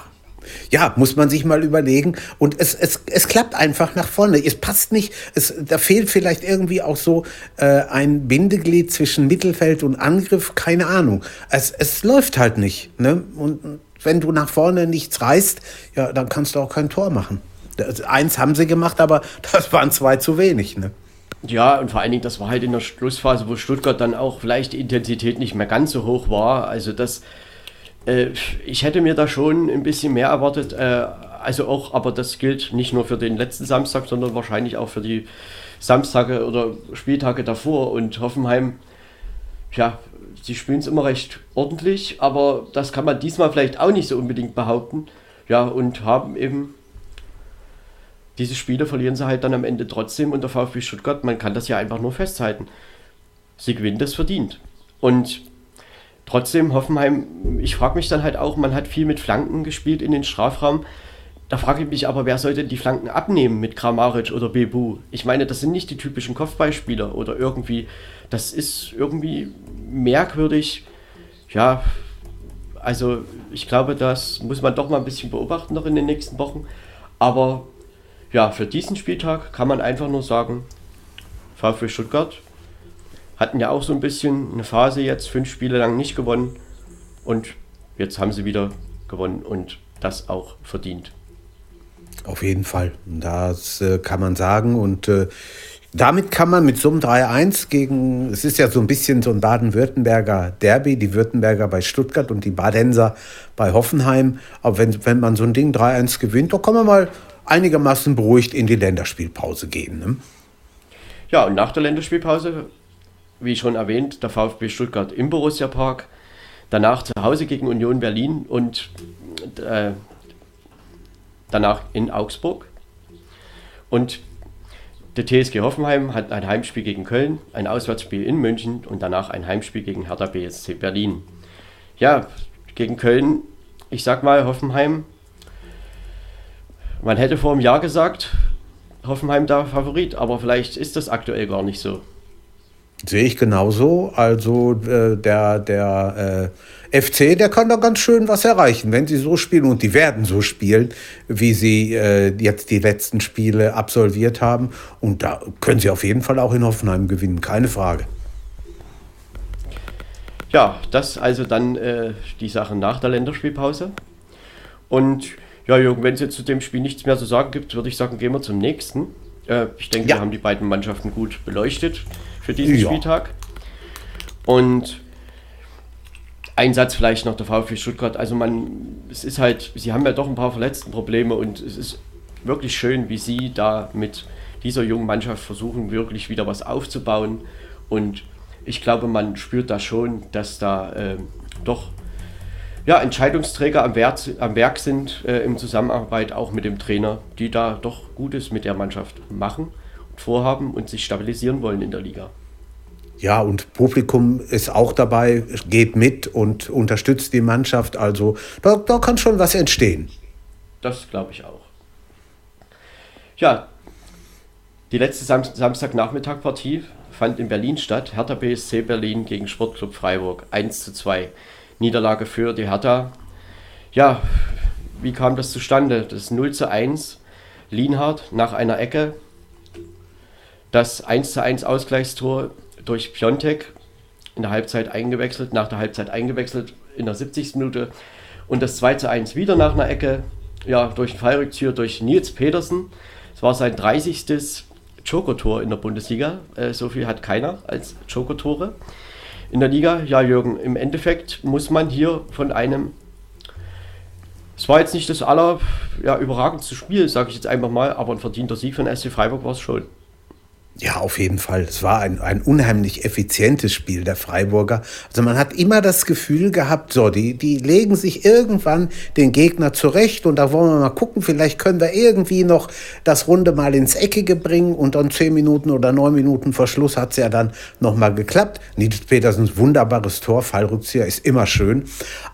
ja, muss man sich mal überlegen. Und es, es, es klappt einfach nach vorne. Es passt nicht. Es, da fehlt vielleicht irgendwie auch so äh, ein Bindeglied zwischen Mittelfeld und Angriff. Keine Ahnung. Es, es läuft halt nicht. Ne? Und wenn du nach vorne nichts reißt, ja, dann kannst du auch kein Tor machen. Das, eins haben sie gemacht, aber das waren zwei zu wenig. Ne? Ja, und vor allen Dingen, das war halt in der Schlussphase, wo Stuttgart dann auch vielleicht die Intensität nicht mehr ganz so hoch war. Also das, äh, ich hätte mir da schon ein bisschen mehr erwartet. Äh, also auch, aber das gilt nicht nur für den letzten Samstag, sondern wahrscheinlich auch für die Samstage oder Spieltage davor. Und Hoffenheim, ja, sie spielen es immer recht ordentlich, aber das kann man diesmal vielleicht auch nicht so unbedingt behaupten. Ja, und haben eben diese Spiele verlieren sie halt dann am Ende trotzdem und der VfB Stuttgart, man kann das ja einfach nur festhalten. Sie gewinnen das verdient. Und trotzdem, Hoffenheim, ich frage mich dann halt auch, man hat viel mit Flanken gespielt in den Strafraum. Da frage ich mich aber, wer soll denn die Flanken abnehmen mit Kramaric oder Bebu? Ich meine, das sind nicht die typischen Kopfballspieler oder irgendwie, das ist irgendwie merkwürdig. Ja, also ich glaube, das muss man doch mal ein bisschen beobachten noch in den nächsten Wochen. Aber ja, für diesen Spieltag kann man einfach nur sagen, VfB Stuttgart hatten ja auch so ein bisschen eine Phase jetzt, fünf Spiele lang nicht gewonnen. Und jetzt haben sie wieder gewonnen und das auch verdient. Auf jeden Fall. Das äh, kann man sagen. Und äh, damit kann man mit so einem 3-1 gegen, es ist ja so ein bisschen so ein Baden-Württemberger Derby, die Württemberger bei Stuttgart und die Badenser bei Hoffenheim. Aber wenn, wenn man so ein Ding 3-1 gewinnt, da kann man mal einigermaßen beruhigt in die Länderspielpause gehen. Ne? Ja, und nach der Länderspielpause, wie schon erwähnt, der VfB Stuttgart im Borussia Park, danach zu Hause gegen Union Berlin und äh, danach in Augsburg. Und der TSG Hoffenheim hat ein Heimspiel gegen Köln, ein Auswärtsspiel in München und danach ein Heimspiel gegen Hertha BSC Berlin. Ja, gegen Köln, ich sag mal, Hoffenheim, man hätte vor einem Jahr gesagt, Hoffenheim da Favorit, aber vielleicht ist das aktuell gar nicht so. Sehe ich genauso. Also äh, der, der äh, FC, der kann da ganz schön was erreichen, wenn sie so spielen und die werden so spielen, wie sie äh, jetzt die letzten Spiele absolviert haben. Und da können sie auf jeden Fall auch in Hoffenheim gewinnen, keine Frage. Ja, das also dann äh, die Sachen nach der Länderspielpause. Und ja, Jürgen, wenn es jetzt zu dem Spiel nichts mehr zu sagen gibt, würde ich sagen, gehen wir zum nächsten. Äh, ich denke, ja. wir haben die beiden Mannschaften gut beleuchtet für diesen ja. Spieltag. Und ein Satz vielleicht noch der VfB Stuttgart. Also man, es ist halt, sie haben ja doch ein paar Verletztenprobleme und es ist wirklich schön, wie sie da mit dieser jungen Mannschaft versuchen, wirklich wieder was aufzubauen. Und ich glaube, man spürt da schon, dass da äh, doch ja, Entscheidungsträger am Werk, am Werk sind äh, in Zusammenarbeit auch mit dem Trainer, die da doch Gutes mit der Mannschaft machen und vorhaben und sich stabilisieren wollen in der Liga. Ja, und Publikum ist auch dabei, geht mit und unterstützt die Mannschaft. Also da, da kann schon was entstehen. Das glaube ich auch. Ja, die letzte Sam Samstagnachmittag-Partie fand in Berlin statt. Hertha BSC Berlin gegen Sportclub Freiburg 1 zu 2. Niederlage für die Hertha. Ja, wie kam das zustande? Das 0 zu 1. Lienhardt nach einer Ecke. Das 1 zu 1 Ausgleichstor durch Piontek in der Halbzeit eingewechselt, nach der Halbzeit eingewechselt in der 70. Minute. Und das 2 zu 1 wieder nach einer Ecke, ja, durch den Fallrückzieher durch Nils Petersen. Es war sein 30. Joker-Tor in der Bundesliga. Äh, so viel hat keiner als Joker-Tore in der Liga. Ja, Jürgen, im Endeffekt muss man hier von einem. Es war jetzt nicht das aller ja, überragendste Spiel, sage ich jetzt einfach mal, aber ein verdienter Sieg von SC Freiburg war es schon. Ja, auf jeden Fall. Es war ein, ein unheimlich effizientes Spiel der Freiburger. Also man hat immer das Gefühl gehabt, so, die, die legen sich irgendwann den Gegner zurecht und da wollen wir mal gucken, vielleicht können wir irgendwie noch das Runde mal ins Eckige bringen und dann zehn Minuten oder neun Minuten vor Schluss hat es ja dann nochmal geklappt. Nils Petersens wunderbares Tor, Fallrückzieher ist immer schön.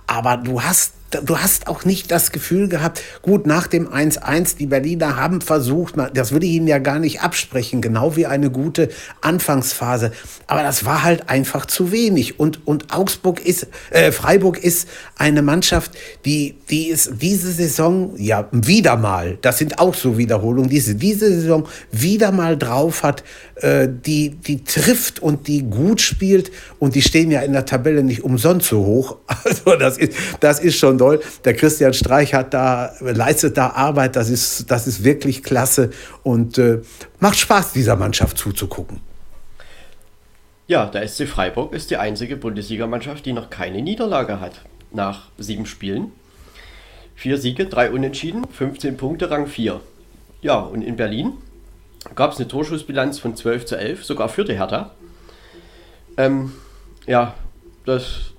Aber du hast du hast auch nicht das Gefühl gehabt, gut, nach dem 1-1, die Berliner haben versucht, das würde ich ihnen ja gar nicht absprechen, genau wie eine gute Anfangsphase. Aber das war halt einfach zu wenig. Und, und Augsburg ist, äh, Freiburg ist eine Mannschaft, die, die ist diese Saison, ja, wieder mal, das sind auch so Wiederholungen, diese, diese Saison wieder mal drauf hat, äh, die, die trifft und die gut spielt. Und die stehen ja in der Tabelle nicht umsonst so hoch. Also das ist, das ist schon doll. Der Christian Streich hat da, leistet da Arbeit. Das ist, das ist wirklich klasse und äh, macht Spaß, dieser Mannschaft zuzugucken. Ja, der SC Freiburg ist die einzige Bundesligamannschaft, die noch keine Niederlage hat. Nach sieben Spielen. Vier Siege, drei Unentschieden, 15 Punkte, Rang 4. Ja, und in Berlin gab es eine Torschussbilanz von 12 zu 11, sogar für die Hertha. Ähm, ja, das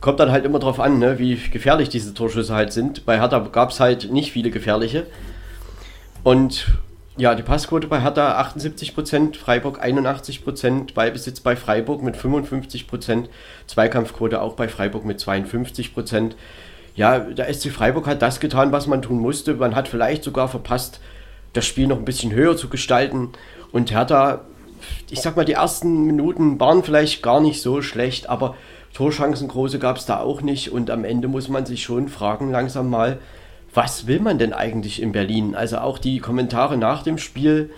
kommt dann halt immer darauf an, ne, wie gefährlich diese Torschüsse halt sind. Bei Hertha gab es halt nicht viele gefährliche. Und Ja, die Passquote bei Hertha 78%, Freiburg 81%, Ballbesitz bei Freiburg mit 55%, Zweikampfquote auch bei Freiburg mit 52%. Ja, der SC Freiburg hat das getan, was man tun musste. Man hat vielleicht sogar verpasst, das Spiel noch ein bisschen höher zu gestalten. Und Hertha, ich sag mal, die ersten Minuten waren vielleicht gar nicht so schlecht, aber Torschancen große gab es da auch nicht. Und am Ende muss man sich schon fragen, langsam mal, was will man denn eigentlich in Berlin? Also auch die Kommentare nach dem Spiel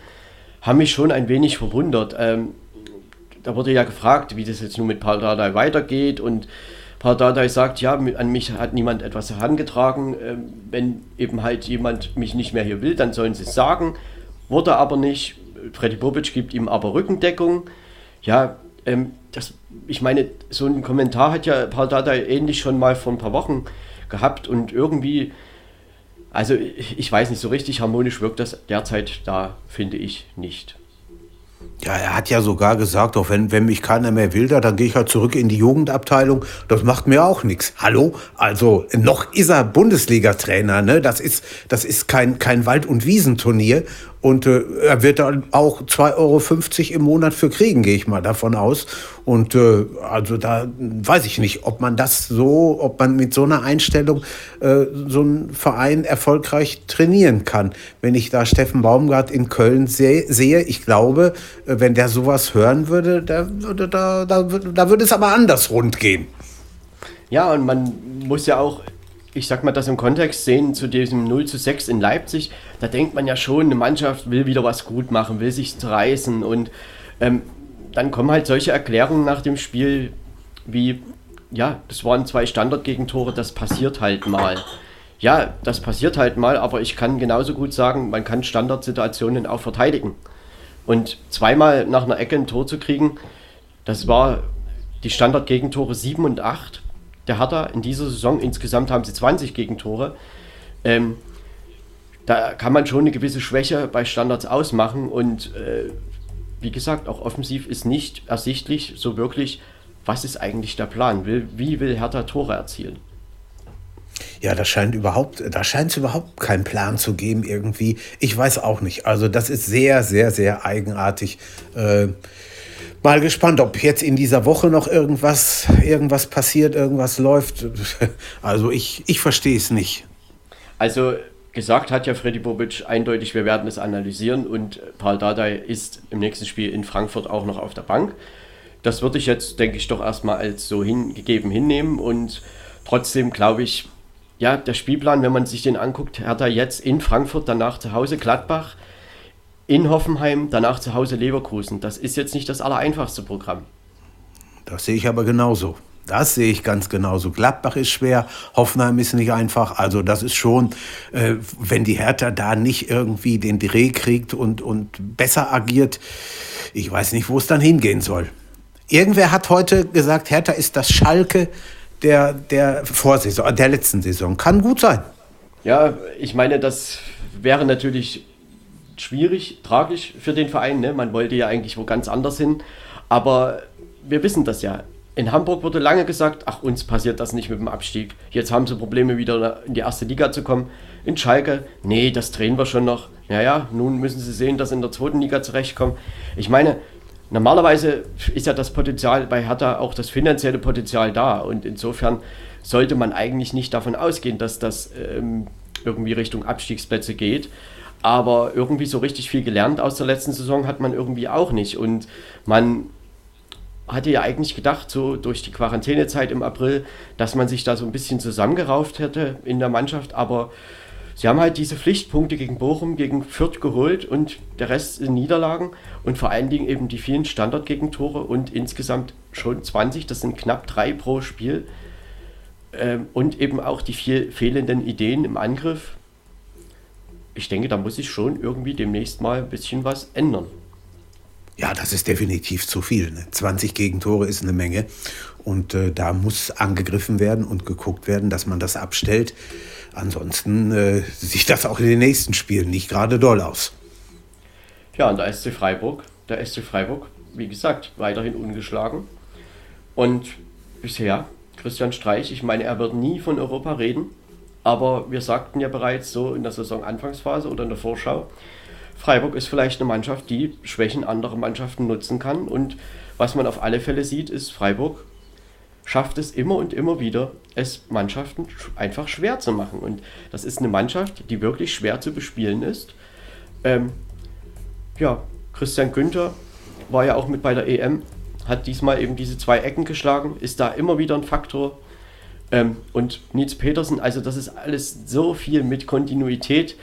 haben mich schon ein wenig verwundert. Ähm, da wurde ja gefragt, wie das jetzt nun mit Paul Dardai weitergeht und Paul Dardai sagt, ja, an mich hat niemand etwas herangetragen. Ähm, wenn eben halt jemand mich nicht mehr hier will, dann sollen sie es sagen. Wurde aber nicht. Freddy Bobic gibt ihm aber Rückendeckung. Ja, ähm, ich meine, so ein Kommentar hat ja Paul Dardai ähnlich schon mal vor ein paar Wochen gehabt und irgendwie also ich weiß nicht, so richtig harmonisch wirkt das derzeit da, finde ich nicht. Ja, er hat ja sogar gesagt, auch wenn, wenn mich keiner mehr will, da, dann gehe ich halt zurück in die Jugendabteilung. Das macht mir auch nichts. Hallo? Also noch ist er Bundesliga-Trainer, ne? Das ist, das ist kein, kein Wald- und Wiesenturnier. Und äh, er wird dann auch 2,50 Euro im Monat für kriegen, gehe ich mal davon aus. Und äh, also da weiß ich nicht, ob man das so, ob man mit so einer Einstellung äh, so einen Verein erfolgreich trainieren kann. Wenn ich da Steffen Baumgart in Köln seh, sehe, ich glaube, äh, wenn der sowas hören würde, da würde, da, da, da würde es aber anders rund gehen. Ja, und man muss ja auch ich sag mal, das im Kontext sehen zu diesem 0 zu 6 in Leipzig, da denkt man ja schon, eine Mannschaft will wieder was gut machen, will sich reißen und ähm, dann kommen halt solche Erklärungen nach dem Spiel wie, ja, das waren zwei Standardgegentore, das passiert halt mal. Ja, das passiert halt mal, aber ich kann genauso gut sagen, man kann Standardsituationen auch verteidigen. Und zweimal nach einer Ecke ein Tor zu kriegen, das war die Standardgegentore 7 und 8 der Hertha in dieser Saison. Insgesamt haben sie 20 Gegentore. Ähm, da kann man schon eine gewisse Schwäche bei Standards ausmachen und äh, wie gesagt, auch offensiv ist nicht ersichtlich so wirklich, was ist eigentlich der Plan? Will, wie will Hertha Tore erzielen? Ja, da scheint überhaupt, da scheint es überhaupt keinen Plan zu geben irgendwie. Ich weiß auch nicht. Also das ist sehr, sehr, sehr eigenartig. Äh, mal gespannt, ob jetzt in dieser Woche noch irgendwas, irgendwas passiert, irgendwas läuft. Also ich, ich verstehe es nicht. Also gesagt hat ja Freddy Bobic eindeutig, wir werden es analysieren und Paul Dardai ist im nächsten Spiel in Frankfurt auch noch auf der Bank. Das würde ich jetzt, denke ich, doch erstmal als so hingegeben hinnehmen und trotzdem glaube ich, ja, der Spielplan, wenn man sich den anguckt, hat er jetzt in Frankfurt, danach zu Hause Gladbach, in Hoffenheim, danach zu Hause Leverkusen. Das ist jetzt nicht das allereinfachste Programm. Das sehe ich aber genauso. Das sehe ich ganz genauso. Gladbach ist schwer, Hoffenheim ist nicht einfach. Also das ist schon, äh, wenn die Hertha da nicht irgendwie den Dreh kriegt und, und besser agiert, ich weiß nicht, wo es dann hingehen soll. Irgendwer hat heute gesagt, Hertha ist das Schalke der, der Vorsaison, der letzten Saison. Kann gut sein. Ja, ich meine, das wäre natürlich schwierig, tragisch für den Verein. Ne? Man wollte ja eigentlich wo ganz anders hin. Aber wir wissen das ja. In Hamburg wurde lange gesagt, ach, uns passiert das nicht mit dem Abstieg. Jetzt haben sie Probleme, wieder in die erste Liga zu kommen. In Schalke, nee, das drehen wir schon noch. Naja, nun müssen sie sehen, dass sie in der zweiten Liga zurechtkommen. Ich meine, normalerweise ist ja das Potenzial bei Hertha auch das finanzielle Potenzial da. Und insofern sollte man eigentlich nicht davon ausgehen, dass das ähm, irgendwie Richtung Abstiegsplätze geht. Aber irgendwie so richtig viel gelernt aus der letzten Saison hat man irgendwie auch nicht. Und man hatte ja eigentlich gedacht, so durch die Quarantänezeit im April, dass man sich da so ein bisschen zusammengerauft hätte in der Mannschaft. Aber sie haben halt diese Pflichtpunkte gegen Bochum, gegen Fürth geholt und der Rest sind Niederlagen und vor allen Dingen eben die vielen Standardgegentore und insgesamt schon 20, das sind knapp drei pro Spiel. Ähm, und eben auch die viel fehlenden Ideen im Angriff ich denke, da muss sich schon irgendwie demnächst mal ein bisschen was ändern. Ja, das ist definitiv zu viel. Ne? 20 Gegentore ist eine Menge. Und äh, da muss angegriffen werden und geguckt werden, dass man das abstellt. Ansonsten äh, sieht das auch in den nächsten Spielen nicht gerade doll aus. Ja, und der SC Freiburg, der SC Freiburg, wie gesagt, weiterhin ungeschlagen. Und bisher, Christian Streich, ich meine, er wird nie von Europa reden. Aber wir sagten ja bereits so in der Saisonanfangsphase oder in der Vorschau, Freiburg ist vielleicht eine Mannschaft, die Schwächen anderer Mannschaften nutzen kann. Und was man auf alle Fälle sieht, ist, Freiburg schafft es immer und immer wieder, es Mannschaften einfach schwer zu machen. Und das ist eine Mannschaft, die wirklich schwer zu bespielen ist. Ähm, ja, Christian Günther war ja auch mit bei der EM, hat diesmal eben diese zwei Ecken geschlagen, ist da immer wieder ein Faktor. Ähm, und Nils Petersen, also das ist alles so viel mit Kontinuität,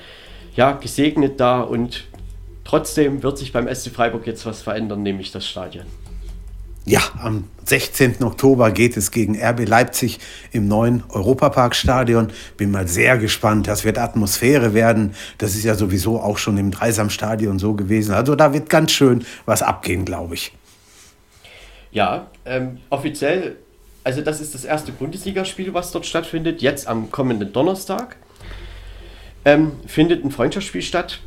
ja, gesegnet da und trotzdem wird sich beim SC Freiburg jetzt was verändern, nämlich das Stadion. Ja, am 16. Oktober geht es gegen RB Leipzig im neuen Europaparkstadion. Bin mal sehr gespannt. Das wird Atmosphäre werden. Das ist ja sowieso auch schon im Dreisamstadion so gewesen. Also da wird ganz schön was abgehen, glaube ich. Ja, ähm, offiziell, also das ist das erste Bundesligaspiel, was dort stattfindet. Jetzt am kommenden Donnerstag ähm, findet ein Freundschaftsspiel statt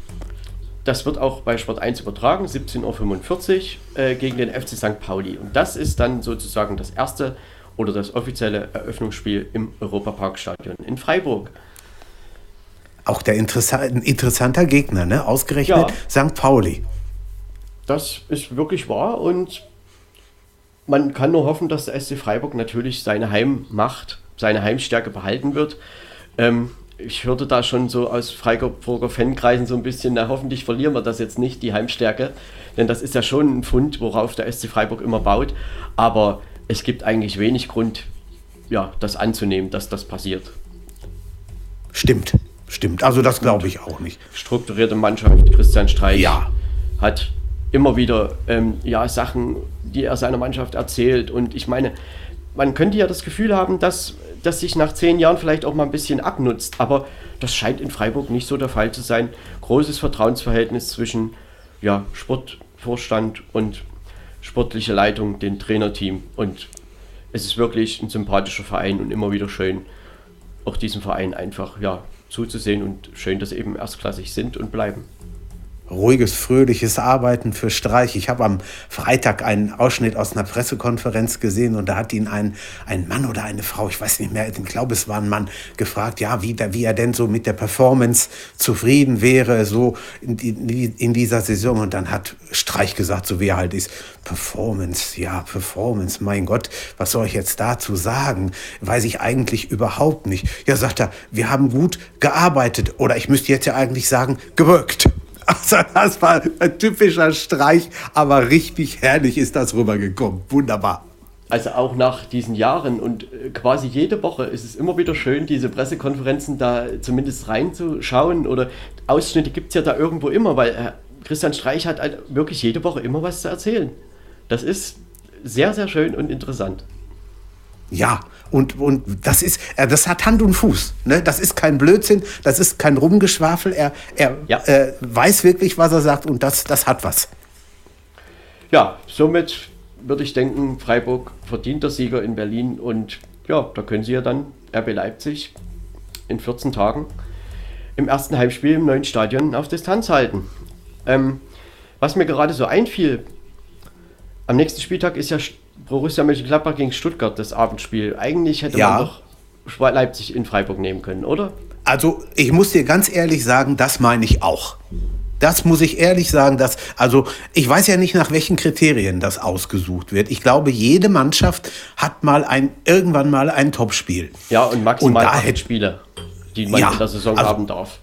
das wird auch bei Sport 1 übertragen, 17.45 Uhr äh, gegen den FC St. Pauli. Und das ist dann sozusagen das erste oder das offizielle Eröffnungsspiel im Europaparkstadion in Freiburg. Auch der Interessa ein interessanter Gegner, ne? Ausgerechnet ja, St. Pauli. Das ist wirklich wahr und man kann nur hoffen, dass der SC Freiburg natürlich seine Heimmacht, seine Heimstärke behalten wird. Ähm, ich hörte da schon so aus Freiburger Fankreisen so ein bisschen, na hoffentlich verlieren wir das jetzt nicht, die Heimstärke. Denn das ist ja schon ein Fund, worauf der SC Freiburg immer baut. Aber es gibt eigentlich wenig Grund, ja, das anzunehmen, dass das passiert. Stimmt, stimmt. Also das glaube ich auch nicht. Strukturierte Mannschaft, Christian Streich ja. hat immer wieder ähm, ja, Sachen, die er seiner Mannschaft erzählt. Und ich meine, man könnte ja das Gefühl haben, dass das sich nach zehn Jahren vielleicht auch mal ein bisschen abnutzt. Aber das scheint in Freiburg nicht so der Fall zu sein. Großes Vertrauensverhältnis zwischen ja, Sportvorstand und sportliche Leitung, dem Trainerteam. Und es ist wirklich ein sympathischer Verein und immer wieder schön, auch diesem Verein einfach ja, zuzusehen und schön, dass sie eben erstklassig sind und bleiben ruhiges, fröhliches Arbeiten für Streich. Ich habe am Freitag einen Ausschnitt aus einer Pressekonferenz gesehen und da hat ihn ein, ein Mann oder eine Frau, ich weiß nicht mehr, ich glaube es war ein Mann, gefragt, ja, wie, wie er denn so mit der Performance zufrieden wäre, so in, in, in dieser Saison. Und dann hat Streich gesagt, so wie er halt ist, Performance, ja, Performance, mein Gott, was soll ich jetzt dazu sagen? Weiß ich eigentlich überhaupt nicht. Ja, sagt er, wir haben gut gearbeitet oder ich müsste jetzt ja eigentlich sagen, gewirkt. Also das war ein typischer Streich, aber richtig herrlich ist das rübergekommen. Wunderbar. Also auch nach diesen Jahren und äh, quasi jede Woche ist es immer wieder schön, diese Pressekonferenzen da zumindest reinzuschauen oder Ausschnitte gibt es ja da irgendwo immer, weil äh, Christian Streich hat halt wirklich jede Woche immer was zu erzählen. Das ist sehr, sehr schön und interessant. Ja, und, und das ist, das hat Hand und Fuß. Ne? Das ist kein Blödsinn, das ist kein Rumgeschwafel. Er, er ja. äh, weiß wirklich, was er sagt und das, das hat was. Ja, somit würde ich denken, Freiburg verdient der Sieger in Berlin und ja, da können sie ja dann RB Leipzig in 14 Tagen im ersten Heimspiel im neuen Stadion auf Distanz halten. Ähm, was mir gerade so einfiel, am nächsten Spieltag ist ja Borussia Mönchengladbach gegen Stuttgart, das Abendspiel. Eigentlich hätte ja. man doch Leipzig in Freiburg nehmen können, oder? Also, ich muss dir ganz ehrlich sagen, das meine ich auch. Das muss ich ehrlich sagen, dass, also ich weiß ja nicht, nach welchen Kriterien das ausgesucht wird. Ich glaube, jede Mannschaft hat mal ein, irgendwann mal ein Topspiel. Ja, und maximal und acht Spiele, die man ja, in der Saison also, haben darf.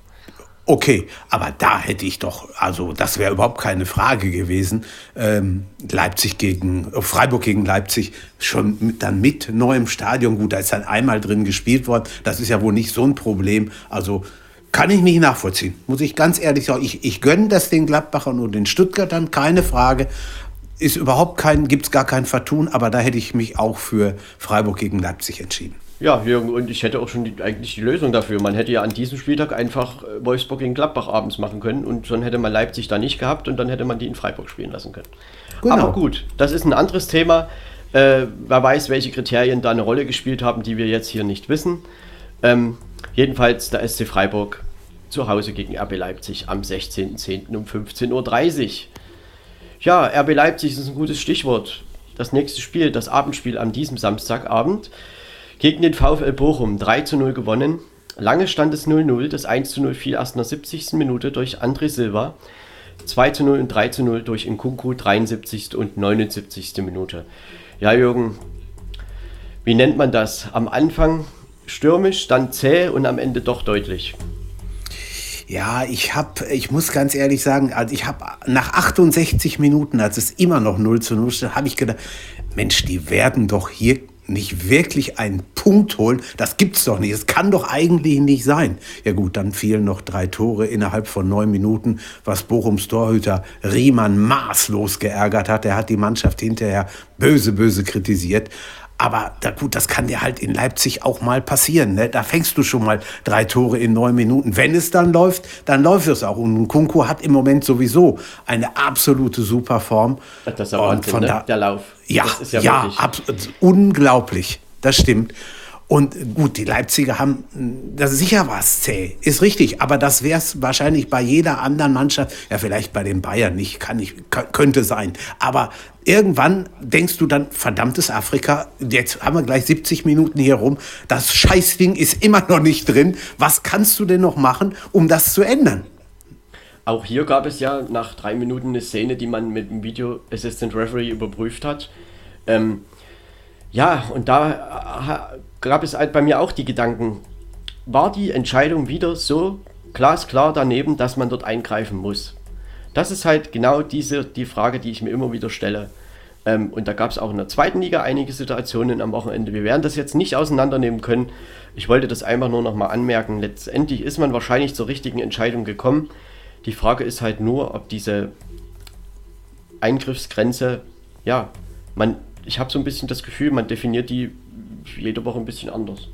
Okay, aber da hätte ich doch, also das wäre überhaupt keine Frage gewesen. Ähm, Leipzig gegen, äh, Freiburg gegen Leipzig schon mit, dann mit neuem Stadion. Gut, da ist dann einmal drin gespielt worden. Das ist ja wohl nicht so ein Problem. Also kann ich nicht nachvollziehen, muss ich ganz ehrlich sagen. Ich, ich gönne das den Gladbachern und den Stuttgartern, keine Frage. Ist überhaupt kein, gibt es gar kein Vertun, aber da hätte ich mich auch für Freiburg gegen Leipzig entschieden. Ja, Jürgen, und ich hätte auch schon die, eigentlich die Lösung dafür. Man hätte ja an diesem Spieltag einfach äh, Wolfsburg gegen Gladbach abends machen können und dann hätte man Leipzig da nicht gehabt und dann hätte man die in Freiburg spielen lassen können. Genau. Aber gut, das ist ein anderes Thema. Äh, wer weiß, welche Kriterien da eine Rolle gespielt haben, die wir jetzt hier nicht wissen. Ähm, jedenfalls der SC Freiburg zu Hause gegen RB Leipzig am 16.10. um 15.30 Uhr. Ja, RB Leipzig ist ein gutes Stichwort. Das nächste Spiel, das Abendspiel an diesem Samstagabend gegen den VfL Bochum 3 zu 0 gewonnen. Lange stand es 0-0. Das 1 zu 0 fiel erst in der 70. Minute durch André Silva. 2 zu 0 und 3 zu 0 durch Nkunku 73. und 79. Minute. Ja, Jürgen, wie nennt man das? Am Anfang stürmisch, dann zäh und am Ende doch deutlich. Ja, ich habe, ich muss ganz ehrlich sagen, also ich habe nach 68 Minuten, als es immer noch 0 zu 0 steht, habe ich gedacht, Mensch, die werden doch hier nicht wirklich einen Punkt holen. Das gibt's doch nicht. Es kann doch eigentlich nicht sein. Ja gut, dann fielen noch drei Tore innerhalb von neun Minuten, was Bochums Torhüter Riemann maßlos geärgert hat. Er hat die Mannschaft hinterher böse, böse kritisiert. Aber da, gut, das kann dir halt in Leipzig auch mal passieren. Ne? Da fängst du schon mal drei Tore in neun Minuten. Wenn es dann läuft, dann läuft es auch. Und Kunku hat im Moment sowieso eine absolute Superform. Das ist ja Wahnsinn, ne? der Lauf. Ja, ja, ja unglaublich. Das stimmt. Und gut, die Leipziger haben, das sicher war es zäh, ist richtig, aber das wäre es wahrscheinlich bei jeder anderen Mannschaft, ja vielleicht bei den Bayern nicht, kann nicht, könnte sein. Aber irgendwann denkst du dann, verdammtes Afrika, jetzt haben wir gleich 70 Minuten hier rum, das Scheißding ist immer noch nicht drin. Was kannst du denn noch machen, um das zu ändern? Auch hier gab es ja nach drei Minuten eine Szene, die man mit dem Video Assistant Referee überprüft hat. Ähm, ja, und da gab es halt bei mir auch die Gedanken, war die Entscheidung wieder so glasklar daneben, dass man dort eingreifen muss? Das ist halt genau diese die Frage, die ich mir immer wieder stelle. Ähm, und da gab es auch in der zweiten Liga einige Situationen am Wochenende. Wir werden das jetzt nicht auseinandernehmen können. Ich wollte das einfach nur nochmal anmerken. Letztendlich ist man wahrscheinlich zur richtigen Entscheidung gekommen. Die Frage ist halt nur, ob diese Eingriffsgrenze, ja, man, ich habe so ein bisschen das Gefühl, man definiert die jede Woche ein bisschen anders.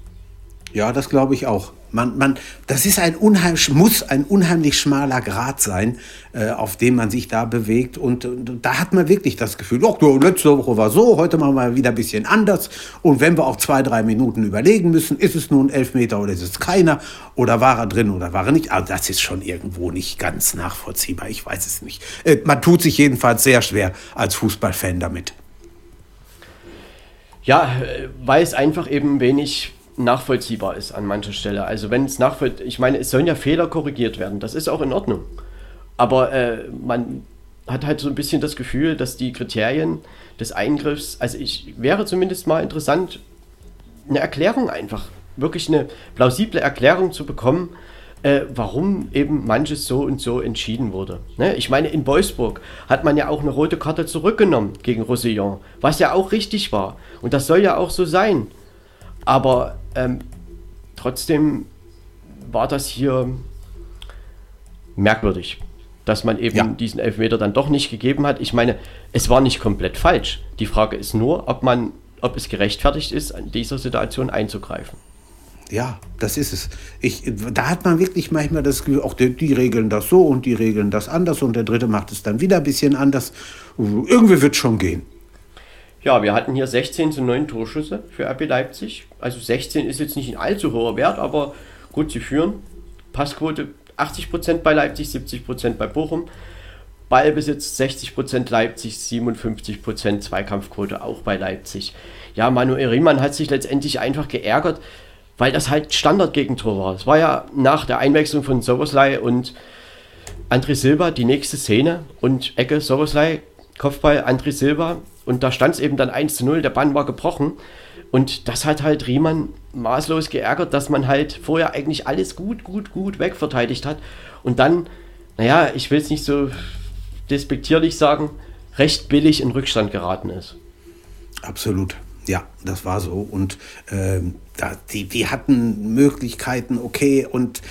Ja, das glaube ich auch. Man, man, das ist ein unheimlich, muss ein unheimlich schmaler Grad sein, äh, auf dem man sich da bewegt. Und, und, da hat man wirklich das Gefühl, doch, letzte Woche war so, heute machen wir wieder ein bisschen anders. Und wenn wir auch zwei, drei Minuten überlegen müssen, ist es nun Elfmeter oder ist es keiner? Oder war er drin oder war er nicht? Also das ist schon irgendwo nicht ganz nachvollziehbar. Ich weiß es nicht. Äh, man tut sich jedenfalls sehr schwer als Fußballfan damit. Ja, äh, weil es einfach eben wenig nachvollziehbar ist an mancher Stelle. Also wenn es nachvollziehbar, ich meine, es sollen ja Fehler korrigiert werden, das ist auch in Ordnung. Aber äh, man hat halt so ein bisschen das Gefühl, dass die Kriterien des Eingriffs, also ich wäre zumindest mal interessant, eine Erklärung einfach, wirklich eine plausible Erklärung zu bekommen, äh, warum eben manches so und so entschieden wurde. Ne? Ich meine, in Wolfsburg hat man ja auch eine rote Karte zurückgenommen gegen Roussillon, was ja auch richtig war. Und das soll ja auch so sein. Aber ähm, trotzdem war das hier merkwürdig, dass man eben ja. diesen Elfmeter dann doch nicht gegeben hat. Ich meine, es war nicht komplett falsch. Die Frage ist nur, ob man, ob es gerechtfertigt ist, in dieser Situation einzugreifen. Ja, das ist es. Ich, da hat man wirklich manchmal das Gefühl, auch die, die, regeln das so und die regeln das anders und der dritte macht es dann wieder ein bisschen anders. Irgendwie wird es schon gehen. Ja, wir hatten hier 16 zu 9 Torschüsse für RB Leipzig. Also 16 ist jetzt nicht ein allzu hoher Wert, aber gut, sie führen. Passquote 80% bei Leipzig, 70% bei Bochum. Ballbesitz 60% Leipzig, 57% Zweikampfquote auch bei Leipzig. Ja, Manuel Riemann hat sich letztendlich einfach geärgert, weil das halt Standardgegentor war. Es war ja nach der Einwechslung von Soboslai und André Silva die nächste Szene und Ecke Soboslai, Kopfball André Silva und da stand es eben dann 1 zu 0, der Bann war gebrochen und das hat halt Riemann maßlos geärgert, dass man halt vorher eigentlich alles gut, gut, gut wegverteidigt hat und dann, naja, ich will es nicht so despektierlich sagen, recht billig in Rückstand geraten ist. Absolut. Ja, das war so. Und äh, da, die, die hatten Möglichkeiten, okay. Und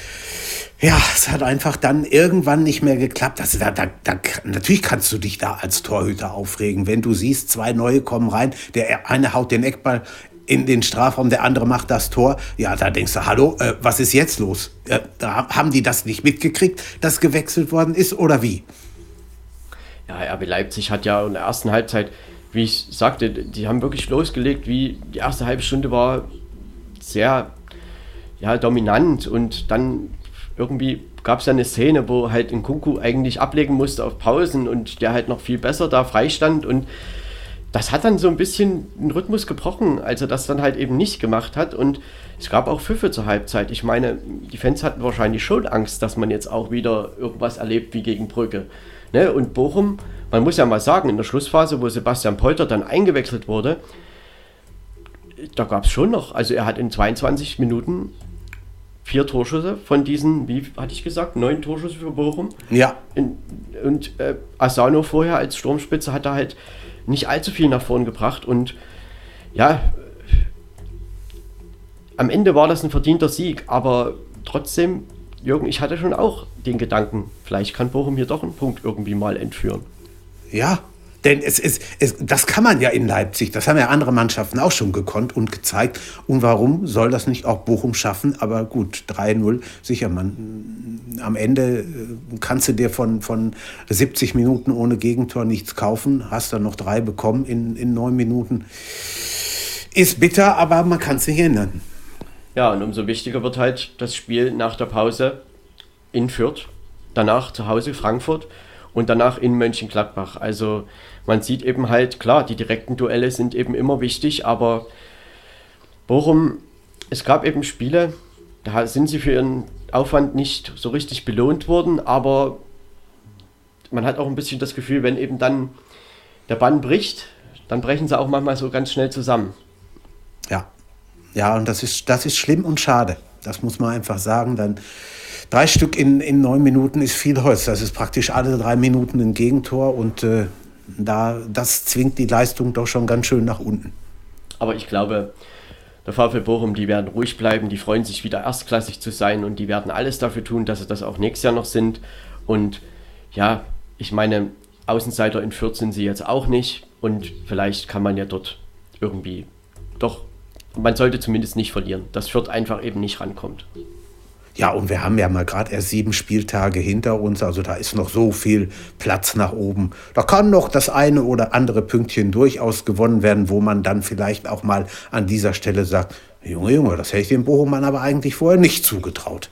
ja, es hat einfach dann irgendwann nicht mehr geklappt. Also da, da, da, natürlich kannst du dich da als Torhüter aufregen, wenn du siehst, zwei neue kommen rein, der eine haut den Eckball in den Strafraum, der andere macht das Tor. Ja, da denkst du, hallo, äh, was ist jetzt los? Äh, da haben die das nicht mitgekriegt, dass gewechselt worden ist oder wie? Ja, RB Leipzig hat ja in der ersten Halbzeit wie ich sagte, die haben wirklich losgelegt, wie die erste halbe Stunde war sehr ja, dominant und dann irgendwie gab es ja eine Szene, wo halt ein Kunku eigentlich ablegen musste auf Pausen und der halt noch viel besser da freistand und das hat dann so ein bisschen den Rhythmus gebrochen, als er das dann halt eben nicht gemacht hat und es gab auch Pfiffe zur Halbzeit. Ich meine, die Fans hatten wahrscheinlich schon Angst, dass man jetzt auch wieder irgendwas erlebt wie gegen Brücke Ne? Und Bochum, man muss ja mal sagen, in der Schlussphase, wo Sebastian Polter dann eingewechselt wurde, da gab es schon noch, also er hat in 22 Minuten vier Torschüsse von diesen, wie hatte ich gesagt, neun Torschüsse für Bochum. Ja. In, und äh, Asano vorher als Sturmspitze hat er halt nicht allzu viel nach vorn gebracht und ja, am Ende war das ein verdienter Sieg, aber trotzdem, Jürgen, ich hatte schon auch den Gedanken, vielleicht kann Bochum hier doch einen Punkt irgendwie mal entführen. Ja, denn es ist, es, das kann man ja in Leipzig, das haben ja andere Mannschaften auch schon gekonnt und gezeigt. Und warum soll das nicht auch Bochum schaffen? Aber gut, 3-0, sicher, man, am Ende äh, kannst du dir von, von 70 Minuten ohne Gegentor nichts kaufen, hast dann noch drei bekommen in, in neun Minuten. Ist bitter, aber man kann es nicht ändern. Ja, und umso wichtiger wird halt das Spiel nach der Pause in Fürth, danach zu Hause Frankfurt und danach in Mönchengladbach. Also man sieht eben halt, klar, die direkten Duelle sind eben immer wichtig, aber Bochum, es gab eben Spiele, da sind sie für ihren Aufwand nicht so richtig belohnt worden, aber man hat auch ein bisschen das Gefühl, wenn eben dann der Bann bricht, dann brechen sie auch manchmal so ganz schnell zusammen. Ja, ja, und das ist, das ist schlimm und schade. Das muss man einfach sagen. Dann drei Stück in, in neun Minuten ist viel Holz. Das ist praktisch alle drei Minuten ein Gegentor und äh, da, das zwingt die Leistung doch schon ganz schön nach unten. Aber ich glaube, der VfL Bochum, die werden ruhig bleiben, die freuen sich wieder erstklassig zu sein und die werden alles dafür tun, dass sie das auch nächstes Jahr noch sind. Und ja, ich meine, Außenseiter in Fürth sind sie jetzt auch nicht und vielleicht kann man ja dort irgendwie doch, man sollte zumindest nicht verlieren, dass Fürth einfach eben nicht rankommt. Ja, und wir haben ja mal gerade erst sieben Spieltage hinter uns, also da ist noch so viel Platz nach oben. Da kann noch das eine oder andere Pünktchen durchaus gewonnen werden, wo man dann vielleicht auch mal an dieser Stelle sagt, Junge, Junge, das hätte ich dem Bochumann aber eigentlich vorher nicht zugetraut.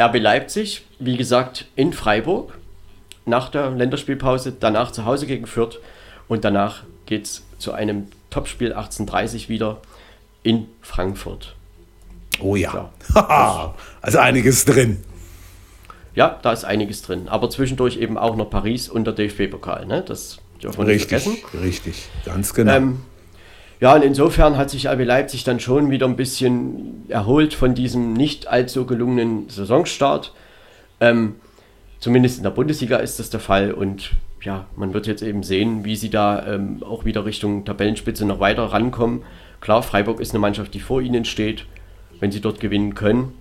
RB Leipzig, wie gesagt, in Freiburg nach der Länderspielpause, danach zu Hause gegen Fürth und danach geht es zu einem Topspiel 1830 wieder in Frankfurt. Oh ja. ja. also einiges drin. Ja, da ist einiges drin. Aber zwischendurch eben auch noch Paris und der DFB-Pokal. Ne? Das dürfen wir richtig, nicht vergessen. Richtig, ganz genau. Ähm, ja, und insofern hat sich RB Leipzig dann schon wieder ein bisschen erholt von diesem nicht allzu gelungenen Saisonstart. Ähm, zumindest in der Bundesliga ist das der Fall. Und ja, man wird jetzt eben sehen, wie sie da ähm, auch wieder Richtung Tabellenspitze noch weiter rankommen. Klar, Freiburg ist eine Mannschaft, die vor ihnen steht wenn sie dort gewinnen können,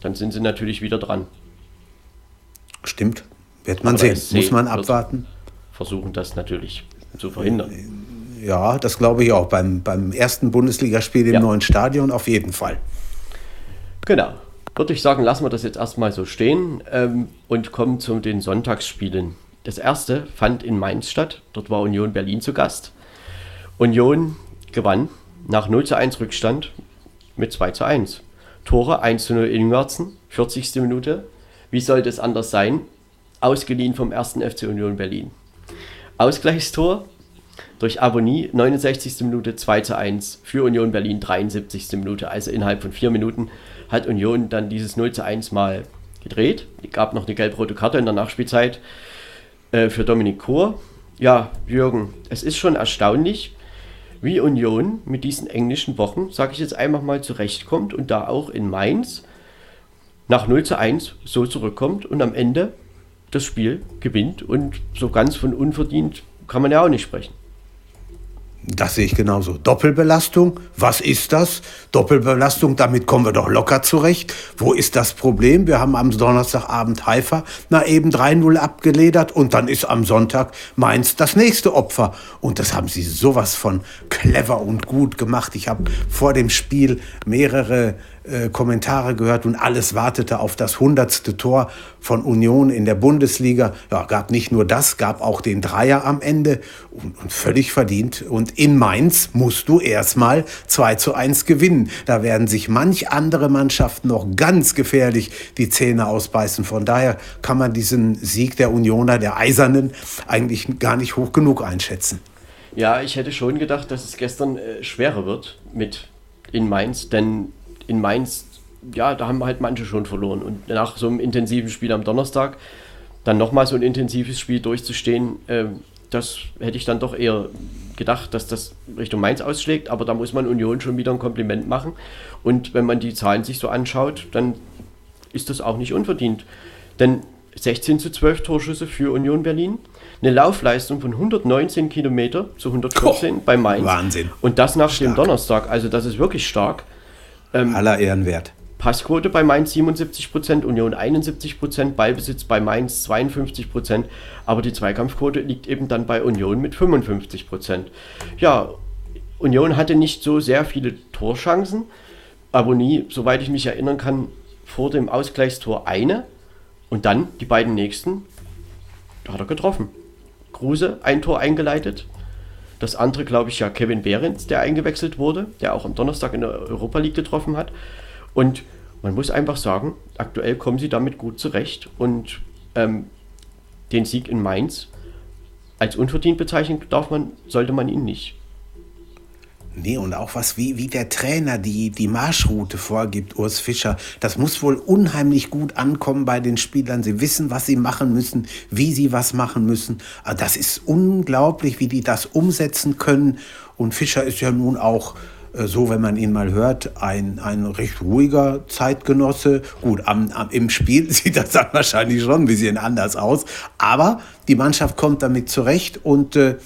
dann sind sie natürlich wieder dran. Stimmt. Wird man sehen. Muss man abwarten. Versuchen das natürlich zu verhindern. Ja, das glaube ich auch. Beim, beim ersten Bundesligaspiel im ja. neuen Stadion auf jeden Fall. Genau. Würde ich sagen, lassen wir das jetzt erstmal so stehen ähm, und kommen zu den Sonntagsspielen. Das erste fand in Mainz statt. Dort war Union Berlin zu Gast. Union gewann nach 0 zu 1 Rückstand mit 2 zu 1. Tore 1 zu 0 Ingwertsen, 40. Minute. Wie sollte es anders sein? Ausgeliehen vom 1. FC Union Berlin. Ausgleichstor durch Abonnie, 69. Minute 2 zu 1 für Union Berlin, 73. Minute. Also innerhalb von vier Minuten hat Union dann dieses 0 zu 1 mal gedreht. Es gab noch eine gelb-rote Karte in der Nachspielzeit äh, für Dominik Kohr. Ja, Jürgen, es ist schon erstaunlich, wie Union mit diesen englischen Wochen, sage ich jetzt einfach mal, zurechtkommt und da auch in Mainz nach 0 zu 1 so zurückkommt und am Ende das Spiel gewinnt und so ganz von unverdient kann man ja auch nicht sprechen. Das sehe ich genauso. Doppelbelastung, was ist das? Doppelbelastung, damit kommen wir doch locker zurecht. Wo ist das Problem? Wir haben am Donnerstagabend Haifa na eben 3-0 abgeledert und dann ist am Sonntag Mainz das nächste Opfer. Und das haben sie sowas von clever und gut gemacht. Ich habe vor dem Spiel mehrere äh, Kommentare gehört und alles wartete auf das hundertste Tor von Union in der Bundesliga. Ja, gab nicht nur das, gab auch den Dreier am Ende und, und völlig verdient. Und in Mainz musst du erstmal 2 zu 1 gewinnen. Da werden sich manch andere Mannschaften noch ganz gefährlich die Zähne ausbeißen. Von daher kann man diesen Sieg der Unioner, der Eisernen, eigentlich gar nicht hoch genug einschätzen. Ja, ich hätte schon gedacht, dass es gestern äh, schwerer wird mit in Mainz, denn in Mainz, ja, da haben halt manche schon verloren. Und nach so einem intensiven Spiel am Donnerstag, dann nochmal so ein intensives Spiel durchzustehen, äh, das hätte ich dann doch eher gedacht, dass das Richtung Mainz ausschlägt, aber da muss man Union schon wieder ein Kompliment machen. Und wenn man die Zahlen sich so anschaut, dann ist das auch nicht unverdient. Denn 16 zu 12 Torschüsse für Union Berlin, eine Laufleistung von 119 Kilometer zu 114 oh, bei Mainz. Wahnsinn. Und das nach stark. dem Donnerstag, also das ist wirklich stark. Ähm, Aller Ehrenwert. Passquote bei Mainz 77%, Union 71%, Ballbesitz bei Mainz 52%, aber die Zweikampfquote liegt eben dann bei Union mit 55%. Ja, Union hatte nicht so sehr viele Torchancen, aber nie, soweit ich mich erinnern kann, vor dem Ausgleichstor eine und dann die beiden nächsten, da hat er getroffen. Kruse ein Tor eingeleitet, das andere glaube ich ja Kevin Behrens, der eingewechselt wurde, der auch am Donnerstag in der Europa League getroffen hat. Und man muss einfach sagen, aktuell kommen sie damit gut zurecht und ähm, den Sieg in Mainz als unverdient bezeichnen darf man, sollte man ihn nicht. Nee, und auch was, wie, wie der Trainer die, die Marschroute vorgibt, Urs Fischer, das muss wohl unheimlich gut ankommen bei den Spielern. Sie wissen, was sie machen müssen, wie sie was machen müssen. Ah, das ist unglaublich, wie die das umsetzen können. Und Fischer ist ja nun auch äh, so, wenn man ihn mal hört, ein, ein recht ruhiger Zeitgenosse. Gut, am, am, im Spiel sieht das dann wahrscheinlich schon ein bisschen anders aus, aber die Mannschaft kommt damit zurecht und äh,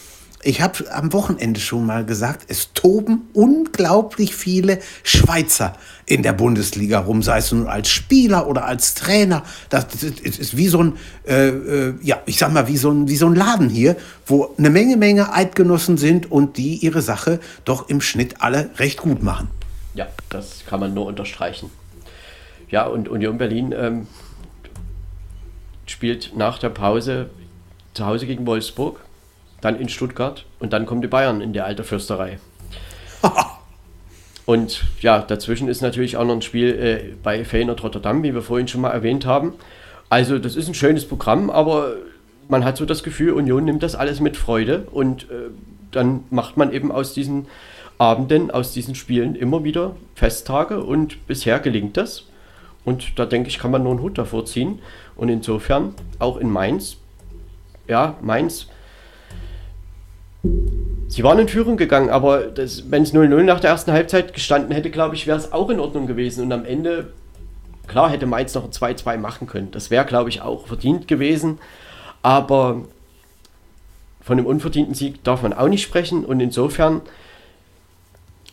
ich habe am Wochenende schon mal gesagt, es toben unglaublich viele Schweizer in der Bundesliga rum, sei es nun als Spieler oder als Trainer. Das, ist, wie so ein, äh, äh, ja, ich sag mal, wie so, ein, wie so ein Laden hier, wo eine Menge, Menge Eidgenossen sind und die ihre Sache doch im Schnitt alle recht gut machen. Ja, das kann man nur unterstreichen. Ja, und Union Berlin ähm, spielt nach der Pause zu Hause gegen Wolfsburg dann in Stuttgart und dann kommen die Bayern in die alte Fürsterei. und ja, dazwischen ist natürlich auch noch ein Spiel äh, bei Feyenoord Rotterdam, wie wir vorhin schon mal erwähnt haben. Also das ist ein schönes Programm, aber man hat so das Gefühl, Union nimmt das alles mit Freude und äh, dann macht man eben aus diesen Abenden, aus diesen Spielen immer wieder Festtage und bisher gelingt das. Und da denke ich, kann man nur einen Hut davor ziehen. Und insofern auch in Mainz, ja, Mainz Sie waren in Führung gegangen, aber wenn es 0-0 nach der ersten Halbzeit gestanden hätte, glaube ich, wäre es auch in Ordnung gewesen. Und am Ende, klar, hätte Mainz noch ein 2-2 machen können. Das wäre, glaube ich, auch verdient gewesen. Aber von einem unverdienten Sieg darf man auch nicht sprechen. Und insofern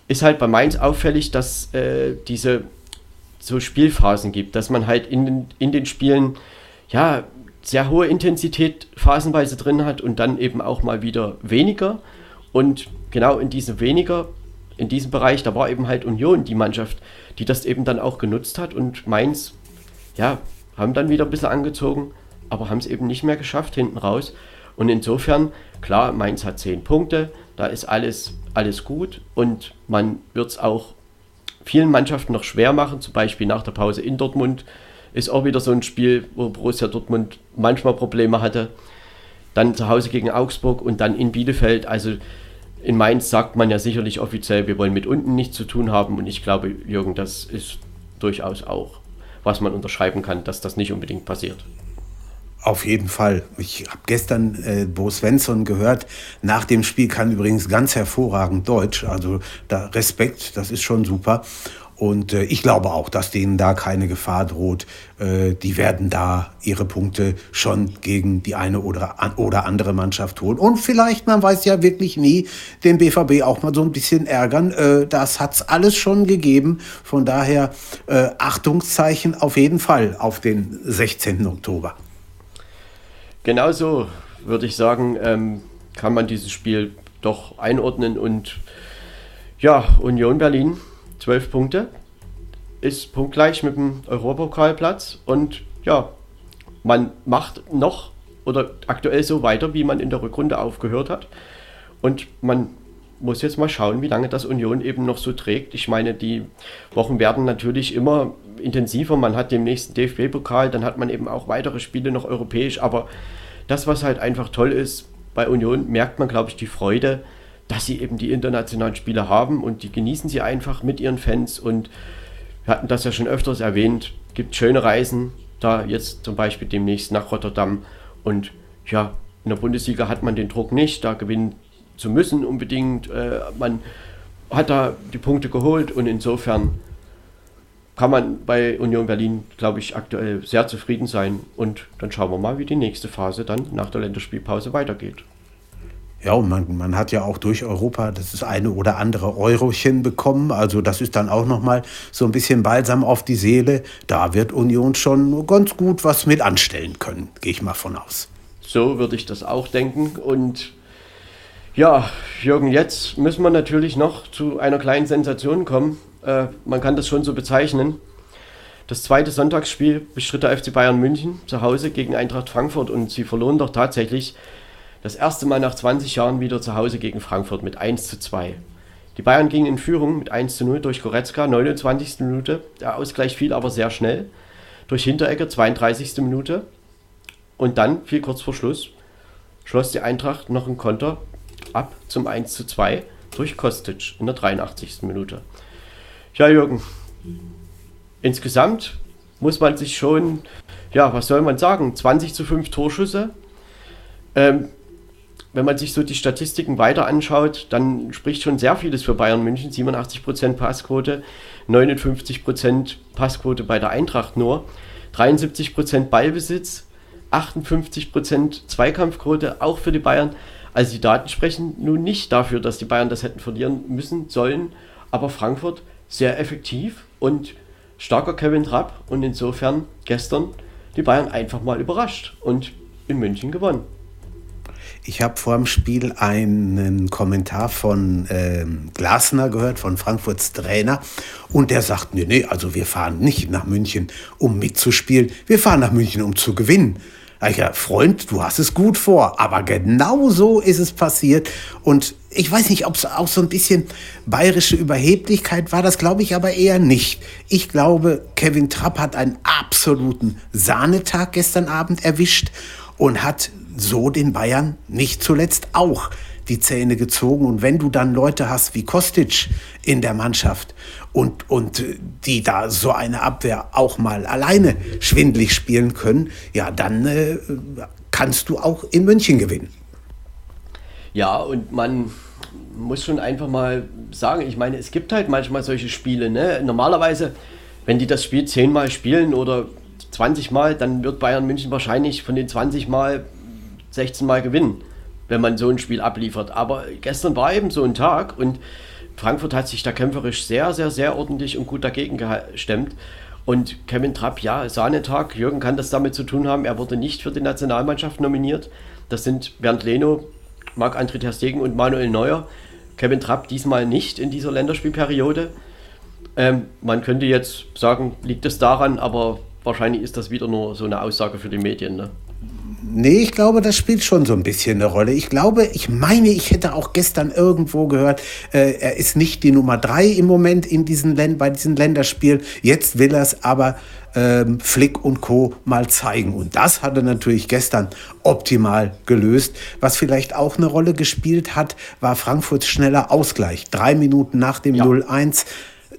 ist halt bei Mainz auffällig, dass äh, diese so Spielphasen gibt, dass man halt in den, in den Spielen ja sehr hohe Intensität phasenweise drin hat und dann eben auch mal wieder weniger. Und genau in diesem weniger, in diesem Bereich, da war eben halt Union die Mannschaft, die das eben dann auch genutzt hat und Mainz, ja, haben dann wieder ein bisschen angezogen, aber haben es eben nicht mehr geschafft hinten raus. Und insofern, klar, Mainz hat zehn Punkte, da ist alles, alles gut und man wird es auch vielen Mannschaften noch schwer machen, zum Beispiel nach der Pause in Dortmund ist auch wieder so ein Spiel, wo Borussia Dortmund manchmal Probleme hatte. Dann zu Hause gegen Augsburg und dann in Bielefeld. Also in Mainz sagt man ja sicherlich offiziell, wir wollen mit unten nichts zu tun haben. Und ich glaube, Jürgen, das ist durchaus auch, was man unterschreiben kann, dass das nicht unbedingt passiert. Auf jeden Fall. Ich habe gestern äh, Bo Svensson gehört. Nach dem Spiel kann übrigens ganz hervorragend Deutsch. Also da Respekt, das ist schon super. Und äh, ich glaube auch, dass denen da keine Gefahr droht. Äh, die werden da ihre Punkte schon gegen die eine oder, an, oder andere Mannschaft holen. Und vielleicht, man weiß ja wirklich nie, den BVB auch mal so ein bisschen ärgern. Äh, das hat's alles schon gegeben. Von daher äh, Achtungszeichen auf jeden Fall auf den 16. Oktober. Genauso würde ich sagen, ähm, kann man dieses Spiel doch einordnen und ja, Union Berlin 12 Punkte, ist punktgleich mit dem Europapokalplatz und ja, man macht noch oder aktuell so weiter, wie man in der Rückrunde aufgehört hat. Und man muss jetzt mal schauen, wie lange das Union eben noch so trägt. Ich meine, die Wochen werden natürlich immer intensiver. Man hat den nächsten DFB-Pokal, dann hat man eben auch weitere Spiele noch europäisch. Aber das, was halt einfach toll ist, bei Union merkt man, glaube ich, die Freude, dass sie eben die internationalen Spiele haben und die genießen sie einfach mit ihren Fans und wir hatten das ja schon öfters erwähnt, gibt schöne Reisen da jetzt zum Beispiel demnächst nach Rotterdam. Und ja, in der Bundesliga hat man den Druck nicht, da gewinnen zu müssen unbedingt. Äh, man hat da die Punkte geholt und insofern kann man bei Union Berlin, glaube ich, aktuell sehr zufrieden sein. Und dann schauen wir mal, wie die nächste Phase dann nach der Länderspielpause weitergeht. Ja, und man, man hat ja auch durch Europa das eine oder andere Eurochen bekommen. Also das ist dann auch nochmal so ein bisschen Balsam auf die Seele. Da wird Union schon ganz gut was mit anstellen können, gehe ich mal von aus. So würde ich das auch denken. Und ja, Jürgen, jetzt müssen wir natürlich noch zu einer kleinen Sensation kommen. Äh, man kann das schon so bezeichnen. Das zweite Sonntagsspiel bestritt der FC Bayern München zu Hause gegen Eintracht Frankfurt und sie verloren doch tatsächlich das erste Mal nach 20 Jahren wieder zu Hause gegen Frankfurt mit 1 zu 2. Die Bayern gingen in Führung mit 1 zu 0 durch Goretzka, 29. Minute. Der Ausgleich fiel aber sehr schnell. Durch Hinteregger, 32. Minute. Und dann, viel kurz vor Schluss, schloss die Eintracht noch einen Konter ab zum 1 zu 2 durch Kostic in der 83. Minute. Ja, Jürgen, insgesamt muss man sich schon, ja, was soll man sagen, 20 zu 5 Torschüsse. Ähm, wenn man sich so die Statistiken weiter anschaut, dann spricht schon sehr vieles für Bayern München. 87% Passquote, 59% Passquote bei der Eintracht nur, 73% Ballbesitz, 58% Zweikampfquote, auch für die Bayern. Also die Daten sprechen nun nicht dafür, dass die Bayern das hätten verlieren müssen, sollen, aber Frankfurt sehr effektiv und starker Kevin Trapp und insofern gestern die Bayern einfach mal überrascht und in München gewonnen. Ich habe vor dem Spiel einen Kommentar von ähm, Glasner gehört, von Frankfurts Trainer. Und der sagt, nee, nee, also wir fahren nicht nach München, um mitzuspielen. Wir fahren nach München, um zu gewinnen. Ja, Freund, du hast es gut vor, aber genau so ist es passiert. Und ich weiß nicht, ob es auch so ein bisschen bayerische Überheblichkeit war, das glaube ich aber eher nicht. Ich glaube, Kevin Trapp hat einen absoluten Sahnetag gestern Abend erwischt und hat so den Bayern nicht zuletzt auch die Zähne gezogen. Und wenn du dann Leute hast wie Kostic in der Mannschaft und, und die da so eine Abwehr auch mal alleine schwindlig spielen können, ja, dann äh, kannst du auch in München gewinnen. Ja, und man muss schon einfach mal sagen, ich meine, es gibt halt manchmal solche Spiele. Ne? Normalerweise, wenn die das Spiel zehnmal spielen oder 20 Mal, dann wird Bayern München wahrscheinlich von den 20 Mal 16 Mal gewinnen wenn man so ein Spiel abliefert. Aber gestern war eben so ein Tag und Frankfurt hat sich da kämpferisch sehr, sehr, sehr ordentlich und gut dagegen gestemmt. Und Kevin Trapp, ja, Sahnetag. Jürgen kann das damit zu tun haben. Er wurde nicht für die Nationalmannschaft nominiert. Das sind Bernd Leno, Marc-André Ter Stegen und Manuel Neuer. Kevin Trapp diesmal nicht in dieser Länderspielperiode. Ähm, man könnte jetzt sagen, liegt es daran, aber wahrscheinlich ist das wieder nur so eine Aussage für die Medien. Ne? Nee, ich glaube, das spielt schon so ein bisschen eine Rolle. Ich glaube, ich meine, ich hätte auch gestern irgendwo gehört, äh, er ist nicht die Nummer drei im Moment in diesen Länd bei diesen Länderspielen. Jetzt will er es aber ähm, Flick und Co. mal zeigen. Und das hat er natürlich gestern optimal gelöst. Was vielleicht auch eine Rolle gespielt hat, war Frankfurts schneller Ausgleich. Drei Minuten nach dem ja. 0-1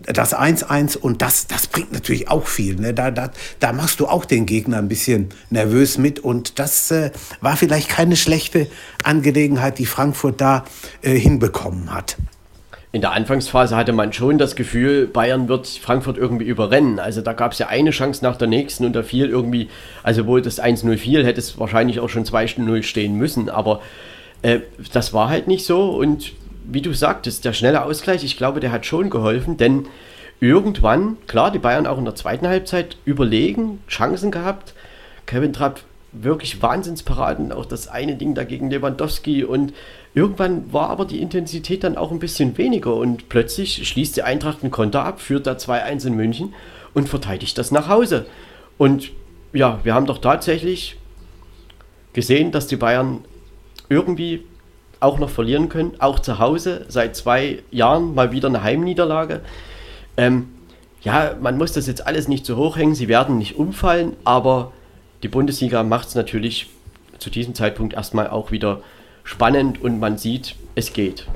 das 1-1 und das, das bringt natürlich auch viel. Ne? Da, da, da machst du auch den Gegner ein bisschen nervös mit und das äh, war vielleicht keine schlechte Angelegenheit, die Frankfurt da äh, hinbekommen hat. In der Anfangsphase hatte man schon das Gefühl, Bayern wird Frankfurt irgendwie überrennen. Also da gab es ja eine Chance nach der nächsten und da fiel irgendwie, also wo das 1-0 fiel, hätte es wahrscheinlich auch schon 2-0 stehen müssen. Aber äh, das war halt nicht so und wie du sagtest, der schnelle Ausgleich, ich glaube, der hat schon geholfen, denn irgendwann, klar, die Bayern auch in der zweiten Halbzeit überlegen, Chancen gehabt. Kevin Trapp wirklich Wahnsinnsparaden, auch das eine Ding dagegen Lewandowski und irgendwann war aber die Intensität dann auch ein bisschen weniger und plötzlich schließt die Eintracht ein Konter ab, führt da 2-1 in München und verteidigt das nach Hause. Und ja, wir haben doch tatsächlich gesehen, dass die Bayern irgendwie auch noch verlieren können. Auch zu Hause seit zwei Jahren mal wieder eine Heimniederlage. Ähm, ja, man muss das jetzt alles nicht so hoch hängen. Sie werden nicht umfallen, aber die Bundesliga macht es natürlich zu diesem Zeitpunkt erstmal auch wieder spannend und man sieht, es geht.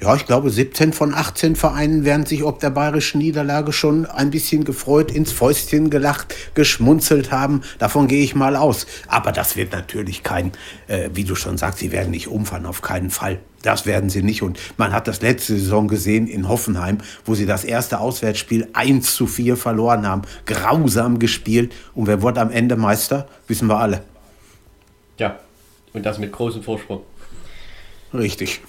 Ja, ich glaube, 17 von 18 Vereinen werden sich ob der bayerischen Niederlage schon ein bisschen gefreut, ins Fäustchen gelacht, geschmunzelt haben. Davon gehe ich mal aus. Aber das wird natürlich kein, äh, wie du schon sagst, sie werden nicht umfahren, auf keinen Fall. Das werden sie nicht. Und man hat das letzte Saison gesehen in Hoffenheim, wo sie das erste Auswärtsspiel 1 zu 4 verloren haben. Grausam gespielt. Und wer wurde am Ende Meister? Wissen wir alle. Ja, und das mit großem Vorsprung. Richtig.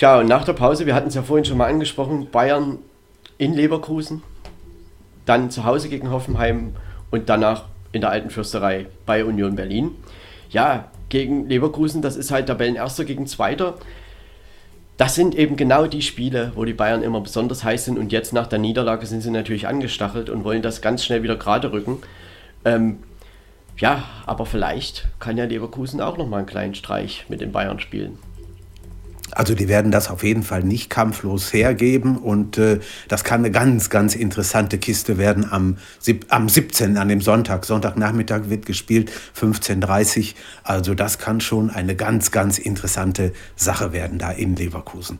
Tja, und nach der Pause, wir hatten es ja vorhin schon mal angesprochen, Bayern in Leverkusen, dann zu Hause gegen Hoffenheim und danach in der alten Fürsterei bei Union Berlin. Ja, gegen Leverkusen, das ist halt Tabellenerster gegen Zweiter. Das sind eben genau die Spiele, wo die Bayern immer besonders heiß sind und jetzt nach der Niederlage sind sie natürlich angestachelt und wollen das ganz schnell wieder gerade rücken. Ähm, ja, aber vielleicht kann ja Leverkusen auch nochmal einen kleinen Streich mit den Bayern spielen. Also die werden das auf jeden Fall nicht kampflos hergeben und äh, das kann eine ganz, ganz interessante Kiste werden am, am 17. an dem Sonntag. Sonntagnachmittag wird gespielt, 15.30 Uhr. Also das kann schon eine ganz, ganz interessante Sache werden da in Leverkusen.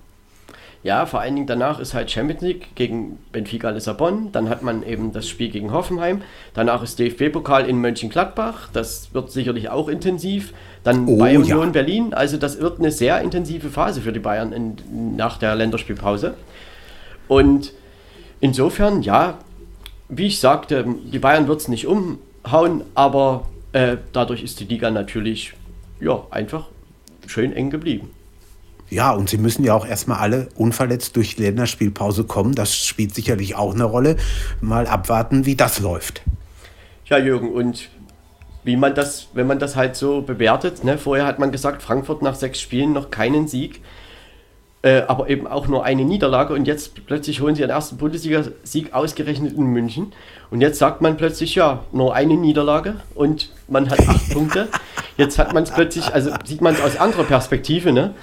Ja, vor allen Dingen danach ist halt Champions League gegen Benfica Lissabon. Dann hat man eben das Spiel gegen Hoffenheim. Danach ist DFB-Pokal in Mönchengladbach. Das wird sicherlich auch intensiv. Dann oh, Union ja. Berlin. Also das wird eine sehr intensive Phase für die Bayern in, nach der Länderspielpause. Und insofern, ja, wie ich sagte, die Bayern wird es nicht umhauen, aber äh, dadurch ist die Liga natürlich ja, einfach schön eng geblieben. Ja, und sie müssen ja auch erstmal alle unverletzt durch die Länderspielpause kommen. Das spielt sicherlich auch eine Rolle. Mal abwarten, wie das läuft. Ja, Jürgen, und wie man das, wenn man das halt so bewertet, ne? vorher hat man gesagt, Frankfurt nach sechs Spielen noch keinen Sieg, äh, aber eben auch nur eine Niederlage und jetzt plötzlich holen sie ihren ersten Bundesliga-Sieg ausgerechnet in München und jetzt sagt man plötzlich, ja, nur eine Niederlage und man hat acht Punkte. Jetzt hat man es plötzlich, also sieht man es aus anderer Perspektive, ne?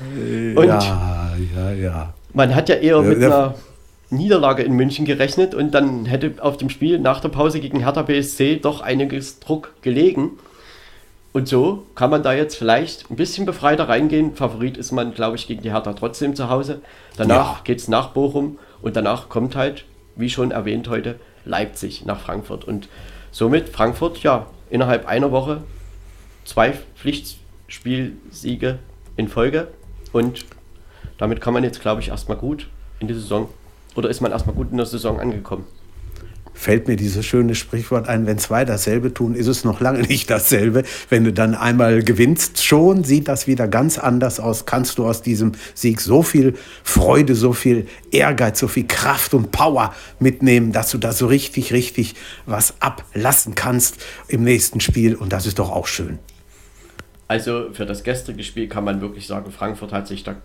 Und ja, ja, ja. Man hat ja eher mit einer Niederlage in München gerechnet und dann hätte auf dem Spiel nach der Pause gegen Hertha BSC doch einiges Druck gelegen. Und so kann man da jetzt vielleicht ein bisschen befreiter reingehen. Favorit ist man, glaube ich, gegen die Hertha trotzdem zu Hause. Danach ja. geht es nach Bochum und danach kommt halt, wie schon erwähnt heute, Leipzig nach Frankfurt. Und somit Frankfurt, ja, innerhalb einer Woche zwei Pflichtspielsiege in Folge. Und damit kann man jetzt, glaube ich, erstmal gut in die Saison oder ist man erstmal gut in der Saison angekommen? Fällt mir dieses schöne Sprichwort ein, wenn zwei dasselbe tun, ist es noch lange nicht dasselbe. Wenn du dann einmal gewinnst, schon sieht das wieder ganz anders aus. Kannst du aus diesem Sieg so viel Freude, so viel Ehrgeiz, so viel Kraft und Power mitnehmen, dass du da so richtig, richtig was ablassen kannst im nächsten Spiel. Und das ist doch auch schön. Also für das gestrige Spiel kann man wirklich sagen, Frankfurt hat sich da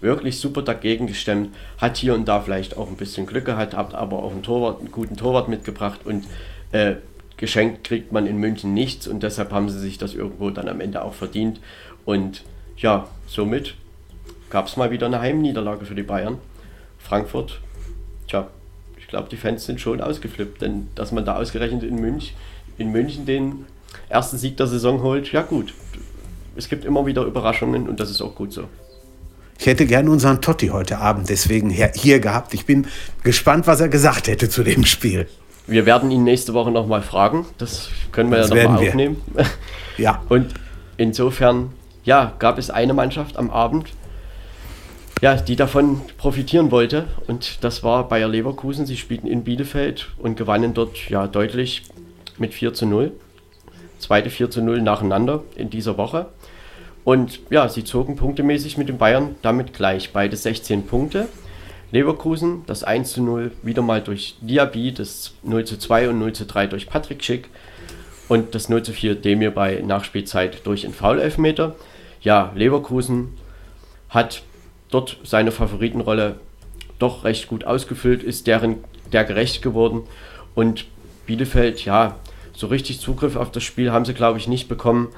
wirklich super dagegen gestemmt, hat hier und da vielleicht auch ein bisschen Glück gehabt, hat aber auch einen, Torwart, einen guten Torwart mitgebracht und äh, geschenkt kriegt man in München nichts und deshalb haben sie sich das irgendwo dann am Ende auch verdient. Und ja, somit gab es mal wieder eine Heimniederlage für die Bayern. Frankfurt, tja, ich glaube, die Fans sind schon ausgeflippt, denn dass man da ausgerechnet in München, in München den ersten Sieg der Saison holt, ja gut. Es gibt immer wieder Überraschungen und das ist auch gut so. Ich hätte gern unseren Totti heute Abend deswegen hier gehabt. Ich bin gespannt, was er gesagt hätte zu dem Spiel. Wir werden ihn nächste Woche nochmal fragen. Das können wir das ja nochmal aufnehmen. Ja. Und insofern, ja, gab es eine Mannschaft am Abend, ja, die davon profitieren wollte. Und das war Bayer Leverkusen. Sie spielten in Bielefeld und gewannen dort ja deutlich mit 4 zu 0. Zweite 4 zu 0 nacheinander in dieser Woche. Und ja, sie zogen punktemäßig mit den Bayern damit gleich. Beide 16 Punkte. Leverkusen, das 1 zu 0 wieder mal durch Diaby, das 0 zu 2 und 0 zu 3 durch Patrick Schick und das 0 zu 4 Demir bei Nachspielzeit durch einen Foul-Elfmeter. Ja, Leverkusen hat dort seine Favoritenrolle doch recht gut ausgefüllt, ist deren der gerecht geworden und Bielefeld, ja, so richtig Zugriff auf das Spiel haben sie, glaube ich, nicht bekommen.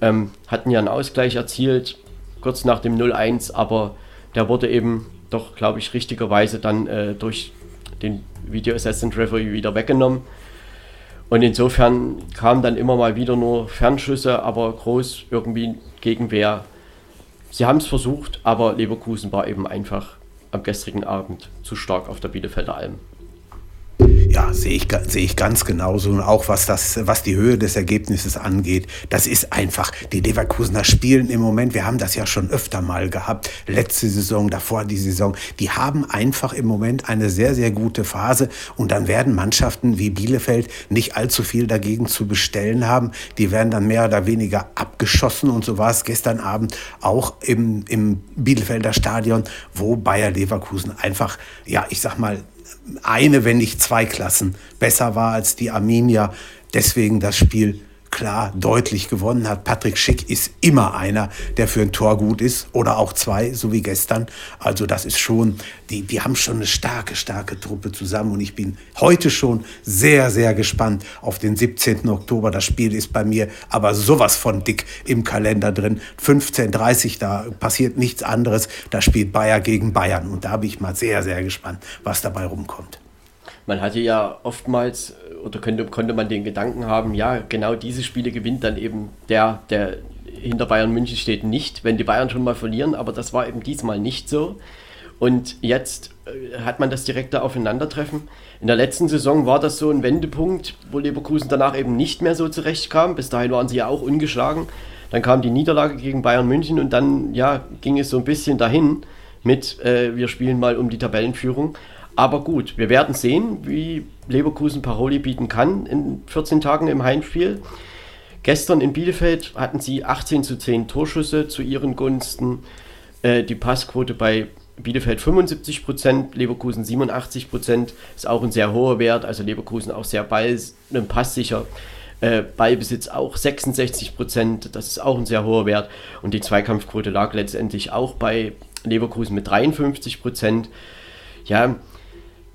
Ähm, hatten ja einen Ausgleich erzielt, kurz nach dem 0-1, aber der wurde eben doch, glaube ich, richtigerweise dann äh, durch den Video Assistant Referee wieder weggenommen. Und insofern kamen dann immer mal wieder nur Fernschüsse, aber groß irgendwie Gegenwehr. Sie haben es versucht, aber Leverkusen war eben einfach am gestrigen Abend zu stark auf der Bielefelder Alm. Ja, sehe ich, sehe ich ganz genauso. Und auch was, das, was die Höhe des Ergebnisses angeht, das ist einfach, die Leverkusener spielen im Moment, wir haben das ja schon öfter mal gehabt, letzte Saison, davor die Saison, die haben einfach im Moment eine sehr, sehr gute Phase. Und dann werden Mannschaften wie Bielefeld nicht allzu viel dagegen zu bestellen haben. Die werden dann mehr oder weniger abgeschossen. Und so war es gestern Abend auch im, im Bielefelder Stadion, wo Bayer Leverkusen einfach, ja, ich sag mal, eine, wenn nicht zwei Klassen besser war als die Arminia. Deswegen das Spiel klar deutlich gewonnen hat. Patrick Schick ist immer einer, der für ein Tor gut ist oder auch zwei, so wie gestern. Also das ist schon, die, die haben schon eine starke, starke Truppe zusammen und ich bin heute schon sehr, sehr gespannt auf den 17. Oktober. Das Spiel ist bei mir aber sowas von dick im Kalender drin. 15.30 da passiert nichts anderes. Da spielt Bayer gegen Bayern und da bin ich mal sehr, sehr gespannt, was dabei rumkommt. Man hatte ja oftmals oder könnte, konnte man den Gedanken haben, ja, genau diese Spiele gewinnt dann eben der, der hinter Bayern München steht, nicht, wenn die Bayern schon mal verlieren, aber das war eben diesmal nicht so. Und jetzt äh, hat man das direkte Aufeinandertreffen. In der letzten Saison war das so ein Wendepunkt, wo Leverkusen danach eben nicht mehr so zurechtkam. Bis dahin waren sie ja auch ungeschlagen. Dann kam die Niederlage gegen Bayern München und dann ja, ging es so ein bisschen dahin mit, äh, wir spielen mal um die Tabellenführung. Aber gut, wir werden sehen, wie Leverkusen Paroli bieten kann in 14 Tagen im Heimspiel. Gestern in Bielefeld hatten sie 18 zu 10 Torschüsse zu ihren Gunsten. Äh, die Passquote bei Bielefeld 75 Prozent, Leverkusen 87 Prozent, ist auch ein sehr hoher Wert. Also Leverkusen auch sehr ball, passsicher. Äh, Ballbesitz auch 66 Prozent, das ist auch ein sehr hoher Wert. Und die Zweikampfquote lag letztendlich auch bei Leverkusen mit 53 Prozent. Ja,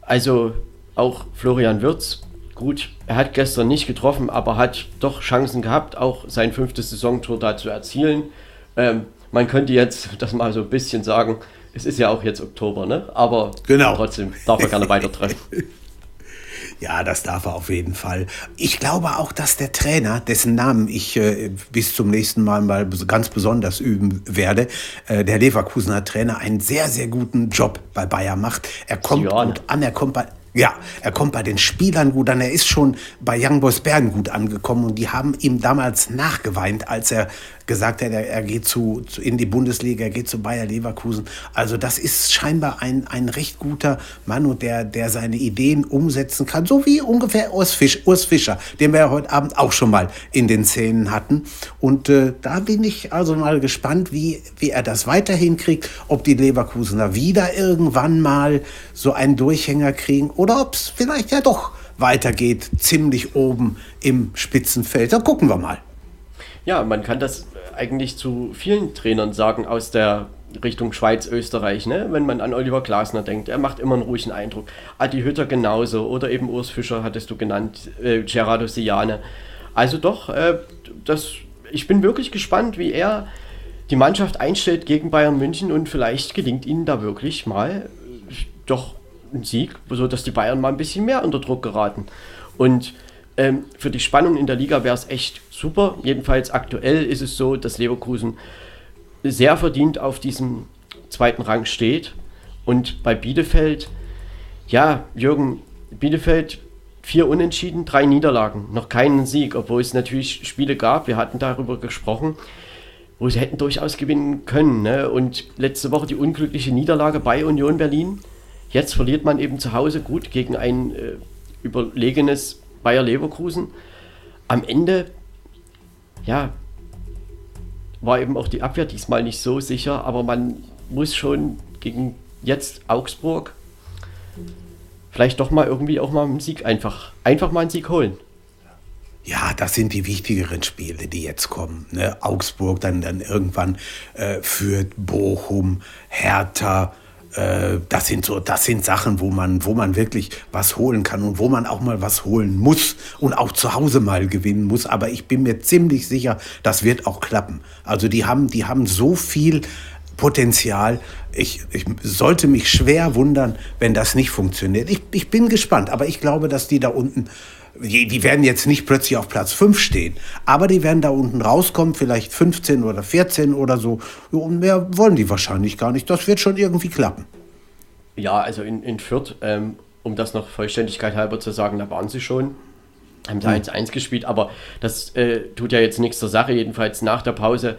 also auch Florian Wirz, gut, er hat gestern nicht getroffen, aber hat doch Chancen gehabt, auch sein fünftes Saisontor da zu erzielen. Ähm, man könnte jetzt das mal so ein bisschen sagen, es ist ja auch jetzt Oktober, ne? aber genau. trotzdem darf er gerne weiter treffen. Ja, das darf er auf jeden Fall. Ich glaube auch, dass der Trainer, dessen Namen ich äh, bis zum nächsten Mal mal ganz besonders üben werde, äh, der Leverkusener Trainer, einen sehr, sehr guten Job bei Bayern macht. Er kommt Sione. gut an, er kommt bei ja, er kommt bei den Spielern gut an. Er ist schon bei Young Boys Bergen gut angekommen und die haben ihm damals nachgeweint, als er gesagt hat, er, er geht zu, zu, in die Bundesliga, er geht zu Bayer Leverkusen. Also das ist scheinbar ein, ein recht guter Mann und der, der seine Ideen umsetzen kann, so wie ungefähr Urs, Fisch, Urs Fischer, den wir ja heute Abend auch schon mal in den Szenen hatten. Und äh, da bin ich also mal gespannt, wie, wie er das weiterhin kriegt, ob die Leverkusener wieder irgendwann mal so einen Durchhänger kriegen oder ob es vielleicht ja doch weitergeht, ziemlich oben im Spitzenfeld. Da gucken wir mal. Ja, man kann das eigentlich zu vielen Trainern sagen aus der Richtung Schweiz, Österreich, ne? wenn man an Oliver Glasner denkt. Er macht immer einen ruhigen Eindruck. Adi Hütter genauso oder eben Urs Fischer hattest du genannt, äh, Gerardo Siane. Also doch, äh, das, ich bin wirklich gespannt, wie er die Mannschaft einstellt gegen Bayern München und vielleicht gelingt ihnen da wirklich mal doch ein Sieg, sodass die Bayern mal ein bisschen mehr unter Druck geraten. Und ähm, für die Spannung in der Liga wäre es echt super. Jedenfalls aktuell ist es so, dass Leverkusen sehr verdient auf diesem zweiten Rang steht. Und bei Bielefeld, ja, Jürgen, Bielefeld vier Unentschieden, drei Niederlagen, noch keinen Sieg, obwohl es natürlich Spiele gab, wir hatten darüber gesprochen, wo sie hätten durchaus gewinnen können. Ne? Und letzte Woche die unglückliche Niederlage bei Union Berlin. Jetzt verliert man eben zu Hause gut gegen ein äh, überlegenes Bayer Leverkusen. Am Ende, ja, war eben auch die Abwehr diesmal nicht so sicher, aber man muss schon gegen jetzt Augsburg vielleicht doch mal irgendwie auch mal einen Sieg einfach, einfach mal einen Sieg holen. Ja, das sind die wichtigeren Spiele, die jetzt kommen. Ne? Augsburg, dann, dann irgendwann äh, Fürth, Bochum, Hertha, äh, das sind so, das sind Sachen, wo man, wo man wirklich was holen kann und wo man auch mal was holen muss und auch zu Hause mal gewinnen muss. Aber ich bin mir ziemlich sicher, das wird auch klappen. Also die haben, die haben so viel Potenzial. Ich, ich sollte mich schwer wundern, wenn das nicht funktioniert. Ich, ich bin gespannt, aber ich glaube, dass die da unten die, die werden jetzt nicht plötzlich auf Platz 5 stehen, aber die werden da unten rauskommen, vielleicht 15 oder 14 oder so. Und mehr wollen die wahrscheinlich gar nicht. Das wird schon irgendwie klappen. Ja, also in, in Fürth, ähm, um das noch Vollständigkeit halber zu sagen, da waren sie schon. Haben da 1-1 gespielt, aber das äh, tut ja jetzt nichts zur Sache. Jedenfalls nach der Pause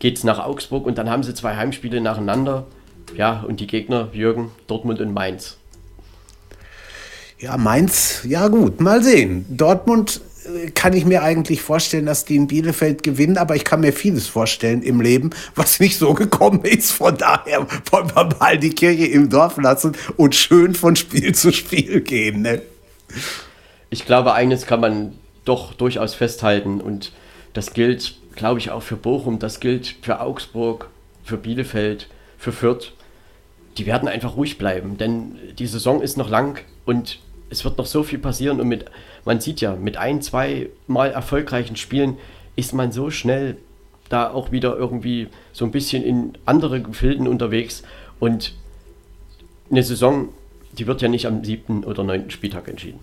geht es nach Augsburg und dann haben sie zwei Heimspiele nacheinander. Ja, und die Gegner, Jürgen, Dortmund und Mainz. Ja, Mainz, ja gut, mal sehen. Dortmund äh, kann ich mir eigentlich vorstellen, dass die in Bielefeld gewinnen, aber ich kann mir vieles vorstellen im Leben, was nicht so gekommen ist. Von daher wollen wir mal die Kirche im Dorf lassen und schön von Spiel zu Spiel gehen. Ne? Ich glaube, eines kann man doch durchaus festhalten und das gilt, glaube ich, auch für Bochum, das gilt für Augsburg, für Bielefeld, für Fürth. Die werden einfach ruhig bleiben, denn die Saison ist noch lang und es wird noch so viel passieren und mit, man sieht ja, mit ein, zwei Mal erfolgreichen Spielen ist man so schnell da auch wieder irgendwie so ein bisschen in andere Gefilden unterwegs und eine Saison, die wird ja nicht am siebten oder neunten Spieltag entschieden.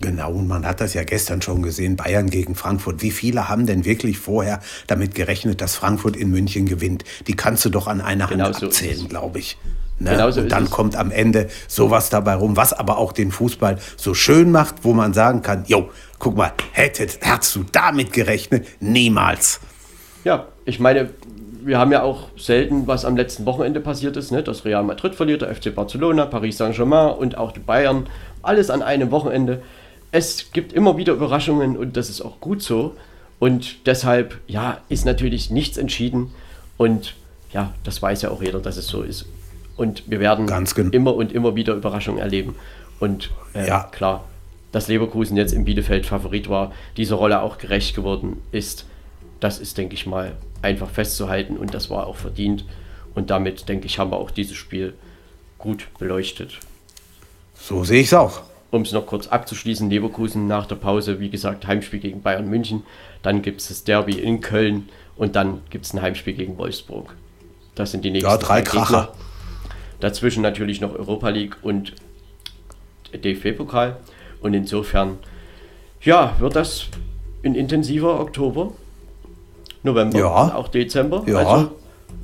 Genau, und man hat das ja gestern schon gesehen, Bayern gegen Frankfurt. Wie viele haben denn wirklich vorher damit gerechnet, dass Frankfurt in München gewinnt? Die kannst du doch an einer Hand genau so abzählen, glaube ich. Ne? Genau so und dann kommt am Ende sowas dabei rum, was aber auch den Fußball so schön macht, wo man sagen kann, jo, guck mal, hättet, hättest du damit gerechnet? Niemals. Ja, ich meine, wir haben ja auch selten, was am letzten Wochenende passiert ist, ne? dass Real Madrid verliert, der FC Barcelona, Paris Saint-Germain und auch die Bayern, alles an einem Wochenende. Es gibt immer wieder Überraschungen und das ist auch gut so. Und deshalb, ja, ist natürlich nichts entschieden. Und ja, das weiß ja auch jeder, dass es so ist. Und wir werden immer und immer wieder Überraschungen erleben. Und äh, ja. klar, dass Leverkusen jetzt im Bielefeld Favorit war, diese Rolle auch gerecht geworden ist, das ist, denke ich mal, einfach festzuhalten und das war auch verdient. Und damit, denke ich, haben wir auch dieses Spiel gut beleuchtet. So sehe ich es auch. Um es noch kurz abzuschließen, Leverkusen nach der Pause, wie gesagt, Heimspiel gegen Bayern München. Dann gibt es das Derby in Köln und dann gibt es ein Heimspiel gegen Wolfsburg. Das sind die nächsten ja, drei Kracher. Gegner. Dazwischen natürlich noch Europa League und DFB-Pokal. Und insofern, ja, wird das ein intensiver Oktober, November, ja. auch Dezember. Ja, also,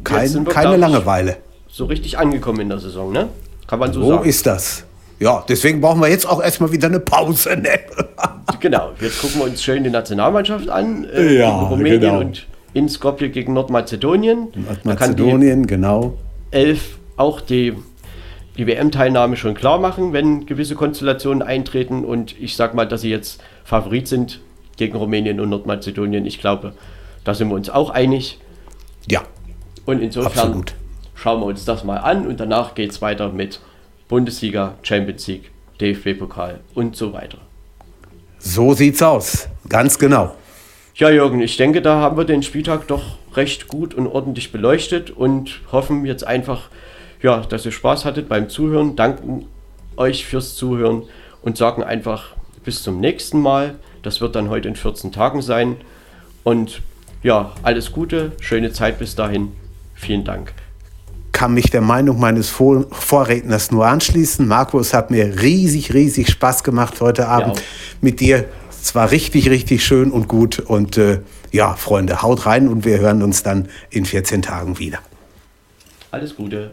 Kein, keine Langeweile. So richtig angekommen in der Saison, ne? Kann man so, so sagen. So ist das. Ja, deswegen brauchen wir jetzt auch erstmal wieder eine Pause, ne? genau, jetzt gucken wir uns schön die Nationalmannschaft an. Äh, ja, Rumänien genau. und in Skopje gegen Nordmazedonien. Nordmazedonien, genau. Elf auch die, die WM-Teilnahme schon klar machen, wenn gewisse Konstellationen eintreten. Und ich sage mal, dass sie jetzt Favorit sind gegen Rumänien und Nordmazedonien. Ich glaube, da sind wir uns auch einig. Ja. Und insofern absolut. schauen wir uns das mal an und danach geht es weiter mit Bundesliga, Champions League, DFB-Pokal und so weiter. So sieht's aus. Ganz genau. Ja, Jürgen, ich denke, da haben wir den Spieltag doch recht gut und ordentlich beleuchtet und hoffen jetzt einfach, ja, dass ihr Spaß hattet beim Zuhören. Danken euch fürs Zuhören und sagen einfach bis zum nächsten Mal. Das wird dann heute in 14 Tagen sein. Und ja, alles Gute, schöne Zeit bis dahin. Vielen Dank. Kann mich der Meinung meines Vor Vorredners nur anschließen. Markus hat mir riesig, riesig Spaß gemacht heute Abend ja. mit dir. Es war richtig, richtig schön und gut. Und äh, ja, Freunde, haut rein und wir hören uns dann in 14 Tagen wieder. Alles Gute.